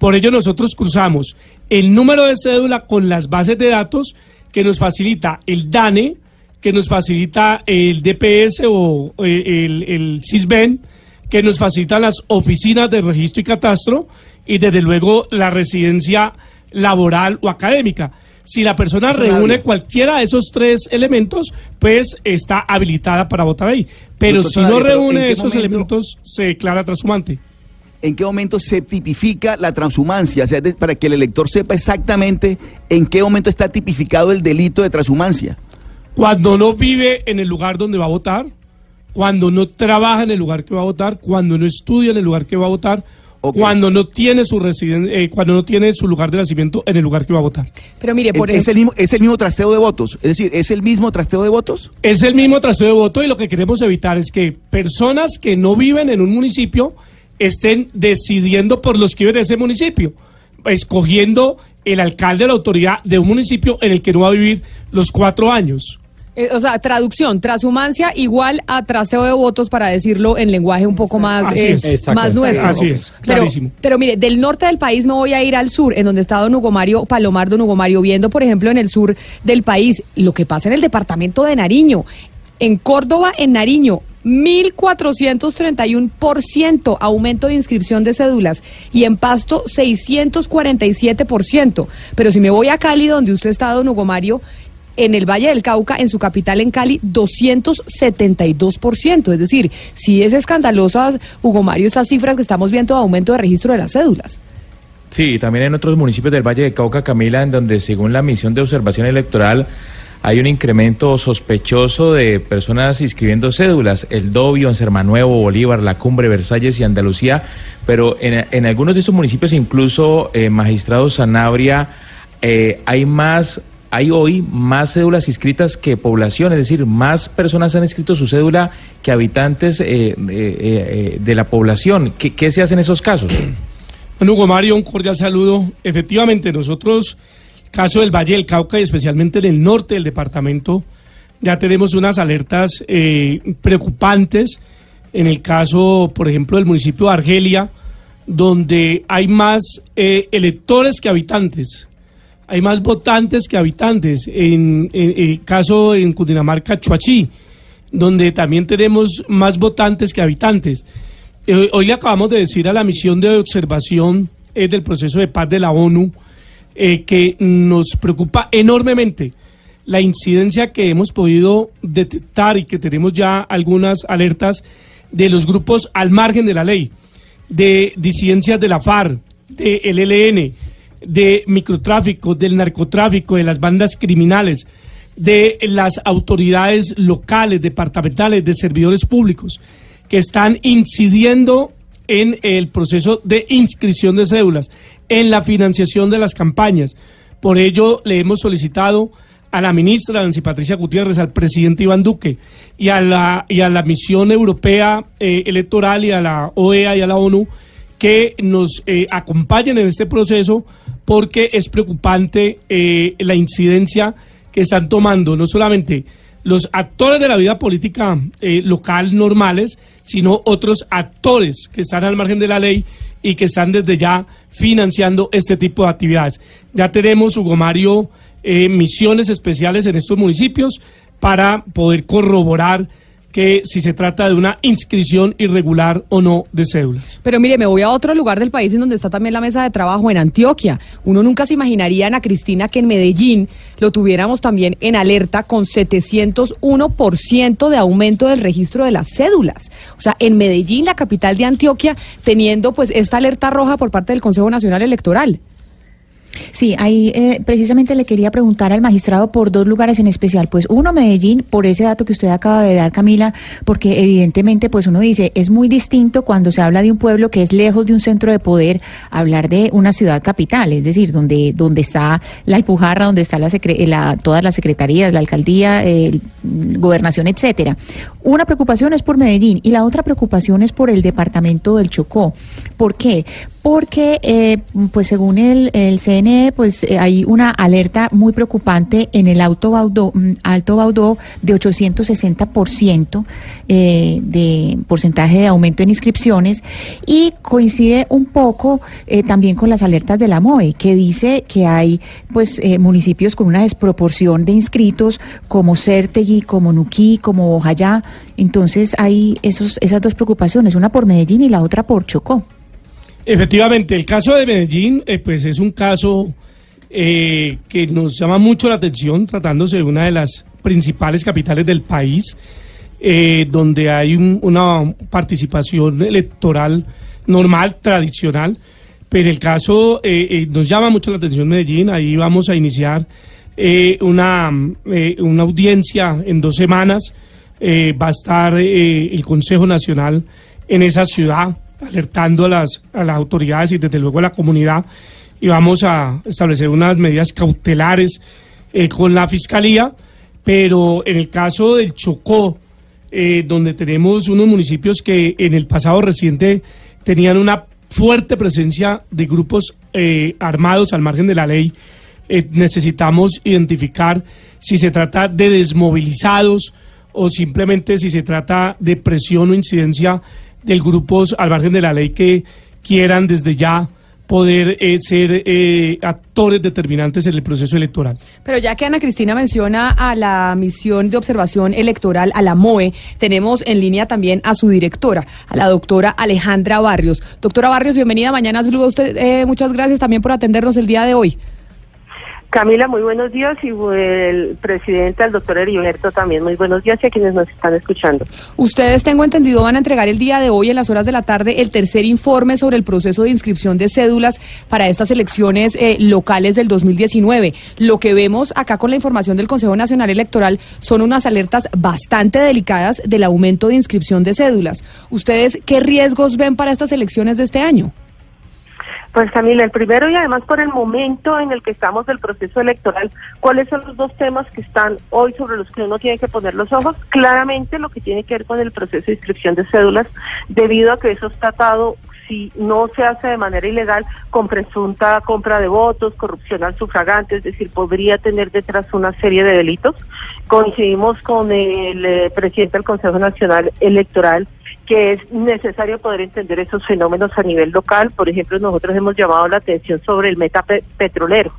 Por ello nosotros cruzamos el número de cédula con las bases de datos que nos facilita el DANE, que nos facilita el DPS o eh, el, el CISBEN, que nos facilitan las oficinas de registro y catastro y desde luego la residencia laboral o académica. Si la persona reúne cualquiera de esos tres elementos, pues está habilitada para votar ahí. Pero Doctor si no Sanabria, pero ¿en reúne esos momento- elementos, se declara transhumante. ¿En qué momento se tipifica la transhumancia? O sea, de- para que el elector sepa exactamente en qué momento está tipificado el delito de transhumancia. Cuando no vive en el lugar donde va a votar, cuando no trabaja en el lugar que va a votar, cuando no estudia en el lugar que va a votar, cuando no tiene su residen- eh, cuando no tiene su lugar de nacimiento en el lugar que va a votar. Pero mire, por es, el mismo, es el mismo trasteo de votos. Es decir, ¿es el mismo trasteo de votos? Es el mismo trasteo de voto y lo que queremos evitar es que personas que no viven en un municipio estén decidiendo por los que viven en ese municipio, escogiendo el alcalde o la autoridad de un municipio en el que no va a vivir los cuatro años. Eh, o sea, traducción, transhumancia igual a trasteo de votos para decirlo en lenguaje un poco más, Así eh, más nuestro. Así es, Pero, clarísimo. pero mire, del norte del país me voy a ir al sur, en donde está don Hugo Mario Palomar, don Hugo Mario, viendo, por ejemplo, en el sur del país lo que pasa en el departamento de Nariño. En Córdoba, en Nariño, 1.431% aumento de inscripción de cédulas y en Pasto 647%. Pero si me voy a Cali, donde usted está, don Hugo Mario, en el Valle del Cauca, en su capital, en Cali, 272%. Es decir, sí es escandalosas, Hugo Mario, estas cifras que estamos viendo de aumento de registro de las cédulas. Sí, también en otros municipios del Valle de Cauca, Camila, en donde según la misión de observación electoral hay un incremento sospechoso de personas inscribiendo cédulas, el Dobio, en Sermanuevo, Bolívar, La Cumbre, Versalles y Andalucía, pero en, en algunos de estos municipios, incluso eh, magistrado Sanabria, eh, hay más hay hoy más cédulas inscritas que población, es decir, más personas han inscrito su cédula que habitantes eh, eh, de la población. ¿Qué, ¿Qué se hace en esos casos? Bueno, Hugo Mario, un cordial saludo. Efectivamente, nosotros, caso del Valle del Cauca y especialmente en el norte del departamento, ya tenemos unas alertas eh, preocupantes. En el caso, por ejemplo, del municipio de Argelia, donde hay más eh, electores que habitantes. Hay más votantes que habitantes. En el caso en Cundinamarca, Chuachí, donde también tenemos más votantes que habitantes. Eh, hoy le acabamos de decir a la misión de observación eh, del proceso de paz de la ONU eh, que nos preocupa enormemente la incidencia que hemos podido detectar y que tenemos ya algunas alertas de los grupos al margen de la ley, de disidencias de la FARC, del ELN, de microtráfico, del narcotráfico, de las bandas criminales, de las autoridades locales, departamentales, de servidores públicos que están incidiendo en el proceso de inscripción de cédulas, en la financiación de las campañas. Por ello, le hemos solicitado a la ministra Nancy Patricia Gutiérrez, al presidente Iván Duque y a la, y a la misión europea eh, electoral y a la OEA y a la ONU que nos eh, acompañen en este proceso porque es preocupante eh, la incidencia que están tomando no solamente los actores de la vida política eh, local normales, sino otros actores que están al margen de la ley y que están desde ya financiando este tipo de actividades. Ya tenemos, Hugo Mario, eh, misiones especiales en estos municipios para poder corroborar que si se trata de una inscripción irregular o no de cédulas. Pero mire, me voy a otro lugar del país en donde está también la mesa de trabajo, en Antioquia. Uno nunca se imaginaría, Ana Cristina, que en Medellín lo tuviéramos también en alerta con 701% de aumento del registro de las cédulas. O sea, en Medellín, la capital de Antioquia, teniendo pues esta alerta roja por parte del Consejo Nacional Electoral. Sí, ahí eh, precisamente le quería preguntar al magistrado por dos lugares en especial. Pues uno, Medellín, por ese dato que usted acaba de dar, Camila, porque evidentemente, pues uno dice, es muy distinto cuando se habla de un pueblo que es lejos de un centro de poder, hablar de una ciudad capital, es decir, donde, donde está la Alpujarra, donde está la, secre- la todas las secretarías, la alcaldía, eh, gobernación, etcétera. Una preocupación es por Medellín y la otra preocupación es por el departamento del Chocó. ¿Por qué? Porque, eh, pues según el, el CNE, pues eh, hay una alerta muy preocupante en el Alto Baudó, mm, Alto Baudó de 860% eh, de porcentaje de aumento en inscripciones y coincide un poco eh, también con las alertas de la MOE, que dice que hay pues eh, municipios con una desproporción de inscritos como Certegui, como Nuquí, como Bojayá. Entonces hay esos, esas dos preocupaciones, una por Medellín y la otra por Chocó. Efectivamente, el caso de Medellín, eh, pues es un caso eh, que nos llama mucho la atención, tratándose de una de las principales capitales del país, eh, donde hay un- una participación electoral normal, tradicional, pero el caso eh, nos llama mucho la atención Medellín, ahí vamos a iniciar una, una audiencia en dos semanas, va a estar el Consejo Nacional en esa ciudad, alertando a las, a las autoridades y desde luego a la comunidad y vamos a establecer unas medidas cautelares eh, con la Fiscalía, pero en el caso del Chocó, eh, donde tenemos unos municipios que en el pasado reciente tenían una fuerte presencia de grupos eh, armados al margen de la ley, necesitamos identificar si se trata de desmovilizados o simplemente si se trata de presión o incidencia de grupos al margen de la ley que quieran desde ya poder eh, ser eh, actores determinantes en el proceso electoral. Pero ya que Ana Cristina menciona a la misión de observación electoral, a la MOE, tenemos en línea también a su directora, a la doctora Alejandra Barrios. Doctora Barrios, bienvenida a Mañanas. Usted, eh, muchas gracias también por atendernos el día de hoy. Camila, muy buenos días y el presidente, el doctor Heriberto, también muy buenos días y a quienes nos están escuchando. Ustedes, tengo entendido, van a entregar el día de hoy, en las horas de la tarde, el tercer informe sobre el proceso de inscripción de cédulas para estas elecciones eh, locales del 2019. Lo que vemos acá con la información del Consejo Nacional Electoral son unas alertas bastante delicadas del aumento de inscripción de cédulas. ¿Ustedes qué riesgos ven para estas elecciones de este año? Pues Camila, el primero y además por el momento en el que estamos del proceso electoral, ¿cuáles son los dos temas que están hoy sobre los que uno tiene que poner los ojos? Claramente lo que tiene que ver con el proceso de inscripción de cédulas, debido a que eso está atado si no se hace de manera ilegal con presunta compra de votos, corrupción al sufragante, es decir, podría tener detrás una serie de delitos. Coincidimos con el eh, presidente del Consejo Nacional Electoral que es necesario poder entender esos fenómenos a nivel local. Por ejemplo, nosotros hemos llamado la atención sobre el meta petrolero.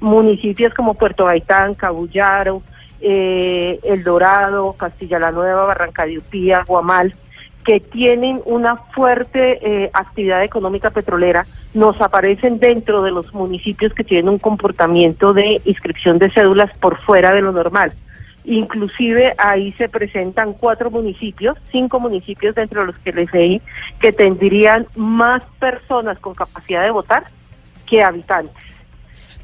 Municipios como Puerto Gaitán, Cabullaro, eh, El Dorado, Castilla la Nueva, Barranca de Guamal, que tienen una fuerte eh, actividad económica petrolera, nos aparecen dentro de los municipios que tienen un comportamiento de inscripción de cédulas por fuera de lo normal. Inclusive ahí se presentan cuatro municipios, cinco municipios dentro de los que les leí, que tendrían más personas con capacidad de votar que habitantes.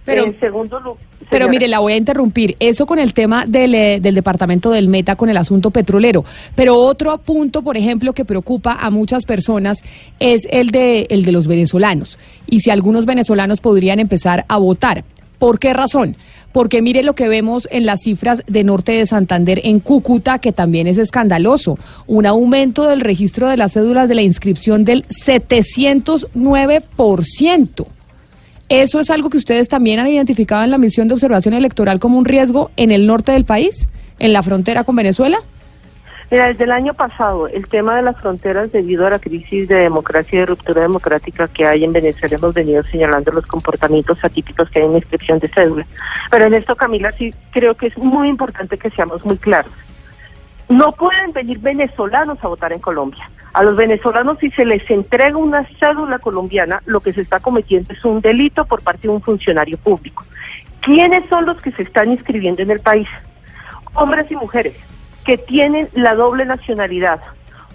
Pero, en segundo lugar, pero mire, la voy a interrumpir. Eso con el tema del, eh, del, departamento del Meta, con el asunto petrolero. Pero otro punto, por ejemplo, que preocupa a muchas personas es el de, el de los venezolanos. Y si algunos venezolanos podrían empezar a votar. ¿Por qué razón? porque mire lo que vemos en las cifras de Norte de Santander en Cúcuta, que también es escandaloso. Un aumento del registro de las cédulas de la inscripción del 709%. ¿Eso es algo que ustedes también han identificado en la misión de observación electoral como un riesgo en el norte del país, en la frontera con Venezuela? Mira, desde el año pasado, el tema de las fronteras debido a la crisis de democracia y de ruptura democrática que hay en Venezuela, hemos venido señalando los comportamientos atípicos que hay en inscripción de cédula. Pero en esto, Camila, sí creo que es muy importante que seamos muy claros. No pueden venir venezolanos a votar en Colombia. A los venezolanos, si se les entrega una cédula colombiana, lo que se está cometiendo es un delito por parte de un funcionario público. ¿Quiénes son los que se están inscribiendo en el país? Hombres y mujeres que tienen la doble nacionalidad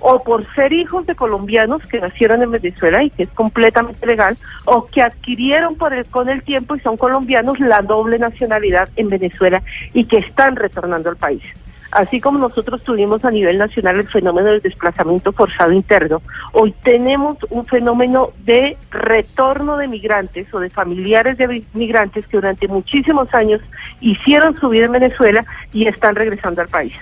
o por ser hijos de colombianos que nacieron en Venezuela y que es completamente legal, o que adquirieron por el, con el tiempo y son colombianos la doble nacionalidad en Venezuela y que están retornando al país. Así como nosotros tuvimos a nivel nacional el fenómeno del desplazamiento forzado interno, hoy tenemos un fenómeno de retorno de migrantes o de familiares de migrantes que durante muchísimos años hicieron su vida en Venezuela y están regresando al país.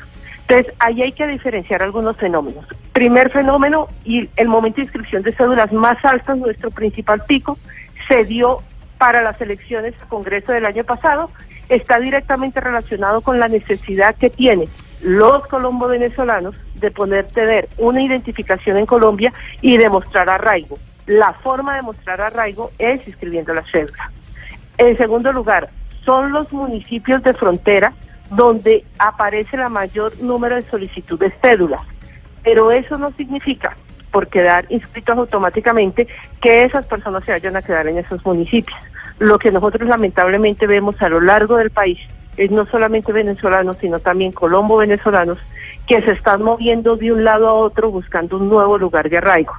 Entonces, ahí hay que diferenciar algunos fenómenos. Primer fenómeno, y el momento de inscripción de cédulas más altas, nuestro principal pico, se dio para las elecciones al Congreso del año pasado, está directamente relacionado con la necesidad que tienen los colombo-venezolanos de poder tener una identificación en Colombia y demostrar arraigo. La forma de mostrar arraigo es inscribiendo la cédula. En segundo lugar, son los municipios de frontera donde aparece la mayor número de solicitudes cédulas. Pero eso no significa, por quedar inscritos automáticamente, que esas personas se vayan a quedar en esos municipios. Lo que nosotros lamentablemente vemos a lo largo del país es no solamente venezolanos, sino también colombo-venezolanos que se están moviendo de un lado a otro buscando un nuevo lugar de arraigo.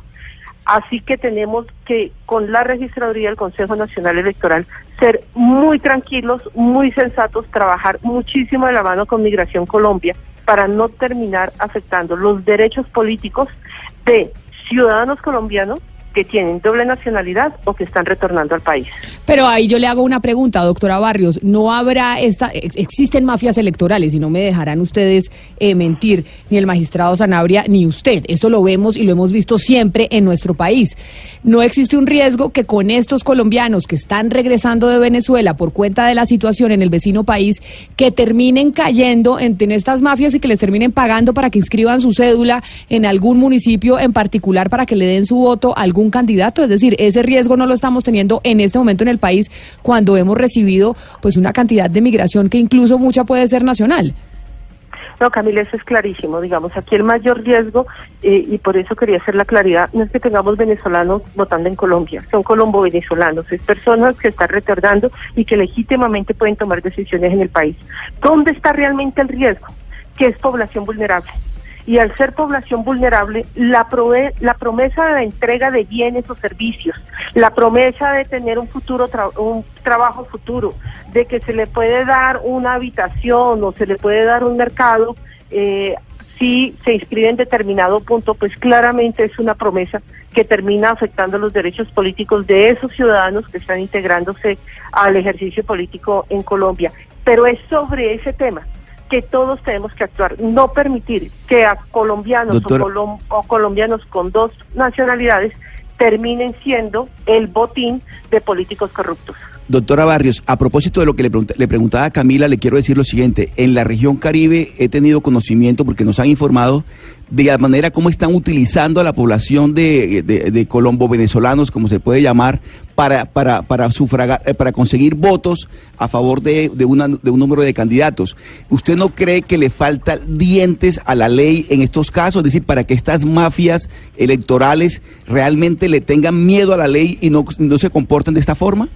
Así que tenemos que, con la registraduría del Consejo Nacional Electoral, ser muy tranquilos, muy sensatos, trabajar muchísimo de la mano con Migración Colombia para no terminar afectando los derechos políticos de ciudadanos colombianos que tienen doble nacionalidad o que están retornando al país. Pero ahí yo le hago una pregunta, doctora Barrios. ¿No habrá esta, ex- existen mafias electorales y no me dejarán ustedes eh, mentir, ni el magistrado Sanabria ni usted? Esto lo vemos y lo hemos visto siempre en nuestro país. ¿No existe un riesgo que con estos colombianos que están regresando de Venezuela por cuenta de la situación en el vecino país, que terminen cayendo en, en estas mafias y que les terminen pagando para que inscriban su cédula en algún municipio en particular para que le den su voto a algún candidato? Es decir, ese riesgo no lo estamos teniendo en este momento en el país cuando hemos recibido pues una cantidad de migración que incluso mucha puede ser nacional. No, Camila, eso es clarísimo. Digamos, aquí el mayor riesgo, eh, y por eso quería hacer la claridad, no es que tengamos venezolanos votando en Colombia, son colombo-venezolanos, es personas que están retornando y que legítimamente pueden tomar decisiones en el país. ¿Dónde está realmente el riesgo? Que es población vulnerable. Y al ser población vulnerable, la, promesa de la entrega de bienes o servicios, la promesa de tener un futuro, un trabajo futuro, de que se le puede dar una habitación o se le puede dar un mercado, eh, si se inscribe en determinado punto, pues claramente es una promesa que termina afectando los derechos políticos de esos ciudadanos que están integrándose al ejercicio político en Colombia. Pero es sobre ese tema que todos tenemos que actuar, no permitir que a colombianos o, colom- o colombianos con dos nacionalidades terminen siendo el botín de políticos corruptos. Doctora Barrios, a propósito de lo que le, pregunta- le preguntaba a Camila, le quiero decir lo siguiente. En la región Caribe he tenido conocimiento, porque nos han informado, de la manera como están utilizando a la población de, de- de colombo-venezolanos, como se puede llamar, para, para, para sufragar, eh, para conseguir votos a favor de, de, una- de un número de candidatos. ¿Usted no cree que le falta dientes a la ley en estos casos? Es decir, para que estas mafias electorales realmente le tengan miedo a la ley y no, no se comporten de esta forma?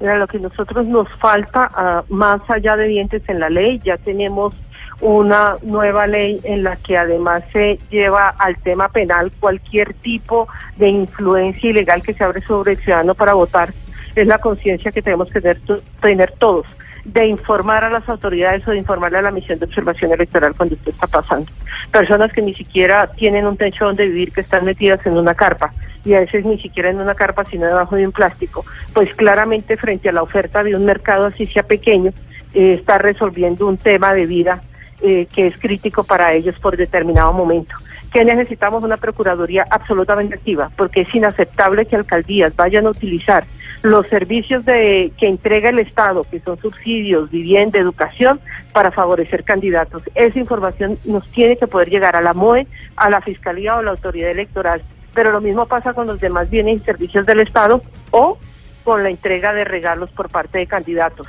Mira, lo que nosotros nos falta, ah, más allá de dientes en la ley, ya tenemos una nueva ley en la que además se lleva al tema penal cualquier tipo de influencia ilegal que se abre sobre el ciudadano para votar. Es la conciencia que tenemos que tener, tener todos de informar a las autoridades o de informarle a la misión de observación electoral cuando esto está pasando. Personas que ni siquiera tienen un techo donde vivir, que están metidas en una carpa, y a veces ni siquiera en una carpa, sino debajo de un plástico, pues claramente frente a la oferta de un mercado así sea pequeño, eh, está resolviendo un tema de vida eh, que es crítico para ellos por determinado momento. Que necesitamos una Procuraduría absolutamente activa, porque es inaceptable que alcaldías vayan a utilizar los servicios de, que entrega el Estado, que son subsidios, vivienda, educación, para favorecer candidatos. Esa información nos tiene que poder llegar a la MOE, a la Fiscalía o a la Autoridad Electoral. Pero lo mismo pasa con los demás bienes y servicios del Estado o con la entrega de regalos por parte de candidatos.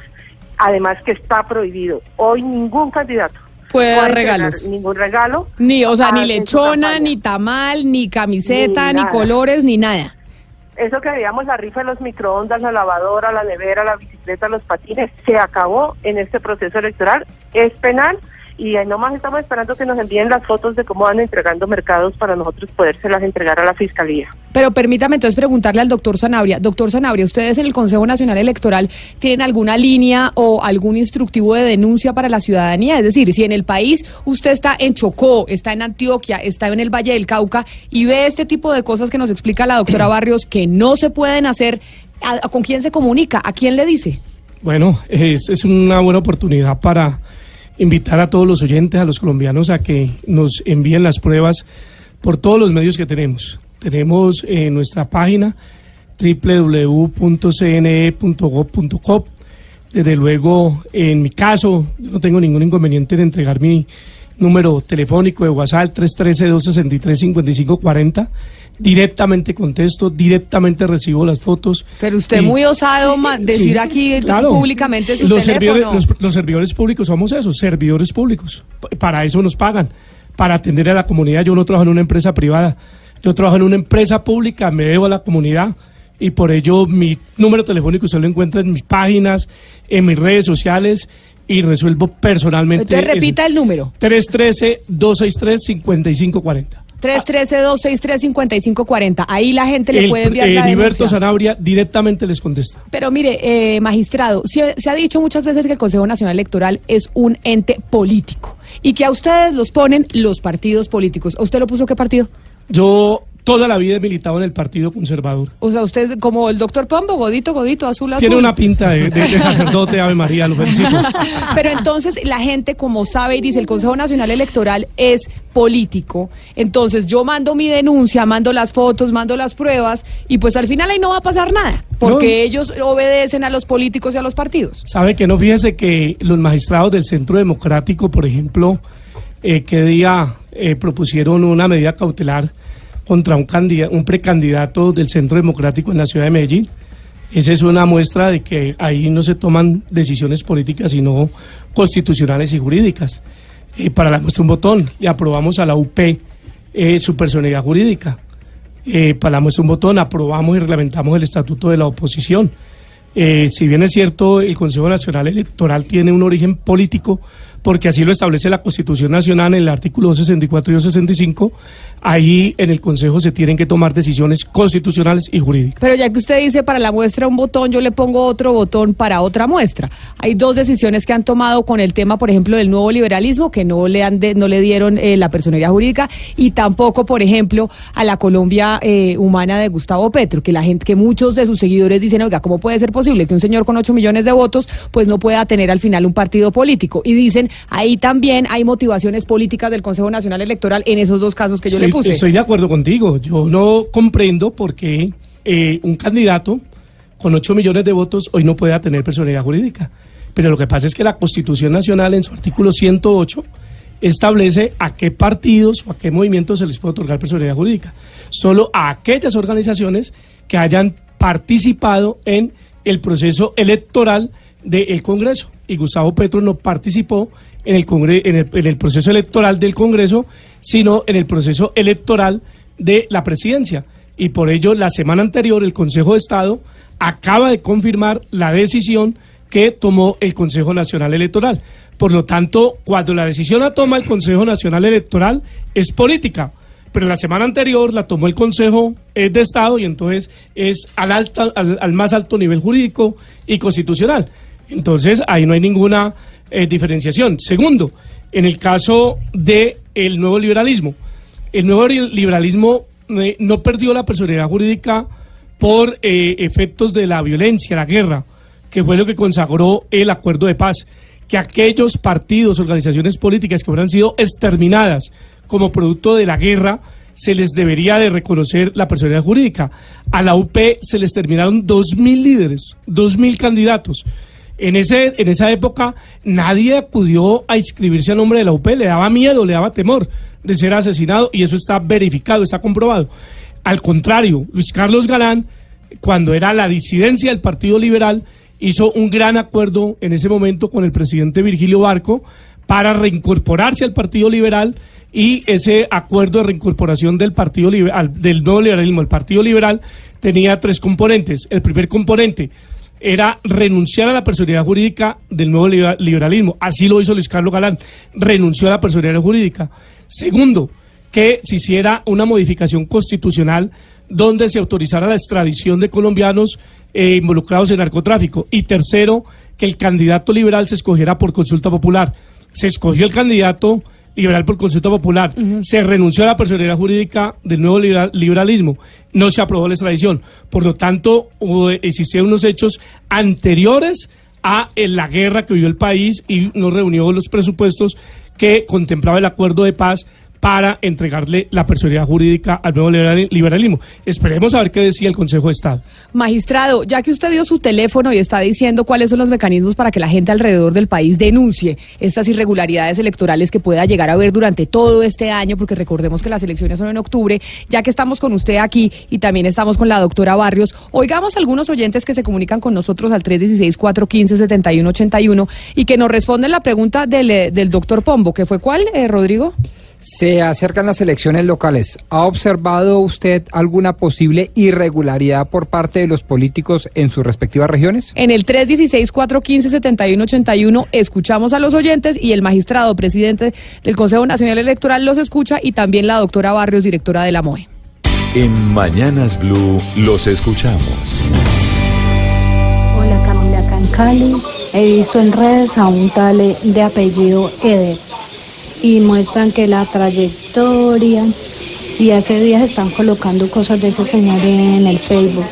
Además que está prohibido. Hoy ningún candidato Puede dar entregar regalos. Ningún regalo. Ni, o sea, ni lechona, ni tamal, ni camiseta, Ni ni, colores, ni nada. Eso que veíamos la rifa de los microondas, la lavadora, la nevera, la bicicleta, los patines, se acabó en este proceso electoral. Es penal y ahí nomás estamos esperando que nos envíen las fotos de cómo van entregando mercados para nosotros podérselas entregar a la fiscalía. Pero permítame entonces preguntarle al doctor Sanabria. Doctor Sanabria, ¿ustedes en el Consejo Nacional Electoral tienen alguna línea o algún instructivo de denuncia para la ciudadanía? Es decir, si en el país usted está en Chocó, está en Antioquia, está en el Valle del Cauca y ve este tipo de cosas que nos explica la doctora Barrios que no se pueden hacer, ¿a- ¿con quién se comunica? ¿A quién le dice? Bueno, es, es una buena oportunidad para invitar a todos los oyentes, a los colombianos, a que nos envíen las pruebas por todos los medios que tenemos. Tenemos en nuestra página www.cne.gov.co. Desde luego, en mi caso, yo no tengo ningún inconveniente en entregar mi número telefónico de WhatsApp 313-263-5540. Directamente contesto, directamente recibo las fotos. Pero usted Y- muy osado decir Sí, aquí claro. públicamente su los teléfono. servidores, los, los servidores públicos somos esos, servidores públicos. Para eso nos pagan, para atender a la comunidad. Yo no trabajo en una empresa privada, yo trabajo en una empresa pública, me debo a la comunidad y por ello mi número telefónico usted lo encuentra en mis páginas, en mis redes sociales y resuelvo personalmente. Entonces repita el número. 313-263-5540. 313-263-5540. Ahí la gente le El, puede enviar el la denuncia. Sanabria directamente les contesta. Pero mire, eh, magistrado, se, se ha dicho muchas veces que el Consejo Nacional Electoral es un ente político y que a ustedes los ponen los partidos políticos. ¿A usted lo puso qué partido? Yo toda la vida he militado en el Partido Conservador. O sea, usted como el doctor Pombo, godito, godito, azul, azul. Tiene una pinta de, de- de sacerdote, Ave María, lo felicito. Pero entonces la gente, como sabe y dice, el Consejo Nacional Electoral es político. Entonces yo mando mi denuncia, mando las fotos, mando las pruebas y pues al final ahí no va a pasar nada. Porque ellos obedecen a los políticos y a los partidos. Sabe que no fíjese que los magistrados del Centro Democrático, por ejemplo, eh, que día eh, propusieron una medida cautelar contra un, un precandidato del Centro Democrático en la ciudad de Medellín. Esa es una muestra de que ahí no se toman decisiones políticas, sino constitucionales y jurídicas. Eh, para la muestra un botón y aprobamos a la UP eh, su personalidad jurídica. Eh, para la muestra un botón aprobamos y reglamentamos el estatuto de la oposición. Eh, si bien es cierto, el Consejo Nacional Electoral tiene un origen político, porque así lo establece la Constitución Nacional en el artículo 264 y 265, ahí en el Consejo se tienen que tomar decisiones constitucionales y jurídicas. Pero ya que usted dice para la muestra un botón, yo le pongo otro botón para otra muestra. Hay dos decisiones que han tomado con el tema, por ejemplo, del nuevo liberalismo, que no le han de- no le dieron eh, la personalidad jurídica, y tampoco, por ejemplo, a la Colombia eh, humana de Gustavo Petro, que la gente, que muchos de sus seguidores dicen, oiga, ¿cómo puede ser posible que un señor con 8 millones de votos, pues no pueda tener al final un partido político? Y dicen, ahí también hay motivaciones políticas del Consejo Nacional Electoral en esos dos casos que yo le puse. Estoy de acuerdo contigo. Yo no comprendo por qué eh, un candidato con 8 millones de votos hoy no pueda tener personalidad jurídica. Pero lo que pasa es que la Constitución Nacional en su artículo 108 establece a qué partidos o a qué movimientos se les puede otorgar personalidad jurídica. Solo a aquellas organizaciones que hayan participado en el proceso electoral del Congreso. Y Gustavo Petro no participó en el, congre- en el, proceso electoral del Congreso, sino en el proceso electoral de la presidencia. Y por ello, la semana anterior, el Consejo de Estado acaba de confirmar la decisión que tomó el Consejo Nacional Electoral. Por lo tanto, cuando la decisión la toma el Consejo Nacional Electoral, es política. Pero la semana anterior la tomó el Consejo eh, de Estado y entonces es al, alta, al, al más alto nivel jurídico y constitucional. Entonces, ahí no hay ninguna eh, diferenciación. Segundo, en el caso del el nuevo liberalismo, el nuevo li- liberalismo eh, no perdió la personalidad jurídica por eh, efectos de la violencia, la guerra, que fue lo que consagró el acuerdo de paz. Que aquellos partidos, organizaciones políticas que hubieran sido exterminadas como producto de la guerra, se les debería de reconocer la personalidad jurídica. A la UP se les terminaron 2.000 líderes, 2.000 candidatos. En, ese, en esa época nadie acudió a inscribirse a nombre de la UP, le daba miedo, le daba temor de ser asesinado y eso está verificado, está comprobado. Al contrario, Luis Carlos Galán, cuando era la disidencia del Partido Liberal, hizo un gran acuerdo en ese momento con el presidente Virgilio Barco para reincorporarse al Partido Liberal y ese acuerdo de reincorporación del Partido Liber- al- del nuevo liberalismo, el Partido Liberal, tenía tres componentes. El primer componente era renunciar a la personalidad jurídica del nuevo libera- liberalismo. Así lo hizo Luis Carlos Galán, renunció a la personalidad jurídica. Segundo, que se hiciera una modificación constitucional donde se autorizara la extradición de colombianos eh, involucrados en narcotráfico. Y tercero, que el candidato liberal se escogiera por consulta popular. Se escogió el candidato liberal por consulta popular. Se renunció a la personalidad jurídica del nuevo libera- liberalismo. No se aprobó la extradición. Por lo tanto, existieron unos hechos anteriores a la guerra que vivió el país y no reunió los presupuestos que contemplaba el acuerdo de paz para entregarle la personalidad jurídica al nuevo liberali- liberalismo. Esperemos a ver qué decía el Consejo de Estado. Magistrado, ya que usted dio su teléfono y está diciendo cuáles son los mecanismos para que la gente alrededor del país denuncie estas irregularidades electorales que pueda llegar a haber durante todo este año, porque recordemos que las elecciones son en octubre, ya que estamos con usted aquí y también estamos con la doctora Barrios, oigamos algunos oyentes que se comunican con nosotros al 316-415-7181 y que nos responden la pregunta del, eh, del doctor Pombo, que fue cuál, eh, Rodrigo? Se acercan las elecciones locales. ¿Ha observado usted alguna posible irregularidad por parte de los políticos en sus respectivas regiones? En el 316-415-7181 escuchamos a los oyentes y el magistrado presidente del Consejo Nacional Electoral los escucha y también la doctora Barrios, directora de la MOE. En Mañanas Blue los escuchamos. Hola Camila, acá en Cali. He visto en redes a un tal de apellido Eder y muestran que la trayectoria y hace días están colocando cosas de ese señor en el Facebook.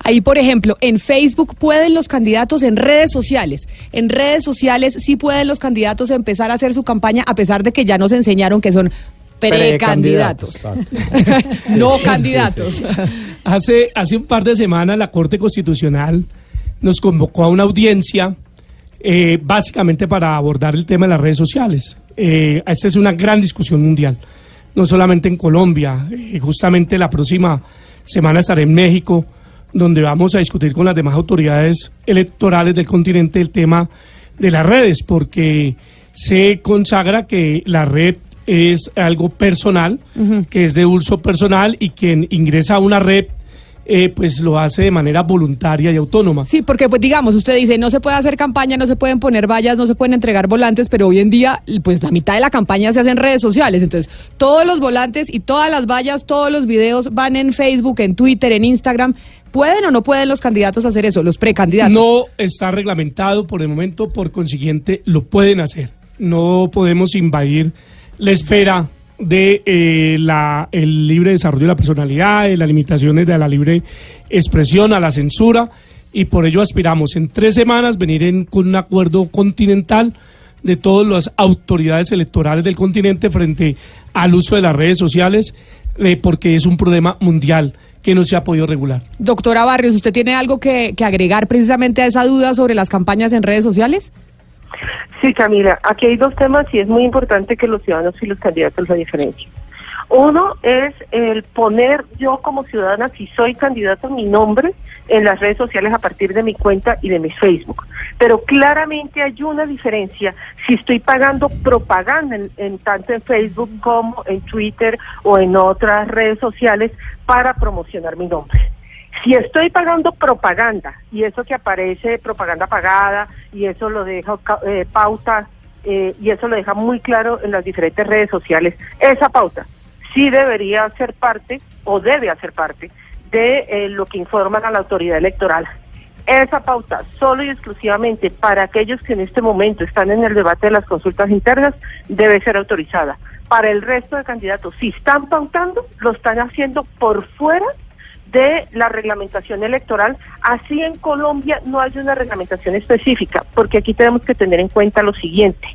Ahí, por ejemplo, en Facebook pueden los candidatos, en redes sociales, en redes sociales sí pueden los candidatos empezar a hacer su campaña, a pesar de que ya nos enseñaron que son precandidatos, no candidatos. Hace, hace un par de semanas la Corte Constitucional nos convocó a una audiencia eh, básicamente para abordar el tema de las redes sociales. Eh, esta es una gran discusión mundial, no solamente en Colombia, eh, justamente la próxima semana estaré en México, donde vamos a discutir con las demás autoridades electorales del continente el tema de las redes, porque se consagra que la red es algo personal, que es de uso personal y quien ingresa a una red eh, pues lo hace de manera voluntaria y autónoma. Sí, porque pues digamos, usted dice, no se puede hacer campaña, no se pueden poner vallas, no se pueden entregar volantes, pero hoy en día pues la mitad de la campaña se hace en redes sociales, entonces todos los volantes y todas las vallas, todos los videos van en Facebook, en Twitter, en Instagram. ¿Pueden o no pueden los candidatos hacer eso, los precandidatos? No está reglamentado por el momento, por consiguiente lo pueden hacer. No podemos invadir la esfera de eh, la, el libre desarrollo de la personalidad, de las limitaciones de la libre expresión, a la censura, y por ello aspiramos en tres semanas venir en, con un acuerdo continental de todas las autoridades electorales del continente frente al uso de las redes sociales, eh, porque es un problema mundial que no se ha podido regular. Doctora Barrios, ¿usted tiene algo que, que agregar precisamente a esa duda sobre las campañas en redes sociales? Sí, Camila, aquí hay dos temas y es muy importante que los ciudadanos y los candidatos lo diferencien. Uno es el poner yo como ciudadana, si soy candidato, mi nombre en las redes sociales a partir de mi cuenta y de mi Facebook. Pero claramente hay una diferencia si estoy pagando propaganda en, en tanto en Facebook como en Twitter o en otras redes sociales para promocionar mi nombre. Si estoy pagando propaganda y eso que aparece propaganda pagada y eso lo deja eh, pauta eh, y eso lo deja muy claro en las diferentes redes sociales, esa pauta sí debería ser parte o debe hacer parte de eh, lo que informan a la autoridad electoral. Esa pauta solo y exclusivamente para aquellos que en este momento están en el debate de las consultas internas debe ser autorizada. Para el resto de candidatos, si están pautando, lo están haciendo por fuera de la reglamentación electoral. Así en Colombia no hay una reglamentación específica, porque aquí tenemos que tener en cuenta lo siguiente.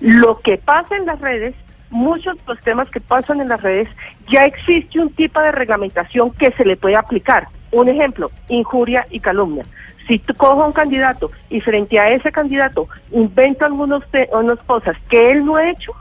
Lo que pasa en las redes, muchos de los temas que pasan en las redes, ya existe un tipo de reglamentación que se le puede aplicar. Un ejemplo, injuria y calumnia. Si tú cojo a un candidato y frente a ese candidato inventa algunas unas cosas que él no ha hecho,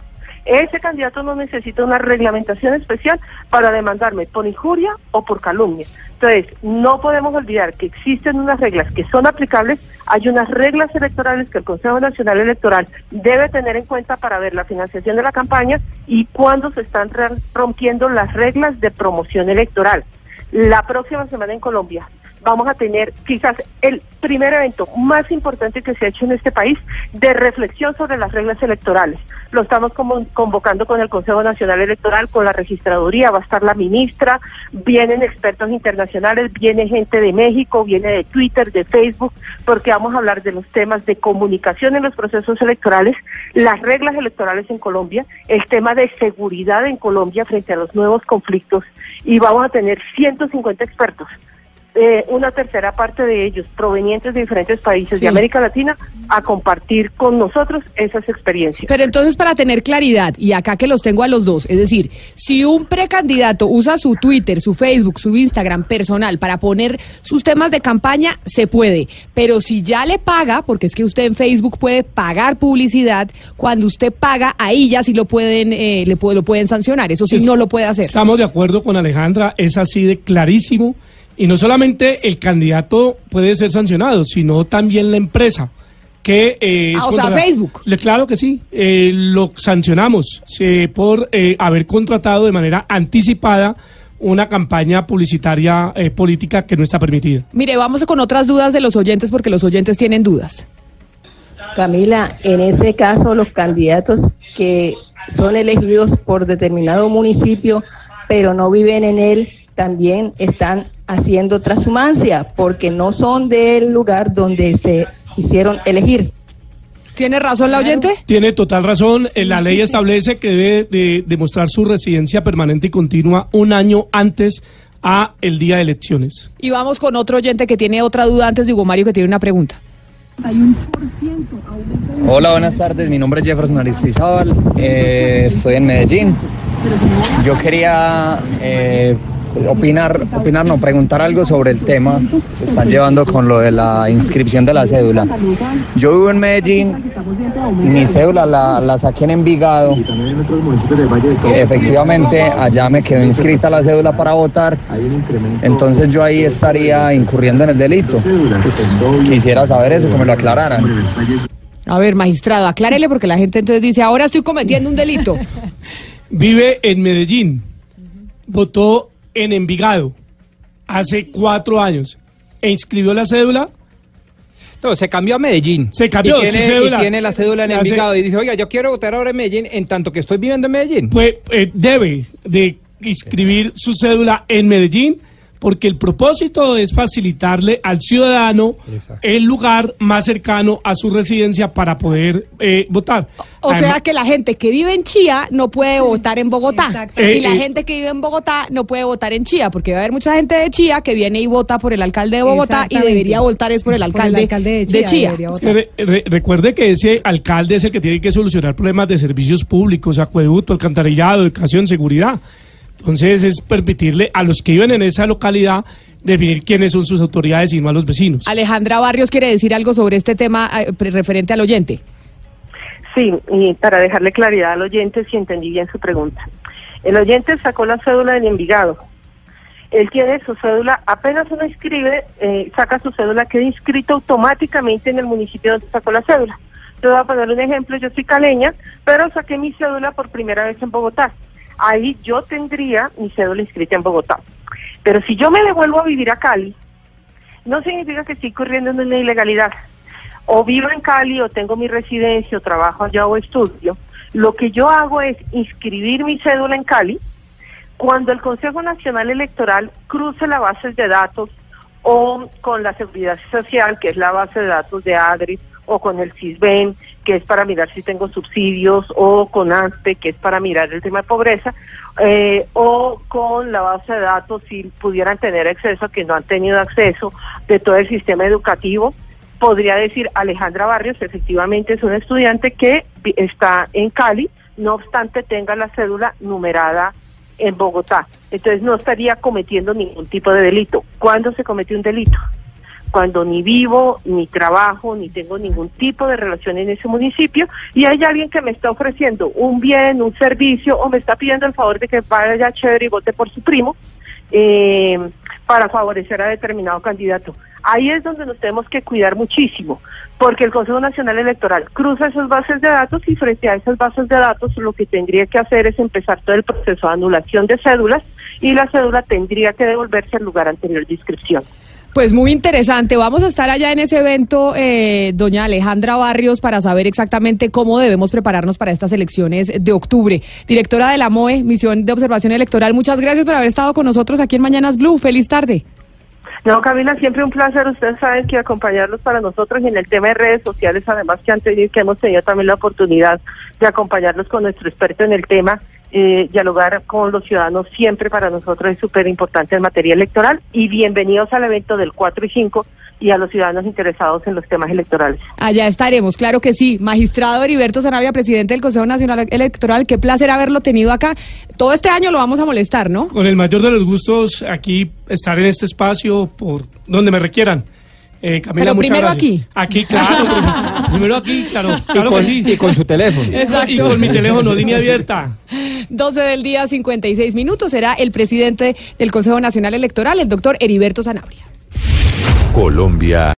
ese candidato no necesita una reglamentación especial para demandarme por injuria o por calumnia. Entonces, no podemos olvidar que existen unas reglas que son aplicables, hay unas reglas electorales que el Consejo Nacional Electoral debe tener en cuenta para ver la financiación de la campaña y cuándo se están rompiendo las reglas de promoción electoral. La próxima semana en Colombia vamos a tener quizás el primer evento más importante que se ha hecho en este país de reflexión sobre las reglas electorales. Lo estamos convocando con el Consejo Nacional Electoral, con la registraduría, va a estar la ministra, vienen expertos internacionales, viene gente de México, viene de Twitter, de Facebook, porque vamos a hablar de los temas de comunicación en los procesos electorales, las reglas electorales en Colombia, el tema de seguridad en Colombia frente a los nuevos conflictos y vamos a tener 150 expertos eh, una tercera parte de ellos provenientes de diferentes países de América Latina a compartir con nosotros esas experiencias. Pero entonces para tener claridad, y acá que los tengo a los dos, es decir, si un precandidato usa su Twitter, su Facebook, su Instagram personal para poner sus temas de campaña, se puede, pero si ya le paga, porque es que usted en Facebook puede pagar publicidad, cuando usted paga, ahí ya sí lo pueden, eh, le lo pueden sancionar, eso sí no lo puede hacer. Estamos de acuerdo con Alejandra, es así de clarísimo. Y no solamente el candidato puede ser sancionado, sino también la empresa. Que, eh, ah, o sea, Facebook. claro que sí, eh, lo sancionamos eh, por haber contratado de manera anticipada una campaña publicitaria política que no está permitida. Mire, vamos con otras dudas de los oyentes porque los oyentes tienen dudas. Camila, en ese caso los candidatos que son elegidos por determinado municipio pero no viven en él, también están haciendo transhumancia porque no son del lugar donde se hicieron elegir. ¿Tiene razón la oyente? Tiene total razón. Eh, La ley establece que debe de demostrar su residencia permanente y continua un año antes a el día de elecciones. Y vamos con otro oyente que tiene otra duda antes de Hugo Mario que tiene una pregunta. Hola, buenas tardes. Mi nombre es Jefferson Aristizábal. Eh, estoy en Medellín. Yo quería eh, opinar, opinar, no, preguntar algo sobre el tema que están llevando con lo de la inscripción de la cédula. Yo vivo en Medellín, mi cédula la, la saqué en Envigado. Efectivamente, allá me quedó inscrita la cédula para votar. Entonces yo ahí estaría incurriendo en el delito. Pues, quisiera saber eso, que me lo aclararan. A ver, magistrado, aclárele porque la gente entonces dice, ahora estoy cometiendo un delito. Vive en Medellín. Votó en Envigado hace cuatro años. E inscribió la cédula. No, se cambió a Medellín. Se cambió, y tiene, sí, cédula. y tiene la cédula en Envigado y dice, oiga, yo quiero votar ahora en Medellín en tanto que estoy viviendo en Medellín. Pues eh, debe de inscribir su cédula en Medellín porque el propósito es facilitarle al ciudadano el lugar más cercano a su residencia para poder eh, votar. O Además- sea que la gente que vive en Chía no puede votar en Bogotá. Eh, y la eh. gente que vive en Bogotá no puede votar en Chía, porque va a haber mucha gente de Chía que viene y vota por el alcalde de Bogotá y debería votar es por el Por el alcalde, de de Chía, Chía. debería Es que re- re- recuerde que ese alcalde es el que tiene que solucionar problemas de servicios públicos, acueducto, alcantarillado, educación, seguridad. Entonces es permitirle a los que viven en esa localidad definir quiénes son sus autoridades y no a los vecinos. Alejandra Barrios quiere decir algo sobre este tema eh, referente al oyente. Sí, y para dejarle claridad al oyente si entendí bien su pregunta. El oyente sacó la cédula del Envigado. Él tiene su cédula, apenas uno inscribe, eh, saca su cédula, queda inscrito automáticamente en el municipio donde sacó la cédula. Te voy a poner un ejemplo, yo soy caleña, pero saqué mi cédula por primera vez en Bogotá. Ahí yo tendría mi cédula inscrita en Bogotá. Pero si yo me devuelvo a vivir a Cali, no significa que estoy corriendo en una ilegalidad. O vivo en Cali, o tengo mi residencia, o trabajo allá o estudio. Lo que yo hago es inscribir mi cédula en Cali. Cuando el Consejo Nacional Electoral cruce la base de datos o con la Seguridad Social, que es la base de datos de ADRI, o con el CISBEN, que es para mirar si tengo subsidios, o con ANSPE, que es para mirar el tema de pobreza, eh, o con la base de datos si pudieran tener acceso, que no han tenido acceso, de todo el sistema educativo. Podría decir Alejandra Barrios, efectivamente es un estudiante que está en Cali, no obstante tenga la cédula numerada en Bogotá. Entonces no estaría cometiendo ningún tipo de delito. ¿Cuándo se comete un delito? Cuando ni vivo, ni trabajo, ni tengo ningún tipo de relación en ese municipio y hay alguien que me está ofreciendo un bien, un servicio o me está pidiendo el favor de que vaya chévere y vote por su primo eh, para favorecer a determinado candidato. Ahí es donde nos tenemos que cuidar muchísimo, porque el Consejo Nacional Electoral cruza esas bases de datos y frente a esas bases de datos lo que tendría que hacer es empezar todo el proceso de anulación de cédulas y la cédula tendría que devolverse al lugar anterior de inscripción. Pues muy interesante. Vamos a estar allá en ese evento, eh, doña Alejandra Barrios, para saber exactamente cómo debemos prepararnos para estas elecciones de octubre. Directora de la MOE, Misión de Observación Electoral, muchas gracias por haber estado con nosotros aquí en Mañanas Blue. Feliz tarde. No, Camila, siempre un placer. Ustedes saben que acompañarlos para nosotros y en el tema de redes sociales, además que, han tenido, que hemos tenido también la oportunidad de acompañarlos con nuestro experto en el tema, eh, dialogar con los ciudadanos siempre para nosotros es súper importante en materia electoral. Y bienvenidos al evento del 4 y 5 y a los ciudadanos interesados en los temas electorales. Allá estaremos, claro que sí. Magistrado Heriberto Zanabria, presidente del Consejo Nacional Electoral, qué placer haberlo tenido acá. Todo este año lo vamos a molestar, ¿no? Con el mayor de los gustos, aquí estar en este espacio por donde me requieran. Eh, Camila, Pero primero gracias. aquí. Aquí, claro. primero aquí, claro. claro con- que sí. y con su teléfono. Exacto. Y con mi teléfono, línea abierta. 12 del día, 56 minutos. Será el presidente del Consejo Nacional Electoral, el doctor Heriberto Zanabria. Colombia